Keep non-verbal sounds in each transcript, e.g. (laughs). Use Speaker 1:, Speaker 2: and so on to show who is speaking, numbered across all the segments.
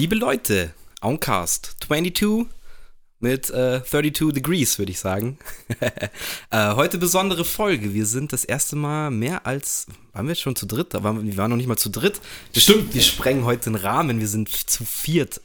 Speaker 1: Liebe Leute, Oncast 22 mit äh, 32 Degrees, würde ich sagen. (laughs) äh, heute besondere Folge. Wir sind das erste Mal mehr als. Waren wir schon zu dritt? Waren, wir waren noch nicht mal zu dritt. Stimmt, wir sprengen heute den Rahmen. Wir sind zu viert.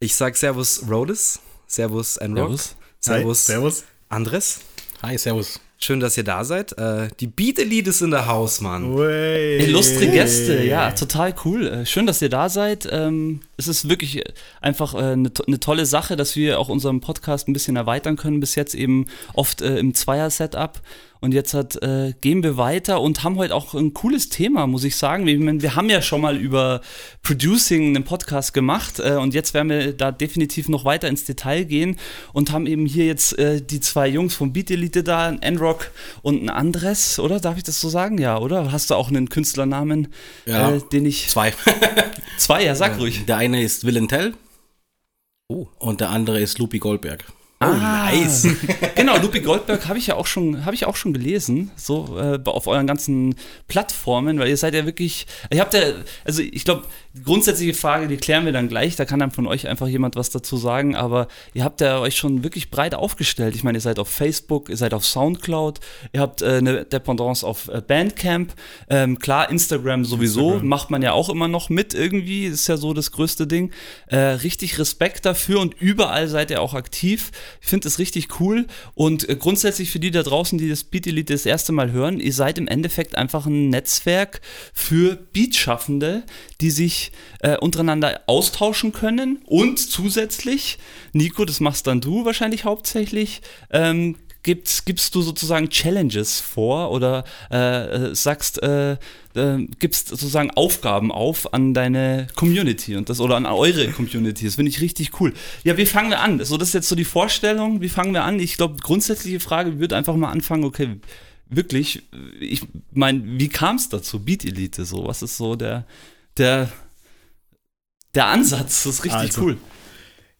Speaker 1: Ich sag Servus Rhodes. Servus Enrock.
Speaker 2: Servus.
Speaker 1: Servus.
Speaker 3: Hi, servus.
Speaker 1: Andres.
Speaker 2: Hi, servus.
Speaker 1: Schön, dass ihr da seid. Äh, die Beat Elite ist in der Haus, Mann.
Speaker 2: Illustre Gäste, ja, total cool. Äh, Schön, dass ihr da seid. Ähm, Es ist wirklich einfach äh, eine to- eine tolle Sache, dass wir auch unseren Podcast ein bisschen erweitern können. Bis jetzt eben oft äh, im Zweier-Setup. Und jetzt hat, äh, gehen wir weiter und haben heute auch ein cooles Thema, muss ich sagen. Wir, wir haben ja schon mal über Producing einen Podcast gemacht äh, und jetzt werden wir da definitiv noch weiter ins Detail gehen und haben eben hier jetzt äh, die zwei Jungs vom Beat Elite da, ein Enrock und ein Andres, oder? Darf ich das so sagen? Ja, oder? Hast du auch einen Künstlernamen,
Speaker 4: Ja.
Speaker 2: äh, den ich.
Speaker 4: Zwei. (laughs)
Speaker 2: Zwei, ja, sag ruhig.
Speaker 4: Der eine ist Willem Tell
Speaker 1: Oh.
Speaker 4: und der andere ist Lupi Goldberg.
Speaker 2: Oh, nice. (laughs) genau, Lupi Goldberg habe ich ja auch schon, habe ich auch schon gelesen, so äh, auf euren ganzen Plattformen, weil ihr seid ja wirklich, ihr habt ja, also ich glaube, grundsätzliche Frage, die klären wir dann gleich, da kann dann von euch einfach jemand was dazu sagen, aber ihr habt ja euch schon wirklich breit aufgestellt. Ich meine, ihr seid auf Facebook, ihr seid auf Soundcloud, ihr habt äh, eine Dependance auf äh, Bandcamp, ähm, klar, Instagram sowieso,
Speaker 3: Instagram.
Speaker 2: macht man ja auch immer noch mit irgendwie, ist ja so das größte Ding. Äh, richtig Respekt dafür und überall seid ihr auch aktiv. Ich finde es richtig cool und äh, grundsätzlich für die da draußen, die das Beat Elite das erste Mal hören, ihr seid im Endeffekt einfach ein Netzwerk für Beatschaffende, die sich äh, untereinander austauschen können und zusätzlich, Nico, das machst dann du wahrscheinlich hauptsächlich, ähm, gibst, gibst du sozusagen Challenges vor oder äh, äh, sagst, äh, äh, gibst sozusagen Aufgaben auf an deine Community und das oder an eure Community. Das finde ich richtig cool. Ja, wie fangen wir an? So, das ist jetzt so die Vorstellung. Wie fangen wir an? Ich glaube, grundsätzliche Frage wird einfach mal anfangen, okay, wirklich, ich meine, wie kam es dazu? Beat Elite, so, was ist so der, der, der Ansatz? Das ist richtig
Speaker 3: Also,
Speaker 2: cool.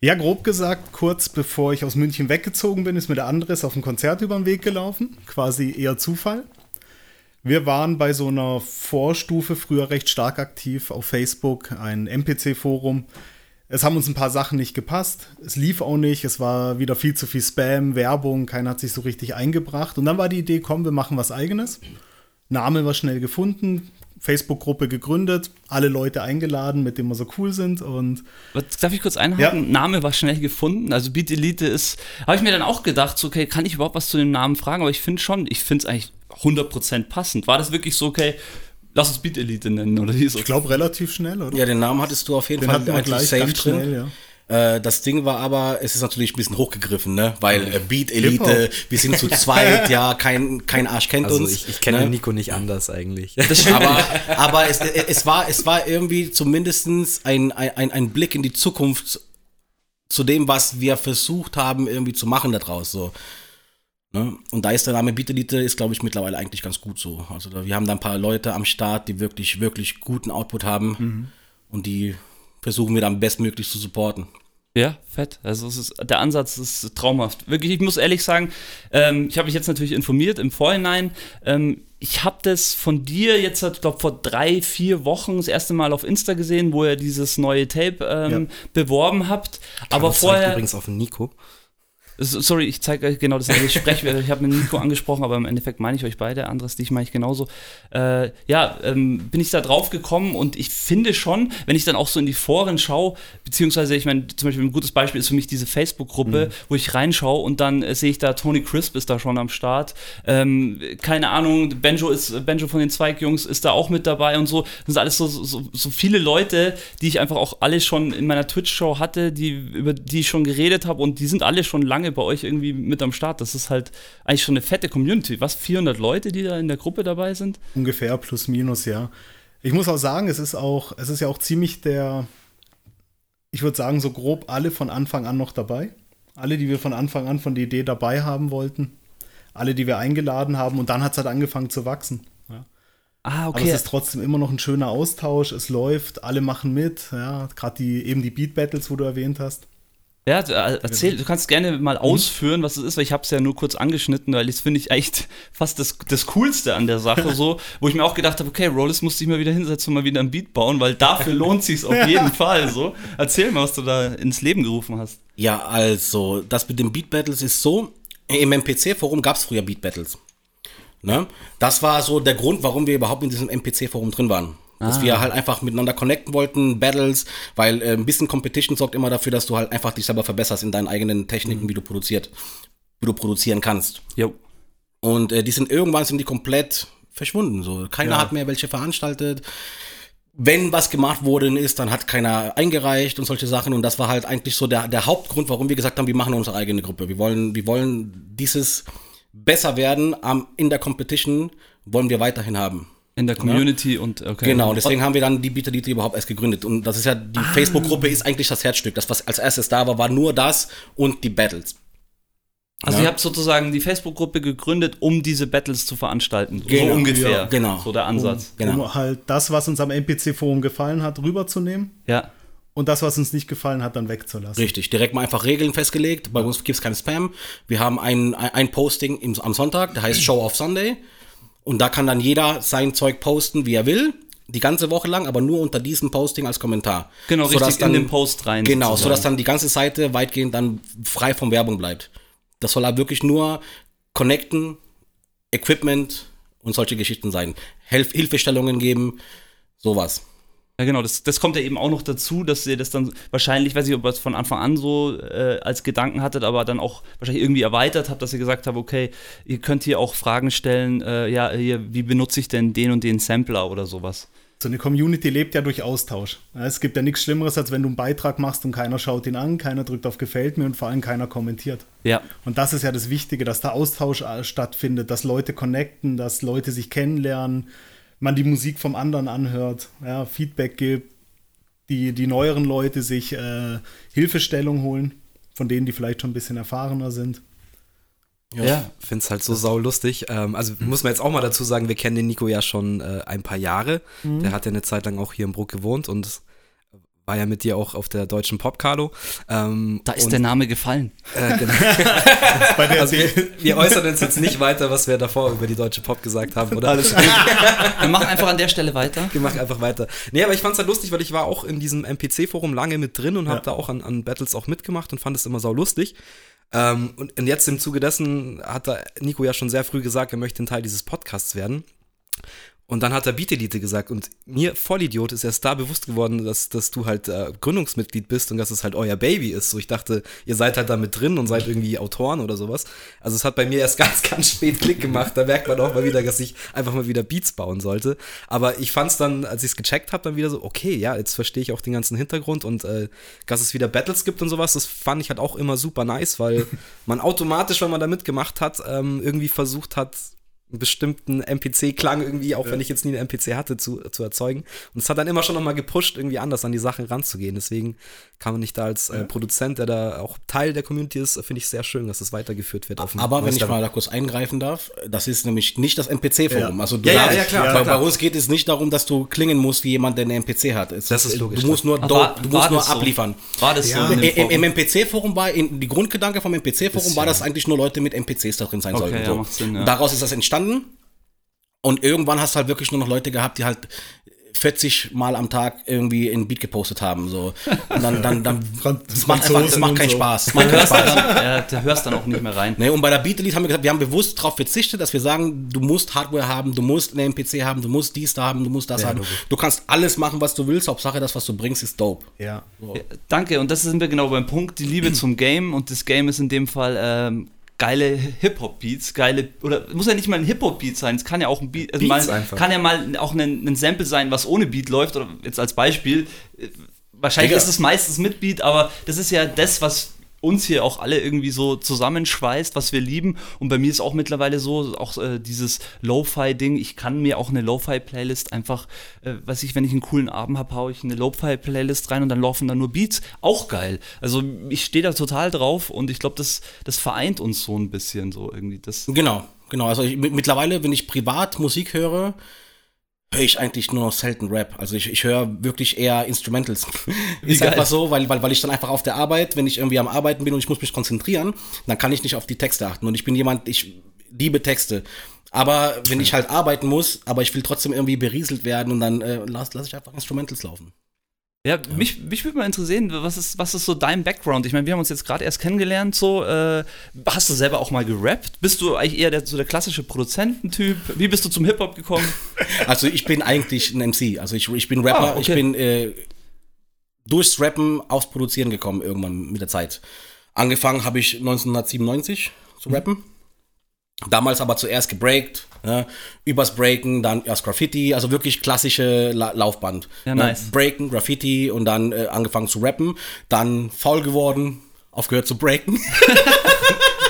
Speaker 3: Ja, grob gesagt, kurz bevor ich aus München weggezogen bin, ist mir der Andres auf ein Konzert über den Weg gelaufen. Quasi eher Zufall. Wir waren bei so einer Vorstufe früher recht stark aktiv auf Facebook, ein MPC-Forum. Es haben uns ein paar Sachen nicht gepasst. Es lief auch nicht. Es war wieder viel zu viel Spam, Werbung. Keiner hat sich so richtig eingebracht. Und dann war die Idee, komm, wir machen was eigenes. Name war schnell gefunden. Facebook-Gruppe gegründet. Alle Leute eingeladen, mit denen wir so cool sind. Und
Speaker 2: Was, darf ich kurz einhaken?
Speaker 3: Ja.
Speaker 2: Name war schnell gefunden. Also Beat Elite ist, habe ich mir dann auch gedacht, so, okay, kann ich überhaupt was zu dem Namen fragen? Aber ich finde schon, ich finde es eigentlich 100% passend. War das wirklich so, okay, lass uns Beat Elite nennen oder wie so?
Speaker 3: ich glaube relativ schnell, oder?
Speaker 4: Ja, den Namen hattest du auf jeden
Speaker 3: Den
Speaker 4: Fall
Speaker 3: gleich
Speaker 4: safe
Speaker 3: ganz
Speaker 4: drin.
Speaker 3: schnell, ja.
Speaker 4: Äh, das Ding war aber, es ist natürlich ein bisschen hochgegriffen, ne? Weil äh, Beat. Elite, wir sind zu zweit, (laughs) ja, kein, kein Arsch kennt
Speaker 1: Also
Speaker 4: uns.
Speaker 1: ich, ich kenne
Speaker 4: ne?
Speaker 1: Nico nicht anders eigentlich. (laughs)
Speaker 4: aber, aber es, es, war, es war irgendwie zumindest ein, ein, ein Blick in die Zukunft zu dem, was wir versucht haben, irgendwie zu machen daraus. So. Ne? Und da ist der Name Beat Elite, ist glaube ich mittlerweile eigentlich ganz gut so. Also da, wir haben da ein paar Leute am Start, die wirklich, wirklich guten Output haben und die versuchen wir dann bestmöglich zu supporten.
Speaker 2: Ja, fett. Also es ist, der Ansatz ist traumhaft. Wirklich, ich muss ehrlich sagen, ähm, ich habe mich jetzt natürlich informiert im Vorhinein. Ähm, ich habe das von dir jetzt, ich glaube, vor drei, vier Wochen das erste Mal auf Insta gesehen, wo ihr dieses neue Tape ähm, beworben habt. Aber vorher.
Speaker 1: übrigens auf Nico.
Speaker 2: Sorry, ich zeige euch genau das. (laughs) Ich ich habe mit Nico angesprochen, aber im Endeffekt meine ich euch beide. Anderes, dich meine ich genauso. Äh, ja, ähm, bin ich da drauf gekommen und ich finde schon, wenn ich dann auch so in die Foren schaue, beziehungsweise ich meine, zum Beispiel ein gutes Beispiel ist für mich diese Facebook-Gruppe, wo ich reinschaue und dann äh, sehe ich da, Tony Crisp ist da schon am Start. Ähm, keine Ahnung, Benjo ist, Benjo von den Zweigjungs ist da auch mit dabei und so. Das sind alles so, so, so viele Leute, die ich einfach auch alle schon in meiner Twitch-Show hatte, die, über die ich schon geredet habe und die sind alle schon lange bei euch irgendwie mit am Start. Das ist halt eigentlich schon eine fette Community. Was, 400 Leute, die da in der Gruppe dabei sind?
Speaker 3: Ungefähr plus minus, ja. Ich muss auch sagen, es ist auch, es ist ja auch ziemlich der, ich würde sagen, so grob alle von Anfang an noch dabei. Alle, die wir von Anfang an von der Idee dabei haben wollten. Alle, die wir eingeladen haben und dann hat es halt angefangen zu wachsen. Ja.
Speaker 2: Ah,
Speaker 3: Aber es ist trotzdem immer noch ein schöner Austausch, es läuft, alle machen mit, ja, gerade die, eben die Beat Battles, wo du erwähnt hast.
Speaker 2: Ja, du, äh, erzähl, du kannst gerne mal ausführen, was es ist, weil ich habe es ja nur kurz angeschnitten, weil das finde ich echt (laughs) fast das, das Coolste an der Sache, (laughs) so, wo ich mir auch gedacht habe, okay, Rollis musste ich mal wieder hinsetzen und mal wieder ein Beat bauen, weil dafür (laughs) lohnt sich's auf jeden Fall. So, erzähl mal, was du da ins Leben gerufen hast.
Speaker 4: Ja, also, das mit den Beat Battles ist so, im MPC-Forum gab es früher Beat Battles. Ne? Das war so der Grund, warum wir überhaupt in diesem MPC-Forum drin waren. Dass wir halt einfach miteinander connecten wollten, Battles, weil äh, ein bisschen Competition sorgt immer dafür, dass du halt einfach dich selber verbesserst in deinen eigenen Techniken, wie du produziert, wie du produzieren kannst.
Speaker 2: Jo.
Speaker 4: Und äh, die sind irgendwann sind die komplett verschwunden. So, keiner hat mehr welche veranstaltet. Wenn was gemacht worden ist, dann hat keiner eingereicht und solche Sachen. Und das war halt eigentlich so der, der Hauptgrund, warum wir gesagt haben, wir machen unsere eigene Gruppe. Wir wollen, wir wollen dieses besser werden am, in der Competition wollen wir weiterhin haben.
Speaker 2: In der Community und okay.
Speaker 4: Genau, und deswegen haben wir dann die Bieter die überhaupt erst gegründet. Und das ist ja, die Facebook-Gruppe ist eigentlich das Herzstück. Das, was als erstes da war, war nur das und die Battles.
Speaker 2: Also
Speaker 4: Ja.
Speaker 2: ihr habt sozusagen die Facebook-Gruppe gegründet, um diese Battles zu veranstalten. so
Speaker 4: Genau,
Speaker 2: ungefähr.
Speaker 4: ja, genau.
Speaker 2: So der Ansatz.
Speaker 4: Genau.
Speaker 3: Um halt das, was uns am NPC-Forum gefallen hat, rüberzunehmen
Speaker 2: Ja.
Speaker 3: und das, was uns nicht gefallen hat, dann wegzulassen.
Speaker 4: Richtig, direkt mal einfach Regeln festgelegt. Bei uns gibt es kein Spam. Wir haben ein, ein, ein Posting im, am Sonntag, der heißt Show of Sunday. Und da kann dann jeder sein Zeug posten, wie er will. Die ganze Woche lang, aber nur unter diesem Posting als Kommentar.
Speaker 2: Genau,
Speaker 4: Sodass
Speaker 2: richtig in den Post rein.
Speaker 4: Genau,
Speaker 2: sozusagen.
Speaker 4: sodass dann die ganze Seite weitgehend dann frei von Werbung bleibt. Das soll halt wirklich nur connecten, Equipment und solche Geschichten sein. Hilf Hilfestellungen geben, sowas.
Speaker 2: Ja, genau, das, das kommt ja eben auch noch dazu, dass ihr das dann wahrscheinlich, weiß ich, ob ihr es von Anfang an so äh, als Gedanken hattet, aber dann auch wahrscheinlich irgendwie erweitert habt, dass ihr gesagt habt, okay, ihr könnt hier auch Fragen stellen, äh, ja, hier, wie benutze ich denn den und den Sampler oder sowas.
Speaker 3: So eine Community lebt ja durch Austausch. Es gibt ja nichts Schlimmeres, als wenn du einen Beitrag machst und keiner schaut ihn an, keiner drückt auf Gefällt mir und vor allem keiner kommentiert.
Speaker 2: Ja,
Speaker 3: Und das ist ja das Wichtige, dass da Austausch äh, stattfindet, dass Leute connecten, dass Leute sich kennenlernen, man die Musik vom anderen anhört, ja, Feedback gibt, die, die neueren Leute sich äh, Hilfestellung holen, von denen, die vielleicht schon ein bisschen erfahrener sind.
Speaker 1: Ja, finde es halt so saulustig. Ähm, also muss man jetzt auch mal dazu sagen, wir kennen den Nico ja schon äh, ein paar Jahre. Der hat ja eine Zeit lang auch hier in Bruck gewohnt und war ja mit dir auch auf der deutschen Popkalo. Ähm,
Speaker 2: da ist
Speaker 1: und,
Speaker 2: der Name gefallen.
Speaker 1: Äh, genau. (laughs) Also wir, wir äußern uns jetzt nicht weiter, was wir davor über die deutsche Pop gesagt haben, oder?
Speaker 2: Alles gut. (laughs) Wir machen einfach an der Stelle weiter.
Speaker 1: Wir machen einfach weiter. Nee, aber ich fand's halt lustig, weil ich war auch in diesem MPC-Forum lange mit drin und habe
Speaker 3: Ja.
Speaker 1: da auch an, an Battles auch mitgemacht und fand es immer sau lustig. Ähm, und, und jetzt im Zuge dessen hat da Nico ja schon sehr früh gesagt, er möchte ein Teil dieses Podcasts werden. Und dann hat er Beat Elite gesagt und mir, Vollidiot, ist erst da bewusst geworden, dass, dass du halt äh, Gründungsmitglied bist und dass es halt euer Baby ist. So, ich dachte, ihr seid halt da mit drin und seid irgendwie Autoren oder sowas. Also es hat bei mir erst (laughs) ganz, ganz spät Klick gemacht. Da merkt man auch mal wieder, dass ich einfach mal wieder Beats bauen sollte. Aber ich fand's dann, als ich es gecheckt habe, dann wieder so, okay, ja, jetzt verstehe ich auch den ganzen Hintergrund und äh, dass es wieder Battles gibt und sowas, das fand ich halt auch immer super nice, weil (laughs) man automatisch, wenn man da mitgemacht hat, ähm, irgendwie versucht hat, einen bestimmten NPC-Klang irgendwie, auch wenn ich jetzt nie einen NPC hatte, zu, zu erzeugen. Und es hat dann immer schon nochmal gepusht, irgendwie anders an die Sachen ranzugehen. Deswegen kann man nicht da als äh, Produzent, der da auch Teil der Community ist, finde ich sehr schön, dass das weitergeführt wird.
Speaker 4: Aber wenn ich mal da kurz eingreifen darf, das ist nämlich nicht das NPC-Forum.
Speaker 3: Ja.
Speaker 4: Also du
Speaker 1: Ja, ja,
Speaker 4: darfst-
Speaker 1: ja, klar,
Speaker 4: bei,
Speaker 1: klar, klar.
Speaker 4: bei uns geht es nicht darum, dass du klingen musst wie jemand, der einen NPC hat. Es
Speaker 1: Das ist logisch,
Speaker 4: Du musst nur, do,
Speaker 2: war-
Speaker 4: du
Speaker 2: war
Speaker 4: musst nur
Speaker 2: das so?
Speaker 4: abliefern.
Speaker 2: War das
Speaker 3: Ja.
Speaker 2: so?
Speaker 4: Im? Im MPC-Forum war, in, die Grundgedanke vom MPC-Forum war, dass eigentlich nur Leute mit NPCs da drin sein
Speaker 2: Okay,
Speaker 4: sollten.
Speaker 2: ja,
Speaker 4: So.
Speaker 2: Sinn, ja.
Speaker 4: Daraus ist das entstanden. Und irgendwann hast du halt wirklich nur noch Leute gehabt, die halt 40 Mal am Tag irgendwie ein Beat gepostet haben. So. Und dann, dann, dann (laughs) das macht einfach, das macht keinen
Speaker 3: so.
Speaker 4: Spaß. Das macht
Speaker 2: Du
Speaker 4: keinen
Speaker 2: hörst,
Speaker 4: Spaß.
Speaker 2: dann, ja, du hörst dann auch nicht mehr rein.
Speaker 4: Ne, und bei der Beat Elite haben wir gesagt, wir haben bewusst darauf verzichtet, dass wir sagen, du musst Hardware haben, du musst einen MPC haben, du musst dies da haben, du musst das haben. Du kannst alles machen, was du willst, Hauptsache das, was du bringst, ist dope.
Speaker 3: Ja.
Speaker 2: Ja, Danke, und das sind wir genau beim Punkt, die Liebe (clears throat) zum Game und das Game ist in dem Fall ähm, geile Hip-Hop-Beats, geile, oder muss ja nicht mal ein Hip-Hop-Beat sein, es kann ja auch ein Beat, also mal, kann ja mal auch ein, ein Sample sein, was ohne Beat läuft, oder jetzt als Beispiel, wahrscheinlich
Speaker 4: Digga.
Speaker 2: ist es meistens mit Beat, aber das ist ja das, was uns hier auch alle irgendwie so zusammenschweißt, was wir lieben. Und bei mir ist auch mittlerweile so, auch äh, dieses Lo-Fi-Ding, ich kann mir auch eine Lo-Fi-Playlist einfach, äh, weiß ich, wenn ich einen coolen Abend habe, haue ich eine Lo-Fi-Playlist rein und dann laufen da nur Beats. Auch geil. Also ich stehe da total drauf und ich glaube, das, das vereint uns so ein bisschen so irgendwie. Das,
Speaker 4: Genau, genau. Also ich, mit- mittlerweile, wenn ich privat Musik höre, höre ich eigentlich nur noch selten Rap. Also ich, ich höre wirklich eher Instrumentals. (laughs) Ist
Speaker 2: geil.
Speaker 4: einfach so, weil, weil, weil ich dann einfach auf der Arbeit, wenn ich irgendwie am Arbeiten bin und ich muss mich konzentrieren, dann kann ich nicht auf die Texte achten. Und ich bin jemand, ich liebe Texte. Aber wenn ich halt arbeiten muss, aber ich will trotzdem irgendwie berieselt werden und dann äh, lass, lass ich einfach Instrumentals laufen.
Speaker 2: Ja, mich, mich würde mal interessieren, was ist, was ist so dein Background? Ich meine, wir haben uns jetzt gerade erst kennengelernt, so, äh, hast du selber auch mal gerappt? Bist du eigentlich eher der, so der klassische Produzententyp? Wie bist du zum Hip-Hop gekommen? (laughs)
Speaker 4: Also ich bin eigentlich ein MC. Also ich, ich bin Rapper.
Speaker 2: Ah, okay.
Speaker 4: Ich bin äh, durchs Rappen aufs Produzieren gekommen irgendwann mit der Zeit. Angefangen habe ich 1997 zu rappen. Damals aber zuerst gebreakt, ne? übers Breaken, dann erst Graffiti, also wirklich klassische La Laufband.
Speaker 2: Ja,
Speaker 4: ne?
Speaker 2: nice.
Speaker 4: Breaken, Graffiti und dann äh, angefangen zu rappen, dann faul geworden, aufgehört zu breaken. (laughs)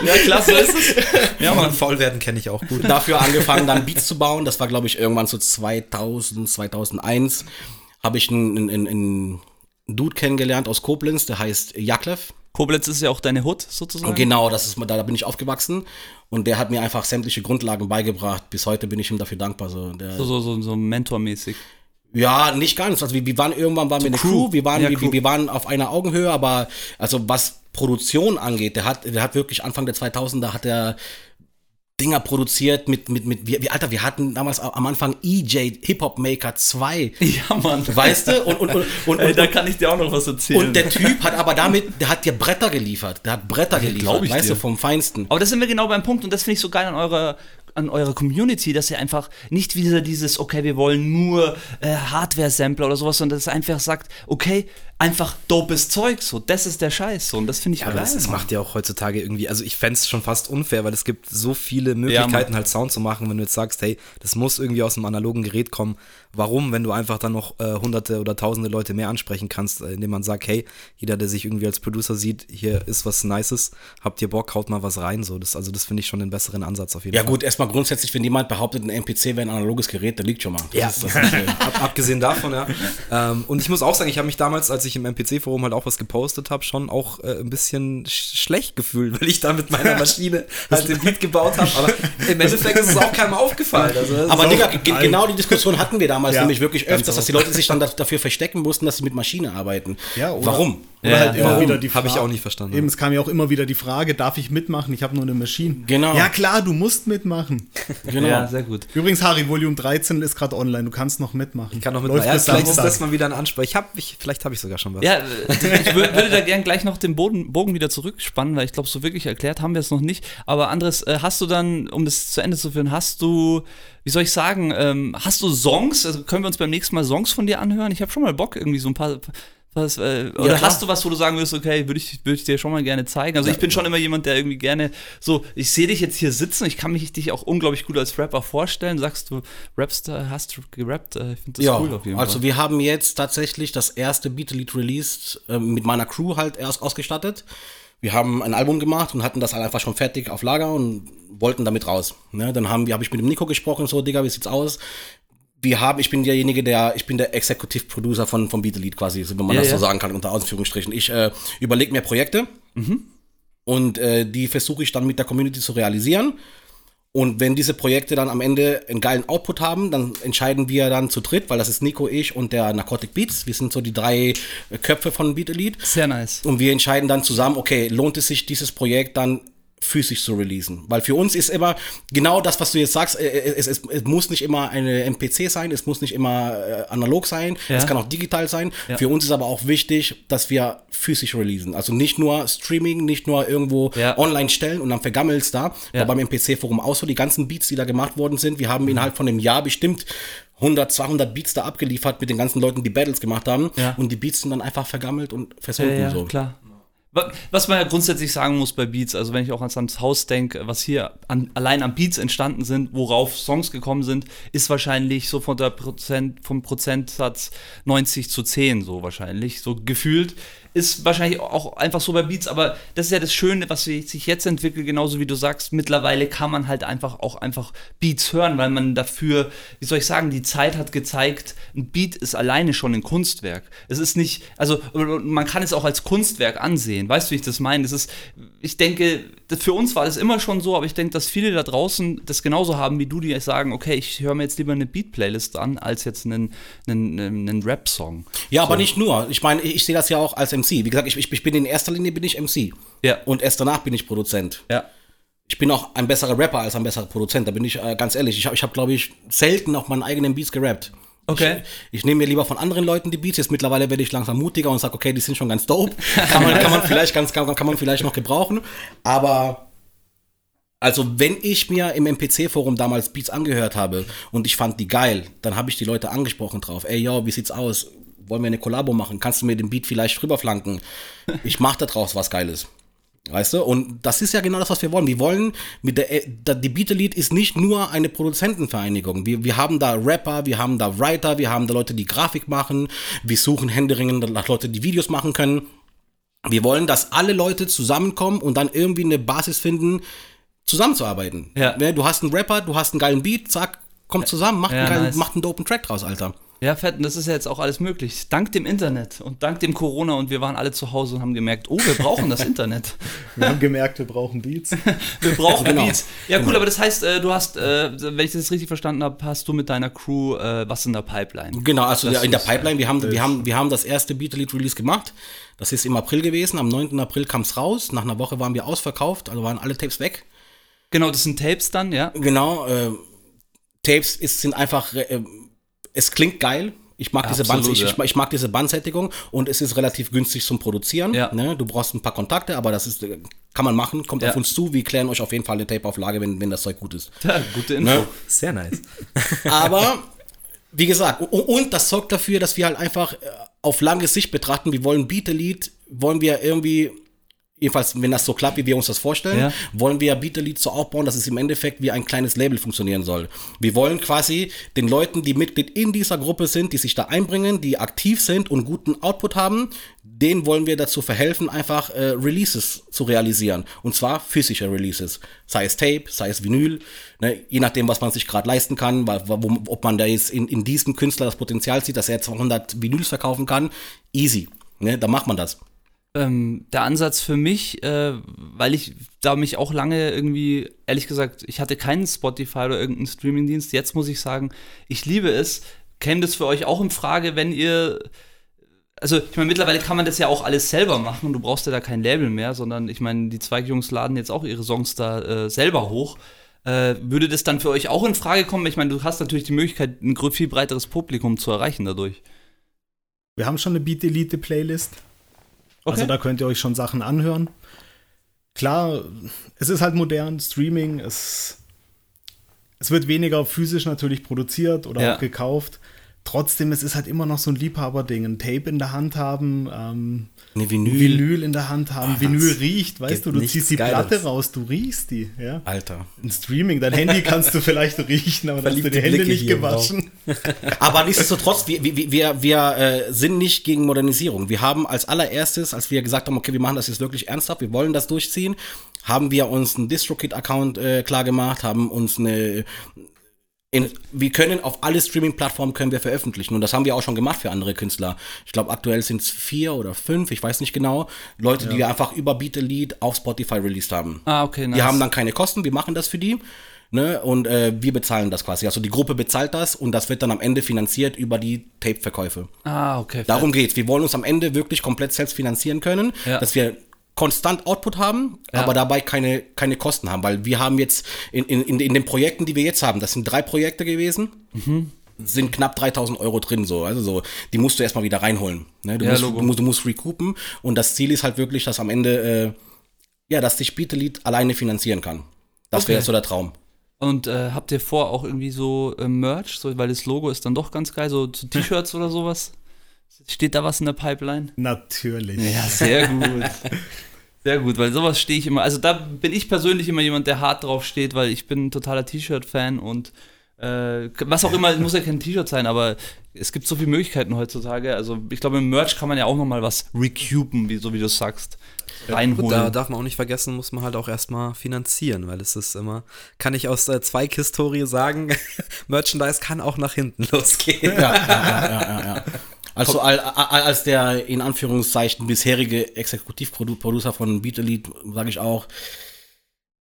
Speaker 2: Ja, klasse ist es. (laughs)
Speaker 1: Ja, man, faul werden kenne ich auch gut.
Speaker 4: dafür angefangen, dann Beats zu bauen. Das war, glaube ich, irgendwann so 2000, 2001. Habe ich einen, einen, einen Dude kennengelernt aus Koblenz, der heißt Jaklev.
Speaker 2: Koblenz ist ja auch deine Hood sozusagen.
Speaker 4: Und genau, das ist, da, da bin ich aufgewachsen. Und der hat mir einfach sämtliche Grundlagen beigebracht. Bis heute bin ich ihm dafür dankbar. So, der,
Speaker 2: So, so, so, so mentormäßig.
Speaker 4: ja, nicht ganz. Also wir, wir waren irgendwann waren wir eine Crew.
Speaker 2: Crew.
Speaker 4: Wir waren,
Speaker 2: Ja,
Speaker 4: wir,
Speaker 2: Crew.
Speaker 4: wir waren auf einer Augenhöhe, aber also was Produktion angeht, der hat, der hat wirklich Anfang der 2000er hat er Dinger produziert mit, mit, mit, wir, wir, Alter, wir hatten damals am Anfang EJ Hip Hop Maker 2.
Speaker 2: Ja, Mann.
Speaker 4: Weißt du? Und, und, und, und,
Speaker 2: Ey, da kann ich dir auch noch was erzählen.
Speaker 4: und der Typ hat aber damit, der hat dir Bretter geliefert. Der hat Bretter geliefert,
Speaker 2: glaub ich
Speaker 4: weißt
Speaker 2: dir.
Speaker 4: du, vom Feinsten.
Speaker 2: Aber das sind wir genau beim Punkt und das finde ich so geil an eurer an eurer Community, dass ihr einfach nicht wieder dieses, okay, wir wollen nur äh, Hardware-Sampler oder sowas, sondern dass ihr einfach sagt, okay, einfach dopes Zeug, so, das ist der Scheiß, so, und das finde ich
Speaker 1: Ja, aber
Speaker 2: geil.
Speaker 1: das, das macht ja auch heutzutage irgendwie, also ich fände es schon fast unfair, weil es gibt so viele Möglichkeiten, halt Sound zu machen, wenn du jetzt sagst, hey, das muss irgendwie aus einem analogen Gerät kommen. Warum, wenn du einfach dann noch äh, hunderte oder tausende Leute mehr ansprechen kannst, äh, indem man sagt, hey, jeder, der sich irgendwie als Producer sieht, hier ist was Nices, habt ihr Bock, haut mal was rein, so. Das, also das finde ich schon den besseren Ansatz auf jeden
Speaker 4: Ja
Speaker 1: Fall.
Speaker 4: gut, erstmal grundsätzlich, wenn jemand behauptet, ein MPC wäre ein analoges Gerät, der liegt schon mal. Das
Speaker 1: Ja,
Speaker 4: ist, das ist, (laughs)
Speaker 1: Ab, abgesehen davon, ja. ähm, und ich muss auch sagen, ich habe mich damals, als ich im MPC-Forum halt auch was gepostet habe, schon auch äh, ein bisschen sch schlecht gefühlt, weil ich da mit meiner (laughs) Maschine halt den Beat gebaut habe. Aber (laughs) im Endeffekt ist es auch keinem aufgefallen. Also,
Speaker 4: aber Digga, genau die Diskussion hatten wir damals
Speaker 3: Ja,
Speaker 4: nämlich wirklich öfters, dass die Leute sich dann da, dafür verstecken mussten, dass sie mit Maschine arbeiten.
Speaker 3: Ja, oder-
Speaker 4: Warum?
Speaker 3: Oder
Speaker 2: Ja,
Speaker 3: halt immer
Speaker 1: warum?
Speaker 3: wieder die
Speaker 1: Hab ich
Speaker 3: Frage.
Speaker 1: auch nicht verstanden.
Speaker 3: Eben, es kam ja auch immer wieder die Frage, darf ich mitmachen? Ich habe nur eine Maschine.
Speaker 4: Genau.
Speaker 3: Ja klar, du musst mitmachen. (laughs)
Speaker 4: Genau.
Speaker 2: Ja, sehr gut.
Speaker 3: Übrigens, Harry, Volume 13 ist gerade online. Du kannst noch mitmachen.
Speaker 1: Ich kann noch mit
Speaker 3: Läuft
Speaker 1: ja, vielleicht ist mal wieder ein Anspruch. Ich hab, ich, vielleicht habe ich sogar schon was.
Speaker 2: Ja, ich wür- würde da gern gleich noch den Boden, Bogen wieder zurückspannen, weil ich glaube, so wirklich erklärt haben wir es noch nicht. Aber Andres, äh, hast du dann, um das zu Ende zu führen, hast du, wie soll ich sagen, ähm, hast du Songs? Also können wir uns beim nächsten Mal Songs von dir anhören? Ich habe schon mal Bock, irgendwie so ein paar. Was, äh, oder
Speaker 4: klar.
Speaker 2: hast du was, wo du sagen würdest, okay, würde ich, würd ich dir schon mal gerne zeigen? Also ich bin schon immer jemand, der irgendwie gerne so, ich sehe dich jetzt hier sitzen, ich kann mich dich auch unglaublich gut als Rapper vorstellen. Sagst du, rappst, hast du gerappt? Äh, Ich finde das
Speaker 4: Ja,
Speaker 2: cool auf jeden
Speaker 4: also
Speaker 2: Fall.
Speaker 4: wir haben jetzt tatsächlich das erste Beat-Lied released, äh, mit meiner Crew halt erst ausgestattet. Wir haben ein Album gemacht und hatten das halt einfach schon fertig auf Lager und wollten damit raus. Ne? Dann haben wir, habe ich mit dem Nico gesprochen, so, Digga, wie sieht's aus? Wir haben, ich bin derjenige, der, ich bin der Executive Producer von, von Beat Elite quasi, so, wenn man
Speaker 2: Ja,
Speaker 4: das so
Speaker 2: ja.
Speaker 4: sagen kann, unter Anführungsstrichen. Ich äh, überlege mir Projekte und äh, die versuche ich dann mit der Community zu realisieren. Und wenn diese Projekte dann am Ende einen geilen Output haben, dann entscheiden wir dann zu dritt, weil das ist Nico, ich und der Narcotic Beats. Wir sind so die drei Köpfe von Beat Elite.
Speaker 2: Sehr nice.
Speaker 4: Und wir entscheiden dann zusammen, okay, lohnt es sich, dieses Projekt dann physisch zu releasen. Weil für uns ist immer genau das, was du jetzt sagst, äh, es, es, es muss nicht immer eine MPC sein, es muss nicht immer äh, analog sein,
Speaker 2: Ja.
Speaker 4: es kann auch digital sein.
Speaker 2: Ja.
Speaker 4: Für uns ist aber auch wichtig, dass wir physisch releasen. Also nicht nur Streaming, nicht nur irgendwo
Speaker 2: Ja.
Speaker 4: online stellen und dann vergammelst da.
Speaker 2: Ja.
Speaker 4: War beim MPC-Forum auch so, die ganzen Beats, die da gemacht worden sind, wir haben innerhalb von einem Jahr bestimmt 100, 200 Beats da abgeliefert mit den ganzen Leuten, die Battles gemacht haben. Und die Beats sind dann einfach vergammelt und versunken
Speaker 2: ja,
Speaker 4: so.
Speaker 2: klar. Wa- Was man ja grundsätzlich sagen muss bei Beats, also wenn ich auch ans Haus denke, was hier an, allein an Beats entstanden sind, worauf Songs gekommen sind, ist wahrscheinlich so von der Prozent, vom Prozentsatz 90 zu 10 so wahrscheinlich, so gefühlt. Ist wahrscheinlich auch einfach so bei Beats, aber das ist ja das Schöne, was sich jetzt entwickelt, genauso wie du sagst, mittlerweile kann man halt einfach auch einfach Beats hören, weil man dafür, wie soll ich sagen, die Zeit hat gezeigt, ein Beat ist alleine schon ein Kunstwerk. Es ist nicht, also man kann es auch als Kunstwerk ansehen, weißt du, wie ich das meine? Das ist, ich denke, für uns war das immer schon so, aber ich denke, dass viele da draußen das genauso haben wie du, die sagen, okay, ich höre mir jetzt lieber eine Beat-Playlist an, als jetzt einen, einen, einen Rap-Song.
Speaker 4: Ja, so. aber nicht nur. Ich meine, ich, sehe das ja auch als MC. Wie gesagt, ich, ich bin in erster Linie bin ich MC.
Speaker 2: Ja.
Speaker 4: Und erst danach bin ich Produzent.
Speaker 2: Ja.
Speaker 4: Ich bin auch ein besserer Rapper als ein besserer Produzent. Da bin ich äh, ganz ehrlich. Ich habe, ich hab, glaube ich, selten auf meinen eigenen Beats gerappt.
Speaker 2: Okay.
Speaker 4: Ich, ich nehme mir lieber von anderen Leuten die Beats. Jetzt mittlerweile werde ich langsam mutiger und sage, okay, die sind schon ganz dope. kann, man, kann, man vielleicht ganz, kann, kann man vielleicht noch gebrauchen. Aber also, wenn ich mir im MPC-Forum damals Beats angehört habe und ich fand die geil, dann habe ich die Leute angesprochen drauf. Ey, yo, wie sieht's aus? Wollen wir eine Kollabo machen? Kannst du mir den Beat vielleicht rüberflanken? Ich mache da draus was Geiles. Weißt du? Und das ist ja genau das, was wir wollen. Wir wollen mit der, äh, die Beat Elite ist nicht nur eine Produzentenvereinigung. Wir, wir haben da Rapper, wir haben da Writer, wir haben da Leute, die Grafik machen. Wir suchen händeringend nach Leute, die Videos machen können. Wir wollen, dass alle Leute zusammenkommen und dann irgendwie eine Basis finden, zusammenzuarbeiten.
Speaker 2: Ja.
Speaker 4: Ne, du hast einen Rapper, du hast einen geilen Beat, zack, kommt zusammen, macht, ja, einen, geilen, nice. macht einen dopen Track draus, Alter.
Speaker 2: Ja, Fetten, das ist ja jetzt auch alles möglich. Dank dem Internet und dank dem Corona und wir waren alle zu Hause und haben gemerkt, oh, wir brauchen das (laughs) Internet.
Speaker 3: Wir haben gemerkt, wir brauchen Beats. (laughs)
Speaker 2: wir brauchen genau. Beats. Ja, cool, genau. aber das heißt, äh, du hast, äh, wenn ich das richtig verstanden habe, hast du mit deiner Crew äh, was in der Pipeline.
Speaker 4: Genau, also in der Pipeline, wir haben, wir, haben, wir haben das erste Beat Elite Release gemacht. Das ist im April gewesen. Am 9. April kam es raus. Nach einer Woche waren wir ausverkauft, also waren alle Tapes weg.
Speaker 2: Genau, das sind Tapes dann, ja.
Speaker 4: Genau, äh, Tapes ist, sind einfach, äh, es klingt geil, ich mag, diese Band, ich, ich, ich, mag diese Bandsättigung und es ist relativ günstig zum Produzieren.
Speaker 2: Ja.
Speaker 4: Ne? Du brauchst ein paar Kontakte, aber das ist, kann man machen, kommt ja. auf uns zu. Wir klären euch auf jeden Fall eine Tape-Auflage, wenn, wenn das Zeug gut ist.
Speaker 2: Ja, gute Info.
Speaker 1: Ne? Sehr nice. (laughs)
Speaker 4: aber, wie gesagt, und, und das sorgt dafür, dass wir halt einfach äh, auf lange Sicht betrachten, wir wollen Beat Elite, wollen wir irgendwie jedenfalls, wenn das so klappt, wie wir uns das vorstellen, ja. wollen wir Beat Elite so aufbauen, dass es im Endeffekt wie ein kleines Label funktionieren soll. Wir wollen quasi den Leuten, die Mitglied in dieser Gruppe sind, die sich da einbringen, die aktiv sind und guten Output haben, denen wollen wir dazu verhelfen, einfach äh, Releases zu realisieren. Und zwar physische Releases. Sei es Tape, sei es Vinyl, ne, je nachdem, was man sich gerade leisten kann, weil, wo, ob man da jetzt in, in diesem Künstler das Potenzial sieht, dass er 200 Vinyls verkaufen kann, easy. Ne, da macht man das
Speaker 2: ähm, der Ansatz für mich, äh, weil ich da mich auch lange irgendwie, ehrlich gesagt, ich hatte keinen Spotify oder irgendeinen Streamingdienst. Jetzt muss ich sagen, ich liebe es. Käme das für euch auch in Frage, wenn ihr also ich meine, mittlerweile kann man das ja auch alles selber machen. Du brauchst ja da kein Label mehr, sondern ich meine, die Zweigjungs laden jetzt auch ihre Songs da äh, selber hoch. Äh, würde das dann für euch auch in Frage kommen? Ich meine, du hast natürlich die Möglichkeit, ein viel breiteres Publikum zu erreichen dadurch.
Speaker 3: Wir haben schon eine Beat Elite Playlist. Also okay. Also da könnt ihr euch schon Sachen anhören. Klar, es ist halt modern, Streaming, es, es wird weniger physisch natürlich produziert oder ja. auch gekauft trotzdem, es ist halt immer noch so ein Liebhaberding. Ein Tape in der Hand haben, ähm,
Speaker 4: eine Vinyl.
Speaker 3: Vinyl in der Hand haben. Oh, Vinyl riecht, weißt du, du ziehst die Geiles. Platte raus, du riechst die. Ja?
Speaker 4: Alter.
Speaker 3: Ein Streaming, dein Handy kannst du vielleicht riechen, aber dann hast du die Hände nicht gewaschen. (laughs)
Speaker 4: aber nichtsdestotrotz, wir, wir, wir, wir äh, sind nicht gegen Modernisierung. Wir haben als allererstes, als wir gesagt haben, okay, wir machen das jetzt wirklich ernsthaft, wir wollen das durchziehen, haben wir uns einen DistroKit-Account äh, klar gemacht, haben uns eine in, wir können auf alle Streaming-Plattformen können wir veröffentlichen und das haben wir auch schon gemacht für andere Künstler. Ich glaube, aktuell sind es vier oder fünf, ich weiß nicht genau, Leute, ja. die wir einfach über Beat Elite auf Spotify released haben.
Speaker 2: Ah, okay,
Speaker 4: nice. Die haben dann keine Kosten, wir machen das für die. Ne, und äh, wir bezahlen das quasi. Also die Gruppe bezahlt das und das wird dann am Ende finanziert über die Tape-Verkäufe.
Speaker 2: Ah, okay.
Speaker 4: Darum geht's. Wir wollen uns am Ende wirklich komplett selbst finanzieren können, ja. dass wir konstant Output haben, ja. aber dabei keine, keine Kosten haben, weil wir haben jetzt in, in, in den Projekten, die wir jetzt haben, das sind drei Projekte gewesen, mhm. sind knapp 3000 Euro drin, so, also so, die musst du erstmal wieder reinholen, ne? du, ja, musst, du, musst, du musst recoupen und das Ziel ist halt wirklich, dass am Ende, äh, ja, dass sich Beatelied alleine finanzieren kann. Das okay. wäre so der Traum.
Speaker 2: Und äh, habt ihr vor auch irgendwie so äh, Merch, so, weil das Logo ist dann doch ganz geil, so T-Shirts oder sowas? Steht da was in der Pipeline?
Speaker 3: Natürlich.
Speaker 2: Ja, sehr (laughs) gut. Sehr gut, weil sowas stehe ich immer. Also da bin ich persönlich immer jemand, der hart drauf steht, weil ich bin ein totaler T-Shirt-Fan und Äh, was auch immer, muss ja kein T-Shirt sein, aber es gibt so viele Möglichkeiten heutzutage. Also ich glaube, im Merch kann man ja auch nochmal was recupen, wie, so wie du sagst. Reinholen.
Speaker 1: Da darf man auch nicht vergessen, muss man halt auch erstmal finanzieren, weil es ist immer, kann ich aus der Zweig-Historie sagen, (laughs) Merchandise kann auch nach hinten losgehen.
Speaker 4: Ja, ja, ja, ja, ja. Also al- al- als der in Anführungszeichen bisherige Exekutivproducer von Beat Elite, sage ich auch,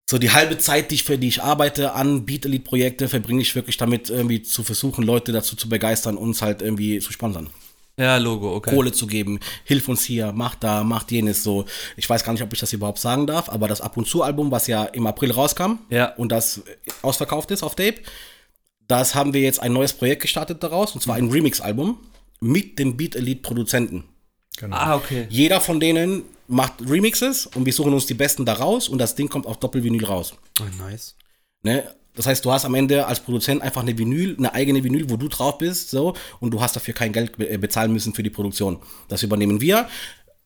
Speaker 4: so die halbe Zeit, die ich für die ich arbeite an Beat Elite Projekte, verbringe ich wirklich damit, irgendwie zu versuchen, Leute dazu zu begeistern, uns halt irgendwie zu sponsern.
Speaker 2: ja, Logo, okay.
Speaker 4: Kohle zu geben, hilf uns hier, mach da, macht jenes so. Ich weiß gar nicht, ob ich das überhaupt sagen darf, aber das Ab und zu Album, was ja im April rauskam
Speaker 2: Ja.
Speaker 4: und das ausverkauft ist auf Tape, das haben wir jetzt ein neues Projekt gestartet daraus, und zwar ein Remix-Album mit den Beat Elite Produzenten.
Speaker 2: Ah, okay.
Speaker 4: Jeder von denen macht Remixes und wir suchen uns die besten da raus und das Ding kommt auf Doppelvinyl raus.
Speaker 1: Oh, nice.
Speaker 4: Ne? Das heißt, du hast am Ende als Produzent einfach eine Vinyl, eine eigene Vinyl, wo du drauf bist, so, und du hast dafür kein Geld be- äh, bezahlen müssen für die Produktion. Das übernehmen wir.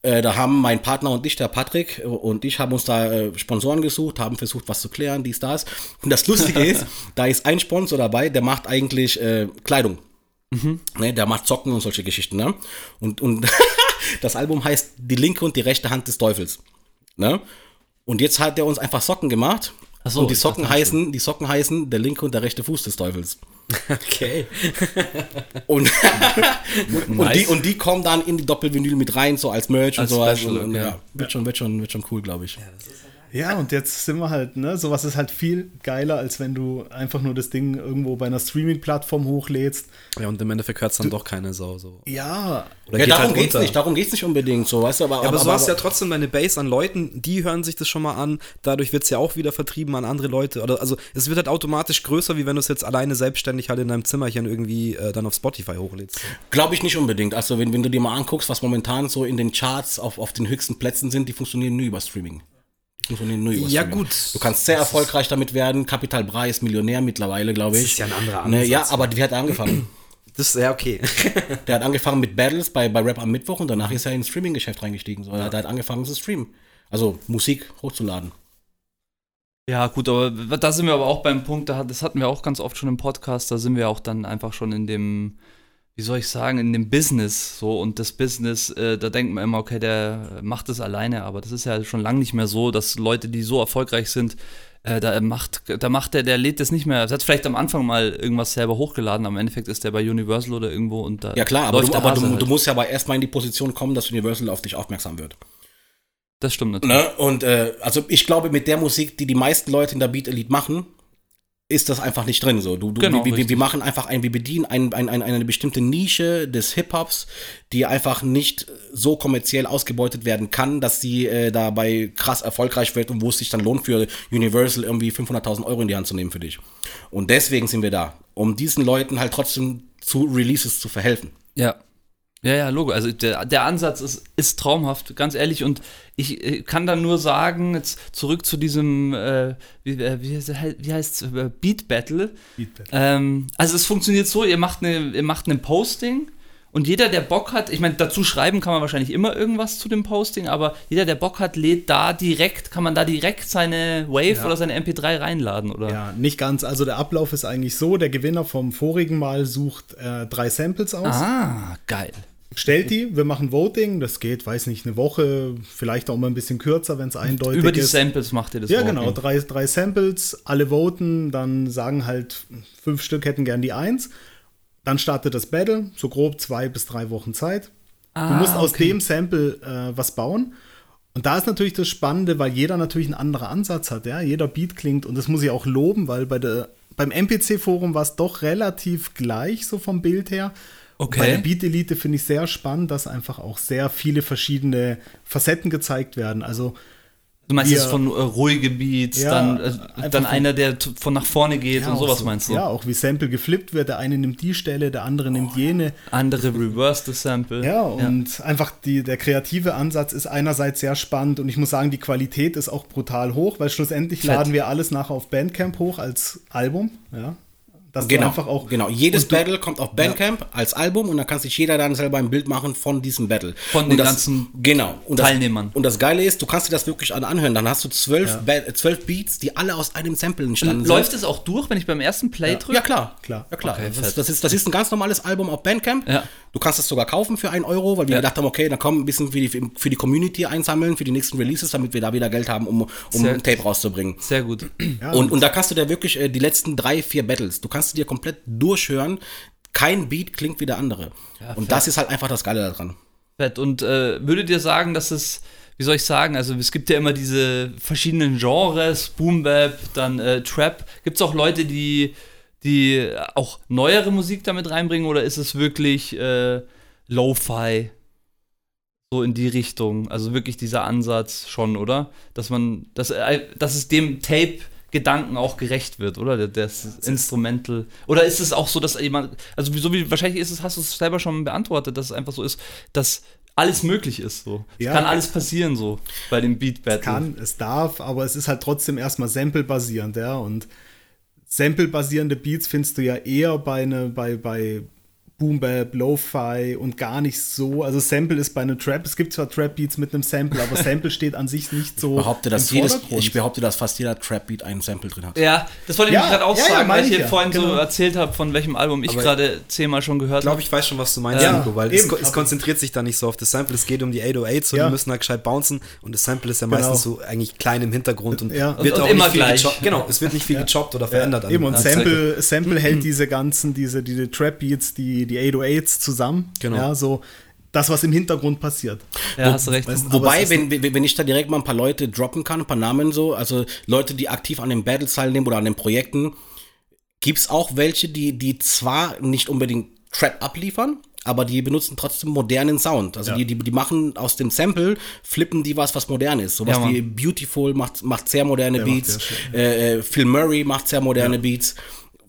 Speaker 4: Äh, da haben mein Partner und ich, der Patrick und ich, haben uns da äh, Sponsoren gesucht, haben versucht, was zu klären, dies, das. Und das Lustige (laughs) ist, da ist ein Sponsor dabei, der macht eigentlich äh, Kleidung. Ne, der macht Socken und solche Geschichten, ne? Und, und (laughs) das Album heißt Die linke und die rechte Hand des Teufels. Ne? Und jetzt hat er uns einfach Socken gemacht.
Speaker 2: Ach so,
Speaker 4: und die Socken heißen, die Socken heißen der linke und der rechte Fuß des Teufels. (laughs)
Speaker 1: Okay. (laughs)
Speaker 4: Und, und, die, und die kommen dann in die Doppelvinyl mit rein, so als Merch
Speaker 2: Als
Speaker 4: und sowas.
Speaker 2: Special,
Speaker 4: und, und,
Speaker 2: okay.
Speaker 4: ja, wird schon, wird schon, wird schon cool, glaube ich.
Speaker 3: Ja, und jetzt sind wir halt, ne, sowas ist halt viel geiler, als wenn du einfach nur das Ding irgendwo bei einer Streaming-Plattform hochlädst.
Speaker 1: Ja, und im Endeffekt hört es dann doch keine Sau so.
Speaker 3: Ja,
Speaker 1: Oder
Speaker 4: ja,
Speaker 1: geht
Speaker 4: darum
Speaker 1: halt
Speaker 4: geht's nicht, darum geht's nicht unbedingt so, weißt du, aber,
Speaker 1: Ja, aber so hast du ja trotzdem deine Base an Leuten, die hören sich das schon mal an, dadurch wird es ja auch wieder vertrieben an andere Leute. Oder, also es wird halt automatisch größer, wie wenn du es jetzt alleine selbstständig halt in deinem Zimmerchen irgendwie äh, dann auf Spotify hochlädst.
Speaker 4: Glaube ich nicht unbedingt. Also wenn, wenn du dir mal anguckst, was momentan so in den Charts auf, auf den höchsten Plätzen sind, die funktionieren nur über Streaming. Die funktionieren nur über
Speaker 1: Ja,
Speaker 4: Streaming.
Speaker 1: gut.
Speaker 4: Du kannst sehr erfolgreich damit werden. Capital Bra ist Millionär mittlerweile, glaube ich.
Speaker 1: ist ja ein anderer
Speaker 4: Ne, ja,
Speaker 1: Ansatz,
Speaker 4: aber wie hat er angefangen? (clears throat)
Speaker 1: Das ist ja okay. (laughs)
Speaker 4: Der hat angefangen mit Battles bei, bei Rap am Mittwoch und danach ist er ins Streaming-Geschäft reingestiegen. So, er hat angefangen zu streamen. Also Musik hochzuladen.
Speaker 2: Ja, gut, aber da sind wir aber auch beim Punkt, das hatten wir auch ganz oft schon im Podcast, da sind wir auch dann einfach schon in dem, wie soll ich sagen, in dem Business so und das Business, äh, da denkt man immer, okay, der macht das alleine, aber das ist ja schon lange nicht mehr so, dass Leute, die so erfolgreich sind, äh, da macht, da macht der, der lädt das nicht mehr. Er hat vielleicht am Anfang mal irgendwas selber hochgeladen, im Endeffekt ist der bei Universal oder irgendwo und da
Speaker 4: Ja klar, aber, du, aber du,
Speaker 2: Hase
Speaker 4: du
Speaker 2: halt.
Speaker 4: musst ja aber erstmal in die Position kommen, dass Universal auf dich aufmerksam wird.
Speaker 2: Das stimmt natürlich.
Speaker 4: Ne? Und äh, also ich glaube, mit der Musik, die die meisten Leute in der Beat Elite machen, ist das einfach nicht drin. So, du, du,
Speaker 2: Genau,
Speaker 4: wir, wir, machen einfach ein, wir bedienen ein, ein, ein, eine bestimmte Nische des Hip-Hops, die einfach nicht so kommerziell ausgebeutet werden kann, dass sie äh, dabei krass erfolgreich wird und wo es sich dann lohnt für Universal irgendwie 500.000 Euro in die Hand zu nehmen für dich. Und deswegen sind wir da, um diesen Leuten halt trotzdem zu Releases zu verhelfen.
Speaker 2: Ja. Ja, ja, Logo. Also der, der Ansatz ist, ist traumhaft, ganz ehrlich. Und ich äh, kann dann nur sagen, jetzt zurück zu diesem, äh, wie, äh, wie, wie heißt es, Beat Battle.
Speaker 3: Beat Battle.
Speaker 2: Ähm, also es funktioniert so, ihr macht eine, ihr macht ein Posting und jeder, der Bock hat, ich meine, dazu schreiben kann man wahrscheinlich immer irgendwas zu dem Posting, aber jeder, der Bock hat, lädt da direkt, kann man da direkt seine Wave
Speaker 3: Ja.
Speaker 2: oder seine MP3 reinladen, oder?
Speaker 3: Ja, nicht ganz. Also der Ablauf ist eigentlich so, der Gewinner vom vorigen Mal sucht äh, drei Samples aus,
Speaker 2: Ah, geil.
Speaker 3: stellt die, wir machen Voting, das geht, weiß nicht, eine Woche, vielleicht auch mal ein bisschen kürzer, wenn es eindeutig
Speaker 2: Über die
Speaker 3: ist.
Speaker 2: Samples macht ihr das
Speaker 3: Ja,
Speaker 2: Voting.
Speaker 3: genau, drei, drei Samples, alle voten, dann sagen halt, fünf Stück hätten gern die Eins. Dann startet das Battle, so grob zwei bis drei Wochen Zeit.
Speaker 2: Ah,
Speaker 3: du musst aus
Speaker 2: okay.
Speaker 3: dem Sample äh, was bauen. Und da ist natürlich das Spannende, weil jeder natürlich einen anderen Ansatz hat. Ja? Jeder Beat klingt, und das muss ich auch loben, weil bei der, beim MPC-Forum war es doch relativ gleich, so vom Bild her.
Speaker 2: Okay.
Speaker 3: Bei der Beat Elite finde ich sehr spannend, dass einfach auch sehr viele verschiedene Facetten gezeigt werden. Also
Speaker 2: Du meinst jetzt von äh, ruhige Beats,
Speaker 3: Ja,
Speaker 2: dann, äh, dann einer, der von nach vorne geht und
Speaker 3: auch
Speaker 2: sowas
Speaker 3: so.
Speaker 2: meinst du?
Speaker 3: Ja, auch wie Sample geflippt wird. Der eine nimmt die Stelle, der andere nimmt jene.
Speaker 2: Andere reverse the Sample.
Speaker 3: Ja, und einfach die, der kreative Ansatz ist einerseits sehr spannend und ich muss sagen, die Qualität ist auch brutal hoch, weil schlussendlich
Speaker 2: Fett.
Speaker 3: laden wir alles nachher auf Bandcamp hoch als Album. Ja. Dass
Speaker 4: Genau,
Speaker 3: du einfach auch.
Speaker 4: genau. Jedes Battle kommt auf Bandcamp als Album und dann kann sich jeder dann selber ein Bild machen von diesem Battle.
Speaker 2: Von
Speaker 4: und
Speaker 2: den
Speaker 4: das,
Speaker 2: ganzen
Speaker 4: genau. Und das,
Speaker 2: Teilnehmern.
Speaker 4: Und das Geile ist, du kannst dir das wirklich an- anhören. Dann hast du zwölf, Ba- äh, zwölf Beats, die alle aus einem Sample entstanden sind.
Speaker 2: Läuft es auch durch, wenn ich beim ersten Play drücke?
Speaker 4: Ja, klar.
Speaker 3: Klar.
Speaker 4: Ja, klar.
Speaker 2: Okay,
Speaker 4: das, das, ist, das ist ein ganz normales Album auf Bandcamp.
Speaker 2: Ja.
Speaker 4: Du kannst es sogar kaufen für einen Euro, weil wir
Speaker 2: Ja.
Speaker 4: gedacht haben, okay, dann kommen ein bisschen für die, für die Community einsammeln, für die nächsten Releases, damit wir da wieder Geld haben, um, um
Speaker 2: Sehr-
Speaker 4: ein Tape rauszubringen.
Speaker 2: Sehr gut.
Speaker 4: und, und da kannst du dir wirklich äh, die letzten drei, vier Battles, du kannst du dir komplett durchhören. Kein Beat klingt wie der andere. und
Speaker 2: fett.
Speaker 4: das ist halt einfach das Geile daran.
Speaker 2: Fett. Und äh, würdet ihr sagen, dass es, wie soll ich sagen, also es gibt ja immer diese verschiedenen Genres, Boom Bap, dann äh, Trap. Gibt es auch Leute, die, die auch neuere Musik damit reinbringen oder ist es wirklich äh, Lo-Fi? So in die Richtung. Also wirklich dieser Ansatz schon, oder? Dass man, dass, äh, dass es dem Tape. Gedanken auch gerecht wird, oder? Das Instrumental. Oder ist es auch so, dass jemand, also so wie wahrscheinlich ist es, hast du es selber schon beantwortet, dass es einfach so ist, dass alles möglich ist. So. Es
Speaker 3: Ja.
Speaker 2: kann alles passieren so bei dem Beat Battle.
Speaker 3: kann, es darf, aber es ist halt trotzdem erstmal Sample-basierend, ja. Und Sample-basierende Beats findest du ja eher bei ne, bei, bei Boom Bap, Lo-Fi und gar nicht so. Also Sample ist bei einem Trap. Es gibt zwar Trap-Beats mit einem Sample, aber Sample steht an sich nicht so
Speaker 4: Ich behaupte, dass
Speaker 3: im
Speaker 4: jedes, ich behaupte, dass fast jeder Trap-Beat einen Sample drin hat.
Speaker 2: Ja, das wollte ich
Speaker 3: Ja,
Speaker 2: mir gerade auch
Speaker 3: ja, ja,
Speaker 2: sagen,
Speaker 3: meine
Speaker 2: weil ich
Speaker 3: ich
Speaker 2: hier
Speaker 3: ja,
Speaker 2: vorhin so
Speaker 3: genau.
Speaker 2: erzählt habe, von welchem Album ich gerade zehnmal schon gehört
Speaker 1: Ich glaube,
Speaker 2: habe.
Speaker 1: ich weiß schon, was du meinst,
Speaker 3: Ja,
Speaker 1: Nico, weil es,
Speaker 3: eben.
Speaker 1: ko- es konzentriert sich da nicht so auf das Sample. Es geht um die 808s, so
Speaker 3: Ja.
Speaker 1: die müssen halt gescheit bouncen und das Sample ist ja
Speaker 3: Genau.
Speaker 1: meistens so eigentlich klein im Hintergrund und
Speaker 3: Ja.
Speaker 1: wird
Speaker 2: Und- und
Speaker 1: auch
Speaker 2: immer
Speaker 1: nicht viel
Speaker 2: gleich.
Speaker 1: gechoppt. Genau, es wird nicht viel gechoppt oder verändert.
Speaker 3: Eben, und Sample, Sample hält diese ganzen, diese, diese Trap-Beats, die, die 808s zusammen.
Speaker 1: Genau.
Speaker 3: Ja, so das, was im Hintergrund passiert.
Speaker 2: Ja, hast du recht.
Speaker 3: weißt
Speaker 4: Wobei, wenn, wenn wenn ich da direkt mal ein paar Leute droppen kann, ein paar Namen so, also Leute, die aktiv an den Battles teilnehmen oder an den Projekten, gibt es auch welche, die, die zwar nicht unbedingt Trap abliefern, aber die benutzen trotzdem modernen Sound. Also
Speaker 3: Ja.
Speaker 4: die, die, die machen aus dem Sample, flippen die was, was modern ist. Sowas
Speaker 2: Ja,
Speaker 4: wie Beautiful macht, macht sehr moderne
Speaker 3: Der macht
Speaker 4: Beats. äh, äh, Phil Murray macht sehr moderne Beats.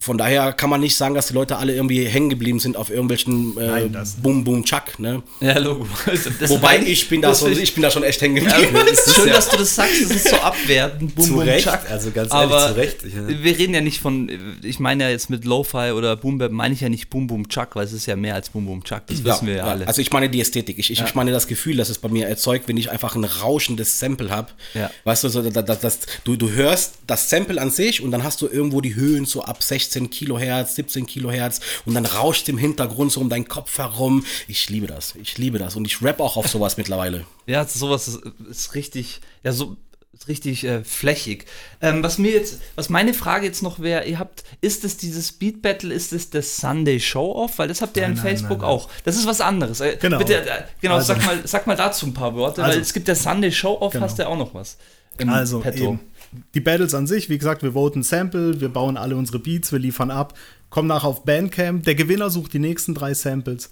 Speaker 4: Von daher kann man nicht sagen, dass die Leute alle irgendwie hängen geblieben sind auf irgendwelchen äh,
Speaker 3: Nein, das-
Speaker 4: Boom Boom Chuck. Ne?
Speaker 2: Ja, Logo. (laughs) Das
Speaker 4: Wobei ich bin da
Speaker 2: das
Speaker 4: schon,
Speaker 2: ist-
Speaker 4: ich bin da schon echt hängen
Speaker 2: Ja,
Speaker 4: geblieben.
Speaker 2: es ist (laughs) schön, dass du das sagst, das ist so abwertend. Boom,
Speaker 1: Zu
Speaker 2: boom,
Speaker 1: Recht,
Speaker 2: Chuck.
Speaker 1: also ganz ehrlich,
Speaker 2: Aber
Speaker 1: zu Recht. Ich-
Speaker 2: wir reden ja nicht von, ich meine ja jetzt mit Lo-Fi oder Boom Bap, meine ich ja nicht Boom Boom Chuck, weil es ist ja mehr als Boom Boom Chuck, das wissen wir ja, alle.
Speaker 4: Also ich meine die Ästhetik. Ich, ich, ich meine das Gefühl, das es bei mir erzeugt, wenn ich einfach ein rauschendes Sample habe.
Speaker 2: Ja.
Speaker 4: Weißt du, so, das, das, das, du, du hörst das Sample an sich und dann hast du irgendwo die Höhen so ab 16 Kilohertz, 17 Kilohertz und dann rauscht im Hintergrund so um deinen Kopf herum. Ich liebe das. Ich liebe das. Und ich rap auch auf sowas mittlerweile.
Speaker 2: Ja, sowas ist, ist richtig, ja, so ist richtig äh, flächig. Ähm, was mir jetzt, was meine Frage jetzt noch wäre, ihr habt, ist es dieses Beat Battle, ist es das Sunday Show Off? Weil das habt ihr
Speaker 3: Nein,
Speaker 2: in
Speaker 3: nein,
Speaker 2: Facebook
Speaker 3: nein, nein.
Speaker 2: auch. Das ist was anderes. Äh,
Speaker 3: Genau.
Speaker 2: Bitte, äh, genau,
Speaker 3: Also-
Speaker 2: sag, mal, sag mal dazu ein paar Worte,
Speaker 3: Also-
Speaker 2: weil es gibt der Sunday Show Off,
Speaker 3: Genau.
Speaker 2: hast du ja auch noch was. im
Speaker 3: Also
Speaker 2: Petto.
Speaker 3: eben. Die Battles an sich, wie gesagt, wir voten Sample, wir bauen alle unsere Beats, wir liefern ab, kommen nachher auf Bandcamp, der Gewinner sucht die nächsten drei Samples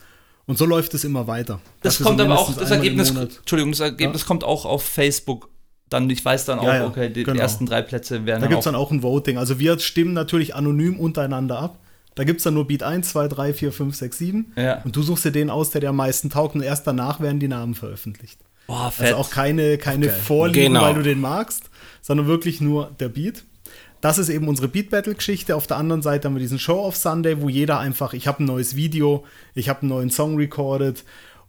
Speaker 3: und so läuft es immer weiter.
Speaker 2: Das
Speaker 3: Dafür
Speaker 2: kommt
Speaker 3: so
Speaker 2: aber auch, das Ergebnis. Entschuldigung, das Ergebnis kommt auch auf Facebook. Dann, ich weiß dann auch,
Speaker 3: Ja, ja,
Speaker 2: okay, die, die
Speaker 3: genau.
Speaker 2: ersten drei Plätze werden
Speaker 3: Da gibt es dann auch ein Voting. Also wir stimmen natürlich anonym untereinander ab. Da gibt es dann nur Beat 1, 2, 3, 4, 5, 6, 7.
Speaker 2: Ja.
Speaker 3: Und du suchst dir den aus, der dir am meisten taugt. Und erst danach werden die Namen veröffentlicht.
Speaker 2: Boah, fett.
Speaker 3: Also auch keine, keine Vorlieben,
Speaker 4: Genau.
Speaker 3: weil du den magst, sondern wirklich nur der Beat. Das ist eben unsere Beat Battle Geschichte. Auf der anderen Seite haben wir diesen Show of Sunday, wo jeder einfach, ich habe ein neues Video, ich habe einen neuen Song recorded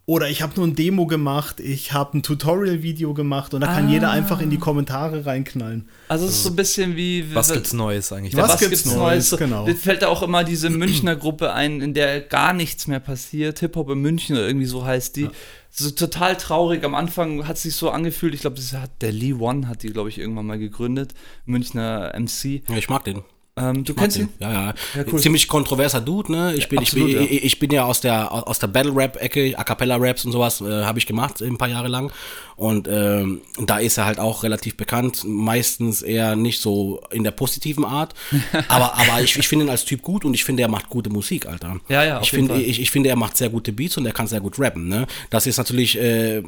Speaker 3: oder ich habe nur ein Demo gemacht, ich habe ein Tutorial Video gemacht und da kann
Speaker 2: Ah.
Speaker 3: jeder einfach in die Kommentare reinknallen.
Speaker 2: also es ist so ein bisschen wie.
Speaker 1: Was gibt's Neues eigentlich?
Speaker 3: Was
Speaker 2: was,
Speaker 3: gibt's
Speaker 2: gibt's
Speaker 3: Neues?
Speaker 2: Neues?
Speaker 3: Genau.
Speaker 2: Mir fällt da auch immer diese Münchner Gruppe ein, in der gar nichts mehr passiert. Hip-Hop in München oder irgendwie so heißt die. So total traurig. Am Anfang hat es sich so angefühlt. Ich glaube, das hat der Lee One hat die, glaube ich, irgendwann mal gegründet. Münchner MC.
Speaker 4: Ja, ich mag den.
Speaker 2: Ähm, du kennst ihn?
Speaker 4: Ja, ja.
Speaker 2: Ja, cool.
Speaker 4: Ziemlich kontroverser Dude, ne? Ich bin,
Speaker 2: absolut,
Speaker 4: ich,
Speaker 2: ja.
Speaker 4: bin ich, ich bin ja aus der aus der Battle Rap Ecke, A cappella Raps und sowas äh, habe ich gemacht ein paar Jahre lang und ähm, da ist er halt auch relativ bekannt, meistens eher nicht so in der positiven Art, (laughs) aber aber ich, ich finde ihn als Typ gut und ich finde er macht gute Musik, Alter.
Speaker 2: Ja, ja, auf
Speaker 4: Ich
Speaker 2: jeden
Speaker 4: finde
Speaker 2: Fall.
Speaker 4: ich, ich finde er macht sehr gute Beats und er kann sehr gut rappen, ne? Das ist natürlich äh,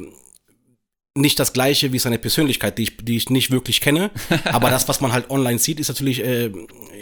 Speaker 4: nicht das gleiche wie seine Persönlichkeit, die ich, die ich nicht wirklich kenne. (laughs) Aber das, was man halt online sieht, ist natürlich äh,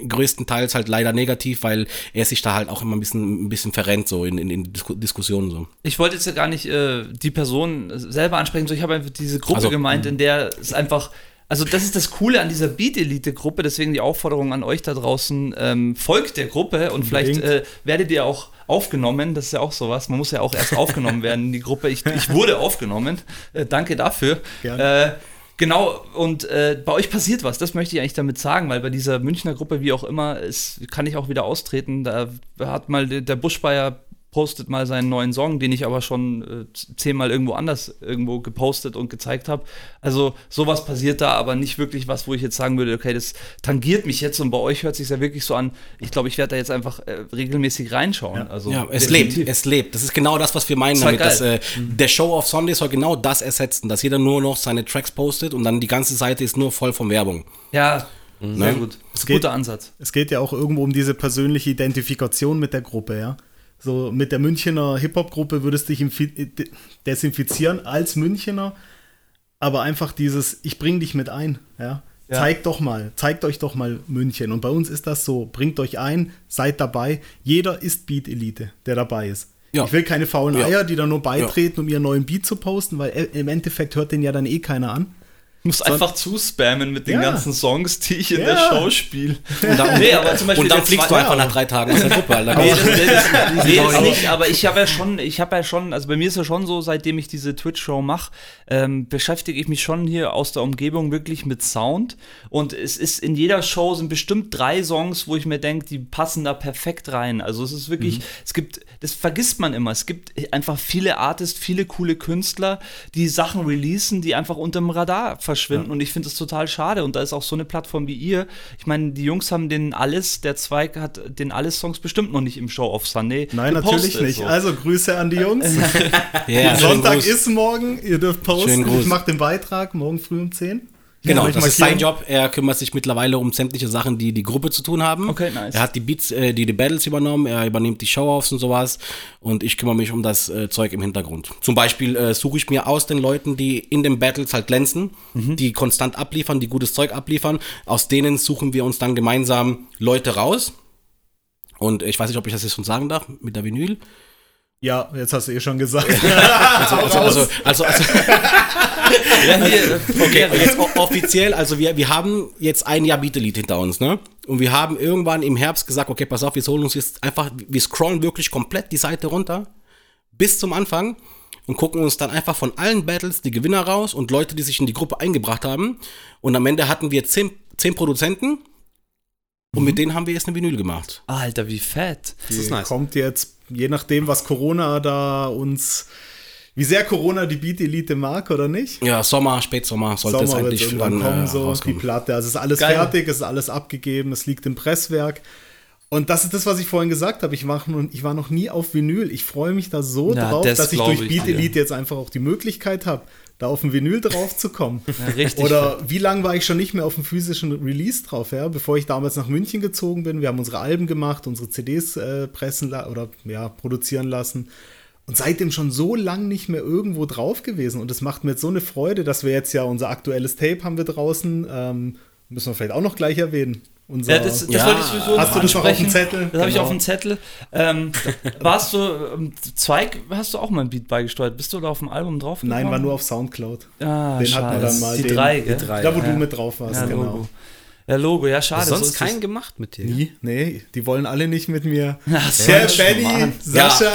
Speaker 4: größtenteils halt leider negativ, weil er sich da halt auch immer ein bisschen, ein bisschen verrennt, so in, in, in Disku Diskussionen so.
Speaker 2: Ich wollte jetzt ja gar nicht äh, die Person selber ansprechen, so ich habe einfach diese Gruppe
Speaker 4: Also,
Speaker 2: gemeint, in der es einfach Also das ist das Coole an dieser Beat-Elite-Gruppe, deswegen die Aufforderung an euch da draußen, ähm, folgt der Gruppe und vielleicht äh, werdet ihr auch aufgenommen, das ist ja auch sowas, man muss ja auch erst aufgenommen werden in die Gruppe. Ich, ich wurde aufgenommen, äh, danke dafür.
Speaker 3: Gerne.
Speaker 2: Äh, Genau, und äh, bei euch passiert was, das möchte ich eigentlich damit sagen, weil bei dieser Münchner Gruppe, wie auch immer, ist, kann ich auch wieder austreten. Da hat mal der Buschbayer postet mal seinen neuen Song, den ich aber schon äh, zehnmal irgendwo anders irgendwo gepostet und gezeigt habe. Also sowas passiert da, aber nicht wirklich was, wo ich jetzt sagen würde, okay, das tangiert mich jetzt und bei euch hört sich ja wirklich so an. Ich glaube, ich werde da jetzt einfach äh, regelmäßig reinschauen. Also
Speaker 4: Ja, es
Speaker 2: definitiv.
Speaker 4: lebt, es lebt. Das ist genau das, was wir meinen
Speaker 2: Das
Speaker 4: damit. Dass, äh,
Speaker 2: geil.
Speaker 4: der Show of Sunday soll genau das ersetzen, dass jeder nur noch seine Tracks postet und dann die ganze Seite ist nur voll von Werbung.
Speaker 2: Ja, sehr
Speaker 4: Ne?
Speaker 2: gut. Das ist ein
Speaker 3: geht-
Speaker 2: guter Ansatz.
Speaker 3: Es geht ja auch irgendwo um diese persönliche Identifikation mit der Gruppe, ja. So mit der Münchner Hip-Hop-Gruppe würdest du dich de- desinfizieren als Münchner, aber einfach dieses, ich bring dich mit ein, ja.
Speaker 2: Ja.
Speaker 3: Zeigt doch mal, zeigt euch doch mal München. Und bei uns ist das so, bringt euch ein, seid dabei. Jeder ist Beat-Elite, der dabei ist.
Speaker 4: Ja.
Speaker 3: Ich will keine faulen. Eier, die da nur beitreten, um ihren neuen Beat zu posten, weil äh, im Endeffekt hört den ja dann eh keiner an.
Speaker 2: Ich muss einfach zuspammen mit den
Speaker 3: Ja.
Speaker 2: ganzen Songs, die ich in
Speaker 3: Ja.
Speaker 2: der Show spiele.
Speaker 4: Und dann, (laughs)
Speaker 2: Nee, aber zum Beispiel
Speaker 4: und dann fliegst du einfach nach drei Tagen aus der Gruppe. Alter.
Speaker 2: Nee, das, das, nee, das
Speaker 4: Aber-
Speaker 2: nicht, aber ich habe ja schon, ich habe ja schon, also bei mir ist ja schon so, seitdem ich diese Twitch-Show mache, ähm, beschäftige ich mich schon hier aus der Umgebung wirklich mit Sound. Und es ist in jeder Show sind bestimmt drei Songs, wo ich mir denke, die passen da perfekt rein. Also es ist wirklich, es gibt, das vergisst man immer. Es gibt einfach viele Artists, viele coole Künstler, die Sachen releasen, die einfach unterm Radar verschwinden. Und ich finde das total schade. Und da ist auch so eine Plattform wie ihr. Ich meine, die Jungs haben den alles, der Zweig hat den alles Songs bestimmt noch nicht im Show of Sunday.
Speaker 3: Nein, natürlich nicht.
Speaker 2: so.
Speaker 3: Also Grüße an die Jungs. (laughs)
Speaker 4: Ja, schönen
Speaker 3: Sonntag
Speaker 4: Gruß.
Speaker 3: ist morgen, ihr dürft posten. Ich mache den Beitrag morgen früh um 10.
Speaker 4: Genau, das ist sein
Speaker 3: markieren.
Speaker 4: Job. Er kümmert sich mittlerweile um sämtliche Sachen, die die Gruppe zu tun haben.
Speaker 2: Okay, nice.
Speaker 4: Er hat die Beats, äh, die, die Battles übernommen, er übernimmt die Show-Offs und sowas und ich kümmere mich um das äh, Zeug im Hintergrund. Zum Beispiel äh, suche ich mir aus den Leuten, die in den Battles halt glänzen,
Speaker 2: Mhm.
Speaker 4: die konstant abliefern, die gutes Zeug abliefern. Aus denen suchen wir uns dann gemeinsam Leute raus. Und ich weiß nicht, ob ich das jetzt schon sagen darf mit der Vinyl.
Speaker 3: Ja, jetzt hast du eh schon gesagt. (laughs)
Speaker 4: Also, also, also, also, (laughs) also
Speaker 2: Ja, hier, (laughs)
Speaker 4: Okay, und jetzt offiziell, also wir, wir haben jetzt ein Jahr Beat Elite hinter uns, ne? Und wir haben irgendwann im Herbst gesagt, okay, pass auf, wir holen uns jetzt einfach, wir scrollen wirklich komplett die Seite runter bis zum Anfang und gucken uns dann einfach von allen Battles die Gewinner raus und Leute, die sich in die Gruppe eingebracht haben. Und am Ende hatten wir zehn, zehn Produzenten und mit denen haben wir jetzt eine Vinyl gemacht.
Speaker 2: Alter, wie fett.
Speaker 1: Das ist nice.
Speaker 3: Kommt jetzt, je nachdem, was Corona da uns, wie sehr Corona die Beat Elite mag oder nicht.
Speaker 4: Ja, Sommer, Spätsommer sollte es
Speaker 3: Sommer wird
Speaker 4: eigentlich dann,
Speaker 3: kommen,
Speaker 4: äh,
Speaker 3: so die. Platte. Also es ist alles
Speaker 2: Geil.
Speaker 3: fertig, es ist alles abgegeben, es liegt im Presswerk. Und das ist das, was ich vorhin gesagt habe. Ich, nun- ich war noch nie auf Vinyl. Ich freue mich da so
Speaker 2: Ja,
Speaker 3: drauf,
Speaker 2: das
Speaker 3: dass ich durch Beat. Elite jetzt einfach auch die Möglichkeit habe, da auf ein Vinyl drauf zu kommen. (laughs)
Speaker 2: richtig
Speaker 3: Oder wie lange war ich schon nicht mehr auf dem physischen Release drauf, ja? Bevor ich damals nach München gezogen bin. Wir haben unsere Alben gemacht, unsere CDs äh, pressen oder ja, produzieren lassen. Und seitdem schon so lang nicht mehr irgendwo drauf gewesen. Und es macht mir jetzt so eine Freude, dass wir jetzt ja unser aktuelles Tape haben wir draußen. Ähm, müssen wir vielleicht auch noch gleich erwähnen. Unser,
Speaker 2: Ja, das, das
Speaker 4: Ja.
Speaker 2: wollte ich sowieso
Speaker 3: Hast du das noch auf dem. Zettel?
Speaker 2: Das habe ich
Speaker 3: Genau.
Speaker 2: auf dem Zettel. Ähm, (laughs) warst du, ähm, Zweig, hast du auch mal ein Beat beigesteuert? Bist du da auf dem Album drauf?
Speaker 3: Nein, war nur auf Soundcloud.
Speaker 2: Ah,
Speaker 3: den hat man dann mal.
Speaker 2: Die
Speaker 3: den,
Speaker 2: drei?
Speaker 1: Die drei.
Speaker 3: Da, wo
Speaker 1: Ja.
Speaker 3: du mit drauf warst,
Speaker 2: Ja,
Speaker 3: genau.
Speaker 2: Logo. Ja, Logo, ja, schade. so
Speaker 1: Sonst
Speaker 2: ist
Speaker 1: keinen gemacht mit dir.
Speaker 3: Nie? Nee, die wollen alle nicht mit mir. (laughs)
Speaker 2: Ach so,
Speaker 3: Herr
Speaker 2: schon,
Speaker 3: Benny,
Speaker 2: Mann.
Speaker 3: Sascha,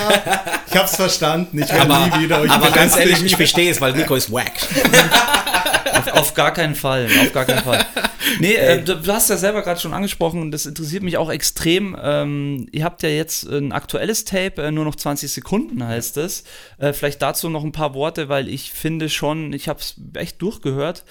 Speaker 3: ich hab's verstanden. Ich
Speaker 4: Aber,
Speaker 3: nie wieder euch
Speaker 4: aber ganz ehrlich, ich verstehe es, weil Nico ist wack. (laughs)
Speaker 2: Auf, auf gar keinen Fall, auf gar keinen Fall. Nee, äh, du, du hast ja selber gerade schon angesprochen und das interessiert mich auch extrem. Ähm, ihr habt ja jetzt ein aktuelles Tape, äh, nur noch 20 Sekunden heißt es. Äh, vielleicht dazu noch ein paar Worte, weil ich finde schon, ich habe es echt durchgehört.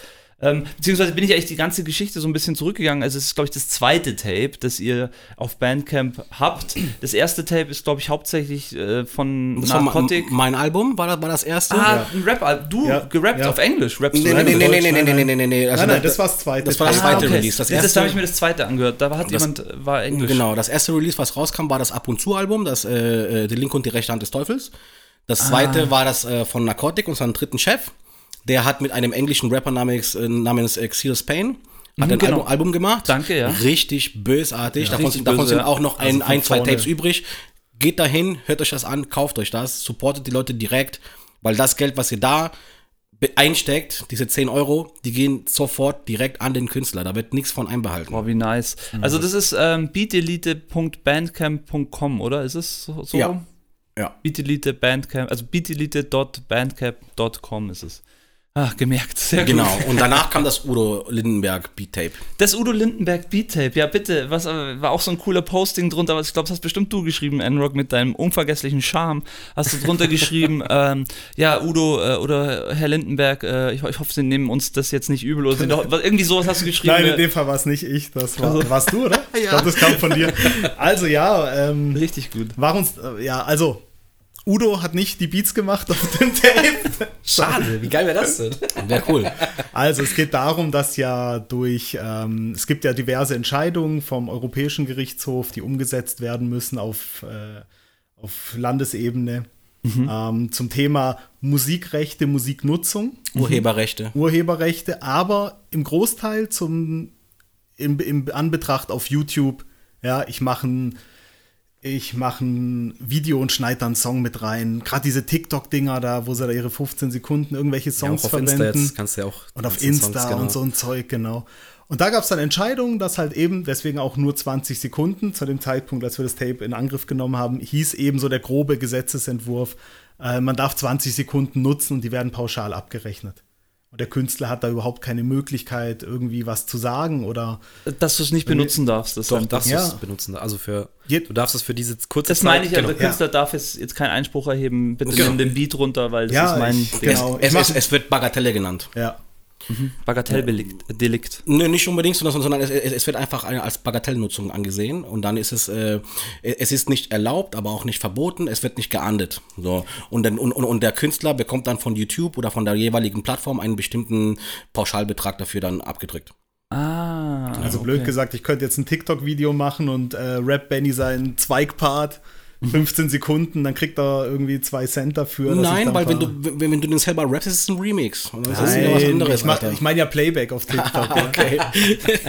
Speaker 2: Ähm, beziehungsweise bin ich eigentlich die ganze Geschichte so ein bisschen zurückgegangen. Also es ist, glaube ich, das zweite Tape, das ihr auf Bandcamp habt. Das erste Tape ist, glaube ich, hauptsächlich äh, von
Speaker 4: Das
Speaker 2: Narcotic.
Speaker 4: mein Album, war das, war das erste?
Speaker 2: Ah, ein Rap, du
Speaker 3: Ja.
Speaker 2: gerappt
Speaker 3: Ja.
Speaker 2: auf Englisch, rappst du
Speaker 4: Nee, nee,
Speaker 2: Rap
Speaker 4: nee,
Speaker 2: auf
Speaker 4: nee, nee, nee, nee, nee, nee, nee, nee. Also
Speaker 3: Nein, nein, das war das zweite.
Speaker 4: Das war das
Speaker 3: Tape.
Speaker 4: zweite
Speaker 2: Ah, okay.
Speaker 4: Release. Das
Speaker 2: Das, das
Speaker 4: erste-
Speaker 2: habe ich mir das zweite angehört. Da hat jemand, äh, war Englisch.
Speaker 4: Genau, das erste Release, was rauskam, war das Ab und zu Album, das äh, äh, Die linke und die rechte Hand des Teufels. Das zweite war das äh, von Narcotic, unserem dritten Chef. Der hat mit einem englischen Rapper namens, äh, namens Exil's Pain hat ein
Speaker 2: genau.
Speaker 4: Album, Album gemacht.
Speaker 2: Danke, ja.
Speaker 4: Richtig bösartig. davon
Speaker 2: richtig
Speaker 4: sind, davon
Speaker 2: böse,
Speaker 4: sind
Speaker 2: ja.
Speaker 4: auch noch ein,
Speaker 3: Also
Speaker 4: ein zwei
Speaker 3: vorne.
Speaker 4: Tapes übrig. Geht dahin, hört euch das an, kauft euch das, supportet die Leute direkt, weil das Geld, was ihr da einsteckt, diese 10 Euro, die gehen sofort direkt an den Künstler. Da wird nichts von einbehalten.
Speaker 2: Boah, wie nice. Also das ist ähm, beatelite.bandcamp.com, oder? Ist es so? so?
Speaker 4: Ja. Ja.
Speaker 2: Beatelite Bandcamp, also beatelite.bandcamp.com ist es. Ach, gemerkt. Sehr
Speaker 4: Genau.
Speaker 2: gut.
Speaker 4: Und danach kam das Udo Lindenberg Beat Tape.
Speaker 2: Das Udo Lindenberg Beat Tape, ja bitte, was äh, war auch so ein cooler Posting drunter, aber ich glaube, das hast bestimmt du geschrieben, Enrock, mit deinem unvergesslichen Charme. Hast du drunter geschrieben, (laughs) ähm, ja, Udo äh, oder Herr Lindenberg, äh, ich, ich hoffe, Sie nehmen uns das jetzt nicht übel oder Sie doch, was- irgendwie sowas hast du geschrieben.
Speaker 3: Nein, in
Speaker 2: äh,
Speaker 3: dem Fall war es nicht ich, das war,
Speaker 2: Also-
Speaker 3: warst du, oder? (laughs) Ich glaube, das kam von dir. Also ja, ähm,
Speaker 2: richtig gut.
Speaker 3: war uns, äh, ja, also Udo hat nicht die Beats gemacht auf dem Tape. (laughs)
Speaker 1: Schade, wie geil wäre das denn?
Speaker 4: Wäre cool.
Speaker 3: Also es geht darum, dass ja durch, ähm, es gibt ja diverse Entscheidungen vom Europäischen Gerichtshof, die umgesetzt werden müssen auf, äh, auf Landesebene ähm, zum Thema Musikrechte, Musiknutzung.
Speaker 4: Urheberrechte.
Speaker 3: Urheberrechte, aber im Großteil zum im, im Anbetracht auf YouTube, ja, ich mache ein, ich mache ein Video und schneide da einen Song mit rein. Gerade diese TikTok-Dinger da, wo sie da ihre 15 Sekunden irgendwelche
Speaker 1: Ja,
Speaker 3: Songs
Speaker 1: auch auf
Speaker 3: verwenden.
Speaker 1: Insta jetzt kannst du ja auch.
Speaker 3: und auf Insta
Speaker 1: Songs, genau.
Speaker 3: und so ein Zeug, genau. Und da gab es dann Entscheidungen, dass halt eben, deswegen auch nur 20 Sekunden zu dem Zeitpunkt, als wir das Tape in Angriff genommen haben, hieß eben so der grobe Gesetzesentwurf, äh, man darf 20 Sekunden nutzen und die werden pauschal abgerechnet. Und der Künstler hat da überhaupt keine Möglichkeit, irgendwie was zu sagen oder
Speaker 2: Dass du es nicht benutzen darfst. Das
Speaker 1: Doch, darfst
Speaker 3: Ja.
Speaker 1: du es benutzen. Also für. Du darfst es für diese kurze
Speaker 2: Das meine ich ja,
Speaker 1: genau.
Speaker 2: der Künstler darf jetzt, jetzt keinen Einspruch erheben, bitte
Speaker 1: Genau.
Speaker 2: nimm den Beat runter, weil das
Speaker 3: Ja,
Speaker 2: ist mein
Speaker 3: ich-
Speaker 2: Ding.
Speaker 3: genau.
Speaker 4: Es, es, es wird Bagatelle genannt.
Speaker 3: ja.
Speaker 2: Bagatelldelikt. Delikt.
Speaker 4: Nö, nicht unbedingt, sondern, sondern es, es wird einfach als Bagatellnutzung angesehen und dann ist es, äh, es ist nicht erlaubt, aber auch nicht verboten, es wird nicht geahndet. So. Und, dann, und, und, der Künstler bekommt dann von YouTube oder von der jeweiligen Plattform einen bestimmten Pauschalbetrag dafür dann abgedrückt.
Speaker 2: Ah.
Speaker 3: Also blöd gesagt, ich könnte jetzt ein TikTok-Video machen und äh, Rap Benny seinen Zweigpart, 15 Sekunden, dann kriegt er irgendwie zwei Cent dafür. dass ich
Speaker 4: Nein, weil wenn du, wenn, wenn du den selber rappst, ist es ein Remix. Und das ist wieder was
Speaker 3: Nein,
Speaker 4: anderes.
Speaker 3: ich, mach, ich meine ja Playback auf (laughs) TikTok.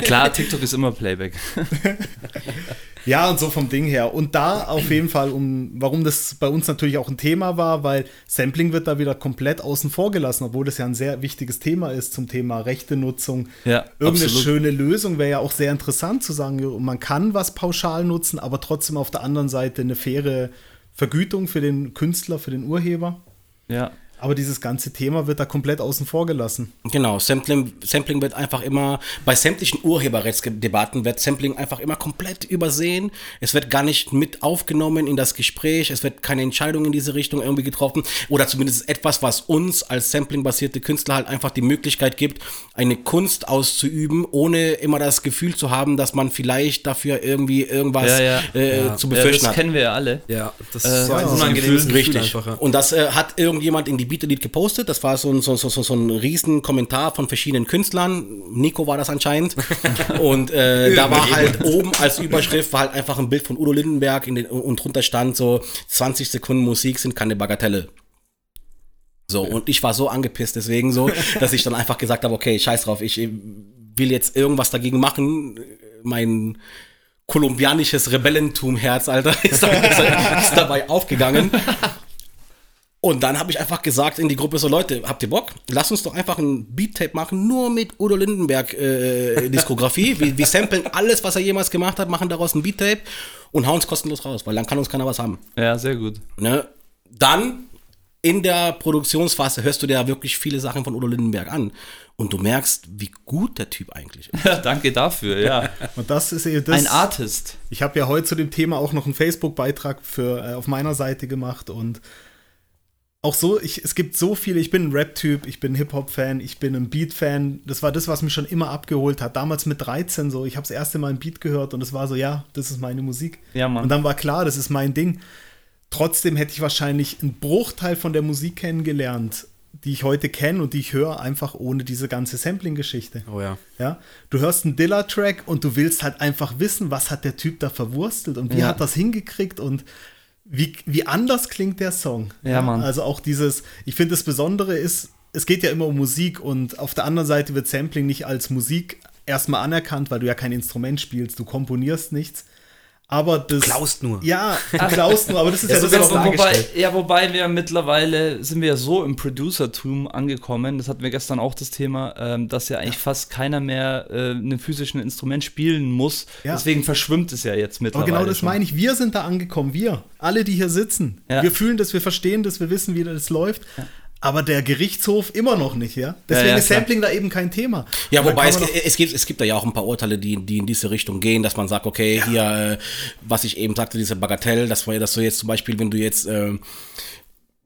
Speaker 2: Klar, TikTok ist immer Playback. (laughs)
Speaker 3: Ja, und so vom Ding her. Und da auf jeden Fall, um, warum das bei uns natürlich auch ein Thema war, weil Sampling wird da wieder komplett außen vor gelassen, obwohl das ja ein sehr wichtiges Thema ist zum Thema Rechtenutzung.
Speaker 2: Ja,
Speaker 3: Irgendeine
Speaker 2: absolut.
Speaker 3: schöne Lösung wäre ja auch sehr interessant zu sagen, man kann was pauschal nutzen, aber trotzdem auf der anderen Seite eine faire Vergütung für den Künstler, für den Urheber.
Speaker 2: Ja.
Speaker 3: Aber dieses ganze Thema wird da komplett außen vor gelassen.
Speaker 4: Genau, Sampling, Sampling wird einfach immer, bei sämtlichen Urheberrechtsdebatten wird Sampling einfach immer komplett übersehen. Es wird gar nicht mit aufgenommen in das Gespräch, es wird keine Entscheidung in diese Richtung irgendwie getroffen oder zumindest etwas, was uns als Sampling-basierte Künstler halt einfach die Möglichkeit gibt, eine Kunst auszuüben, ohne immer das Gefühl zu haben, dass man vielleicht dafür irgendwie irgendwas
Speaker 2: Ja, ja.
Speaker 4: Äh,
Speaker 1: Ja.
Speaker 4: zu
Speaker 2: ja,
Speaker 4: befürchten
Speaker 2: das
Speaker 4: hat.
Speaker 2: kennen wir ja alle.
Speaker 1: Ja, das
Speaker 2: Äh,
Speaker 1: ist so ein unangenehmes Gefühl
Speaker 4: Richtig.
Speaker 1: einfach. Ja.
Speaker 4: Und das äh, hat irgendjemand in die Beat Elite gepostet. Das war so ein, so, so, so, so ein riesen Kommentar von verschiedenen Künstlern. Nico war das anscheinend. (laughs) Und äh, da war halt oben als Überschrift war halt einfach ein Bild von Udo Lindenberg in den, und drunter stand so 20 Sekunden Musik sind keine Bagatelle. So, und ich war so angepisst deswegen so, (laughs) dass ich dann einfach gesagt habe, okay, scheiß drauf, ich will jetzt irgendwas dagegen machen. Mein kolumbianisches Rebellentum-Herz, Alter, (laughs) ist, da- ist, ist dabei aufgegangen. Und dann habe ich einfach gesagt in die Gruppe so, Leute, habt ihr Bock? Lass uns doch einfach ein Beat-Tape machen, nur mit Udo Lindenberg äh, Diskografie. wir, wir samplen alles, was er jemals gemacht hat, machen daraus ein Beat-Tape und hauen es kostenlos raus, weil dann kann uns keiner was haben.
Speaker 2: Ja, sehr gut.
Speaker 4: Ne? Dann in der Produktionsphase hörst du dir wirklich viele Sachen von Udo Lindenberg an und du merkst, wie gut der Typ eigentlich ist. (laughs)
Speaker 2: Ja, danke dafür, ja. (laughs)
Speaker 3: Und das ist eben das.
Speaker 2: Ein Artist.
Speaker 3: Ich habe ja heute zu dem Thema auch noch einen Facebook-Beitrag für äh, auf meiner Seite gemacht und auch so, ich, es gibt so viele, ich bin ein Rap-Typ, ich bin ein Hip-Hop-Fan, ich bin ein Beat-Fan. Das war das, was mich schon immer abgeholt hat. Damals mit 13 so, ich habe das erste Mal ein Beat gehört und es war so, ja, das ist meine Musik.
Speaker 2: Ja, Mann.
Speaker 3: Und dann war klar, das ist mein Ding. Trotzdem hätte ich wahrscheinlich einen Bruchteil von der Musik kennengelernt, die ich heute kenne und die ich höre, einfach ohne diese ganze Sampling-Geschichte.
Speaker 1: Oh ja.
Speaker 3: Ja, du hörst einen Dilla-Track und du willst halt einfach wissen, was hat der Typ da verwurstelt und wie
Speaker 2: Ja.
Speaker 3: hat das hingekriegt und wie, wie anders klingt der Song.
Speaker 2: Ja, Mann.
Speaker 3: Also auch dieses, ich finde das Besondere ist, es geht ja immer um Musik und auf der anderen Seite wird Sampling nicht als Musik erstmal anerkannt, weil du ja kein Instrument spielst, du komponierst nichts. Aber das.
Speaker 1: klaust nur.
Speaker 3: Ja, (laughs) du klaust nur, aber das ist ja,
Speaker 1: so doch
Speaker 3: dargestellt.
Speaker 1: dargestellt.
Speaker 2: wobei, ja, wobei wir mittlerweile sind wir ja so im Producertum angekommen, das hatten wir gestern auch das Thema, ähm, dass ja eigentlich fast keiner mehr äh, ein physischen Instrument spielen muss.
Speaker 3: Ja.
Speaker 2: Deswegen verschwimmt es ja jetzt
Speaker 3: Aber
Speaker 2: mittlerweile.
Speaker 3: genau das
Speaker 2: schon.
Speaker 3: meine ich. Wir sind da angekommen. Wir. Alle, die hier sitzen.
Speaker 2: Ja.
Speaker 3: Wir fühlen das, wir verstehen das, wir wissen, wie das läuft. Aber der Gerichtshof immer noch nicht, ja? Deswegen
Speaker 2: ja,
Speaker 3: ist
Speaker 2: klar.
Speaker 3: Sampling da eben kein Thema.
Speaker 4: Ja, wobei es, es, gibt, es gibt da ja auch ein paar Urteile, die, die in diese Richtung gehen, dass man sagt, okay, hier, äh, was ich eben sagte, diese Bagatell, das war ja, dass du jetzt zum Beispiel, wenn du jetzt äh,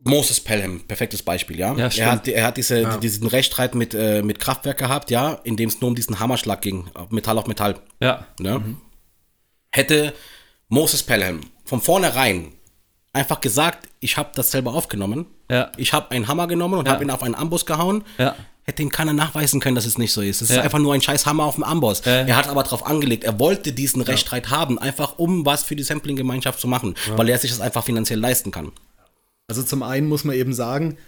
Speaker 4: Moses Pelham, perfektes Beispiel, ja.
Speaker 2: Ja,
Speaker 4: er, hat, er hat diese, diesen Rechtsstreit mit, äh, mit Kraftwerk gehabt, ja, in dem es nur um diesen Hammerschlag ging, auf Metall auf Metall.
Speaker 2: Ja.
Speaker 4: Ne? Hätte Moses Pelham von vornherein einfach gesagt, ich habe das selber aufgenommen,
Speaker 2: Ja.
Speaker 4: ich habe einen Hammer genommen und
Speaker 2: Ja.
Speaker 4: habe ihn auf einen Amboss gehauen,
Speaker 2: Ja.
Speaker 4: hätte ihm keiner nachweisen können, dass es nicht so ist. Es
Speaker 2: Ja.
Speaker 4: ist einfach nur ein scheiß Hammer auf dem Amboss.
Speaker 2: Ja.
Speaker 4: Er hat aber darauf angelegt, er wollte diesen Rechtsstreit haben, einfach um was für die Sampling-Gemeinschaft zu machen, weil er sich das einfach finanziell leisten kann.
Speaker 3: Also zum einen muss man eben sagen,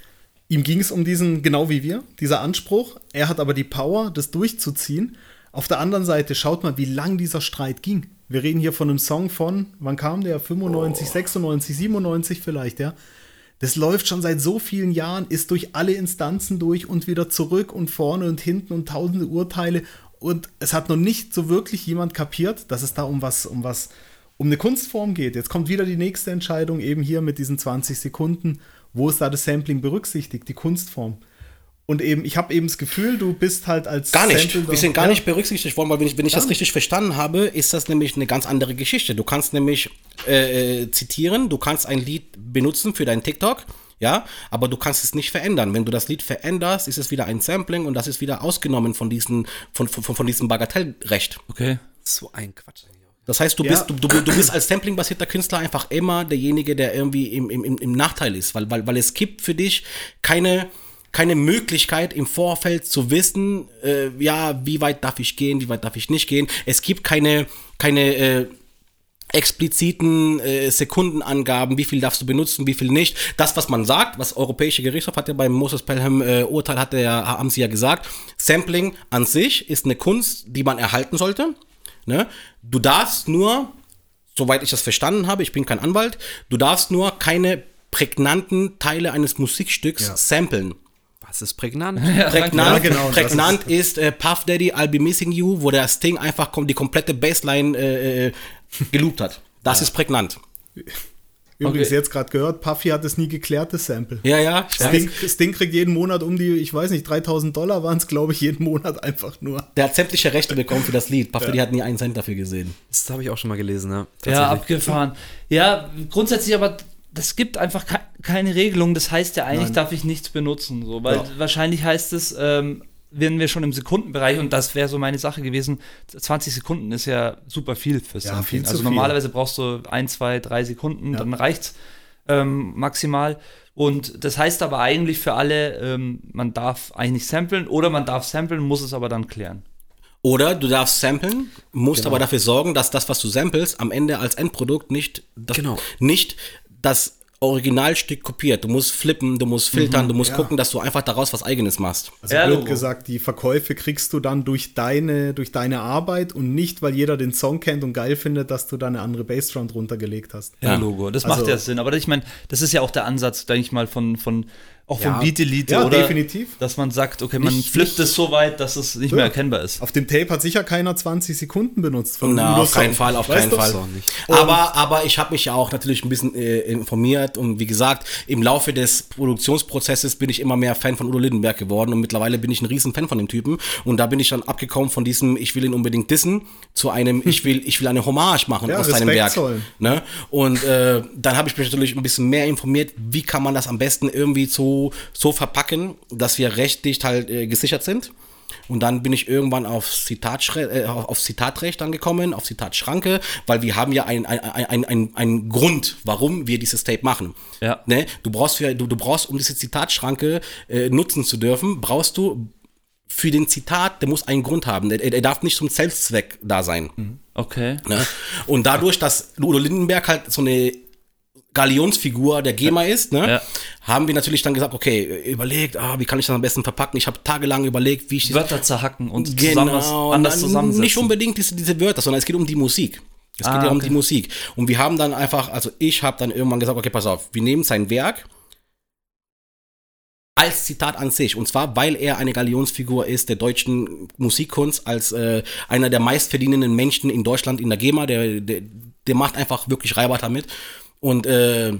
Speaker 3: ihm ging es um diesen, genau wie wir, dieser Anspruch. Er hat aber die Power, das durchzuziehen. Auf der anderen Seite, schaut mal, wie lang dieser Streit ging. Wir reden hier von einem Song von, wann kam der? 95, 96, 97 vielleicht, ja. Das läuft schon seit so vielen Jahren, ist durch alle Instanzen durch und wieder zurück und vorne und hinten und tausende Urteile. Und es hat noch nicht so wirklich jemand kapiert, dass es da um was, um was, um eine Kunstform geht. Jetzt kommt wieder die nächste Entscheidung, eben hier mit diesen 20 Sekunden. Wo ist da das Sampling berücksichtigt, die Kunstform? Und eben, ich habe eben das Gefühl, du bist halt als
Speaker 4: Gar nicht.
Speaker 3: Sampler-
Speaker 4: Wir sind gar
Speaker 3: Ja.
Speaker 4: nicht berücksichtigt worden, weil wenn ich, wenn ich das richtig verstanden habe, ist das nämlich eine ganz andere Geschichte. Du kannst nämlich äh, äh, zitieren, du kannst ein Lied benutzen für deinen TikTok, ja, aber du kannst es nicht verändern. Wenn du das Lied veränderst, ist es wieder ein Sampling und das ist wieder ausgenommen von, diesen, von, von, von diesem Bagatellrecht.
Speaker 2: Okay.
Speaker 1: So ein Quatsch.
Speaker 4: Das heißt, du
Speaker 3: Ja.
Speaker 4: bist, du, du, du bist als Sampling-basierter Künstler einfach immer derjenige, der irgendwie im, im, im- im Nachteil ist, weil, weil, weil es gibt für dich keine, keine Möglichkeit im Vorfeld zu wissen, äh, ja, wie weit darf ich gehen, wie weit darf ich nicht gehen. Es gibt keine, keine äh, expliziten äh, Sekundenangaben, wie viel darfst du benutzen, wie viel nicht. Das, was man sagt, was Europäische Gerichtshof hat ja beim Moses Pelham äh, Urteil, hat der, ja- haben sie ja gesagt, Sampling an sich ist eine Kunst, die man erhalten sollte. Ne? Du darfst nur, soweit ich das verstanden habe, ich bin kein Anwalt, du darfst nur keine prägnanten Teile eines Musikstücks
Speaker 3: Ja.
Speaker 4: samplen.
Speaker 1: Was ist prägnant? (laughs)
Speaker 4: Prägnant,
Speaker 3: Ja, genau, das
Speaker 4: prägnant ist, äh, Puff Daddy, I'll Be Missing You, wo der Sting einfach kom die komplette Bassline äh, äh, geloopt hat. Das ist prägnant.
Speaker 3: Übrigens,
Speaker 2: Okay.
Speaker 3: jetzt gerade gehört, Puffy hat es nie geklärt, das Sample.
Speaker 4: Ja, ja.
Speaker 3: Sting, Sting kriegt jeden Monat um die, ich weiß nicht, 3000 Dollar waren es, glaube ich, jeden Monat einfach nur.
Speaker 4: Der hat sämtliche Rechte bekommen für das Lied. Puff Daddy hat nie einen Cent dafür gesehen.
Speaker 1: Das habe ich auch schon mal gelesen, ja.
Speaker 2: Ja, abgefahren. Ja, grundsätzlich aber, das gibt einfach ke keine Regelung. Das heißt ja eigentlich,
Speaker 3: Nein.
Speaker 2: darf ich nichts benutzen. So, weil
Speaker 3: Ja.
Speaker 2: wahrscheinlich heißt es, ähm, wären wir schon im Sekundenbereich und das wäre so meine Sache gewesen. 20 Sekunden ist ja super viel für
Speaker 3: Ja,
Speaker 2: Sampling.
Speaker 3: viel
Speaker 2: Also
Speaker 3: viel.
Speaker 2: normalerweise brauchst du ein, zwei, drei Sekunden,
Speaker 3: Ja.
Speaker 2: dann reicht's ähm, maximal. Und das heißt aber eigentlich für alle, ähm, man darf eigentlich nicht samplen oder man darf samplen, muss es aber dann klären.
Speaker 4: Oder du darfst samplen, musst
Speaker 3: Genau.
Speaker 4: aber dafür sorgen, dass das, was du samplest, am Ende als Endprodukt nicht das,
Speaker 1: Genau.
Speaker 4: nicht das Originalstück kopiert. Du musst flippen, du musst filtern, du musst
Speaker 3: ja.
Speaker 4: gucken, dass du einfach daraus was Eigenes machst.
Speaker 3: Also
Speaker 2: Ja,
Speaker 3: blöd gesagt, die Verkäufe kriegst du dann durch deine, durch deine Arbeit und nicht, weil jeder den Song kennt und geil findet, dass du da eine andere Bassdrum drunter gelegt hast.
Speaker 2: Ja,
Speaker 4: Ja.
Speaker 2: Logo. Das
Speaker 3: Also-
Speaker 2: macht ja Sinn. Aber ich meine, das ist ja auch der Ansatz, denke ich mal, von, von auch
Speaker 3: Ja.
Speaker 2: von Beat Elite,
Speaker 3: Ja,
Speaker 2: oder?
Speaker 3: definitiv.
Speaker 2: Dass man sagt, okay, man
Speaker 3: Nicht-
Speaker 2: flippt
Speaker 3: nicht-
Speaker 2: es so weit, dass es nicht mehr erkennbar ist.
Speaker 3: Auf dem Tape hat sicher keiner 20 Sekunden benutzt. Von
Speaker 4: Na, auf keinen. Fall, auf keinen? Fall.
Speaker 1: So nicht.
Speaker 4: Aber, aber ich habe mich ja auch natürlich ein bisschen äh, informiert und wie gesagt, im Laufe des Produktionsprozesses bin ich immer mehr Fan von Udo Lindenberg geworden und mittlerweile bin ich ein riesen Fan von dem Typen und da bin ich dann abgekommen von diesem, ich will ihn unbedingt dissen, zu einem, (laughs) ich will, ich will eine Hommage machen
Speaker 3: Ja,
Speaker 4: aus seinem Werk.
Speaker 3: zollen.
Speaker 4: Ne? Und äh, dann habe ich mich natürlich ein bisschen mehr informiert, wie kann man das am besten irgendwie so, so verpacken, dass wir rechtlich halt äh, gesichert sind. Und dann bin ich irgendwann auf, Zitatschre äh, auf Zitatrecht angekommen, auf Zitatschranke, weil wir haben ja einen ein, ein, ein, ein Grund, warum wir dieses Tape machen.
Speaker 2: Ja.
Speaker 4: Ne? Du brauchst für, du, du brauchst, um diese Zitatschranke äh, nutzen zu dürfen, brauchst du für den Zitat, der muss einen Grund haben. Er, er darf nicht zum Selbstzweck da sein.
Speaker 2: Okay.
Speaker 4: Ne? Und dadurch, dass Udo Lindenberg halt so eine Galionsfigur der GEMA ist, ne,
Speaker 2: Ja.
Speaker 4: haben wir natürlich dann gesagt, okay, überlegt, ah, wie kann ich das am besten verpacken? Ich habe tagelang überlegt, wie ich
Speaker 2: Wörter zerhacken und zusammen was
Speaker 4: genau,
Speaker 2: anders zusammensetzen.
Speaker 4: nicht unbedingt diese, diese Wörter, sondern es geht um die Musik. Es
Speaker 2: Ah,
Speaker 4: geht ja um
Speaker 2: okay.
Speaker 4: die Musik. Und wir haben dann einfach, also ich habe dann irgendwann gesagt, okay, pass auf, wir nehmen sein Werk als Zitat an sich. Und zwar, weil er eine Galionsfigur ist der deutschen Musikkunst, als äh, einer der meistverdienenden Menschen in Deutschland in der GEMA. Der, der, der macht einfach wirklich Reibata mit. Und äh,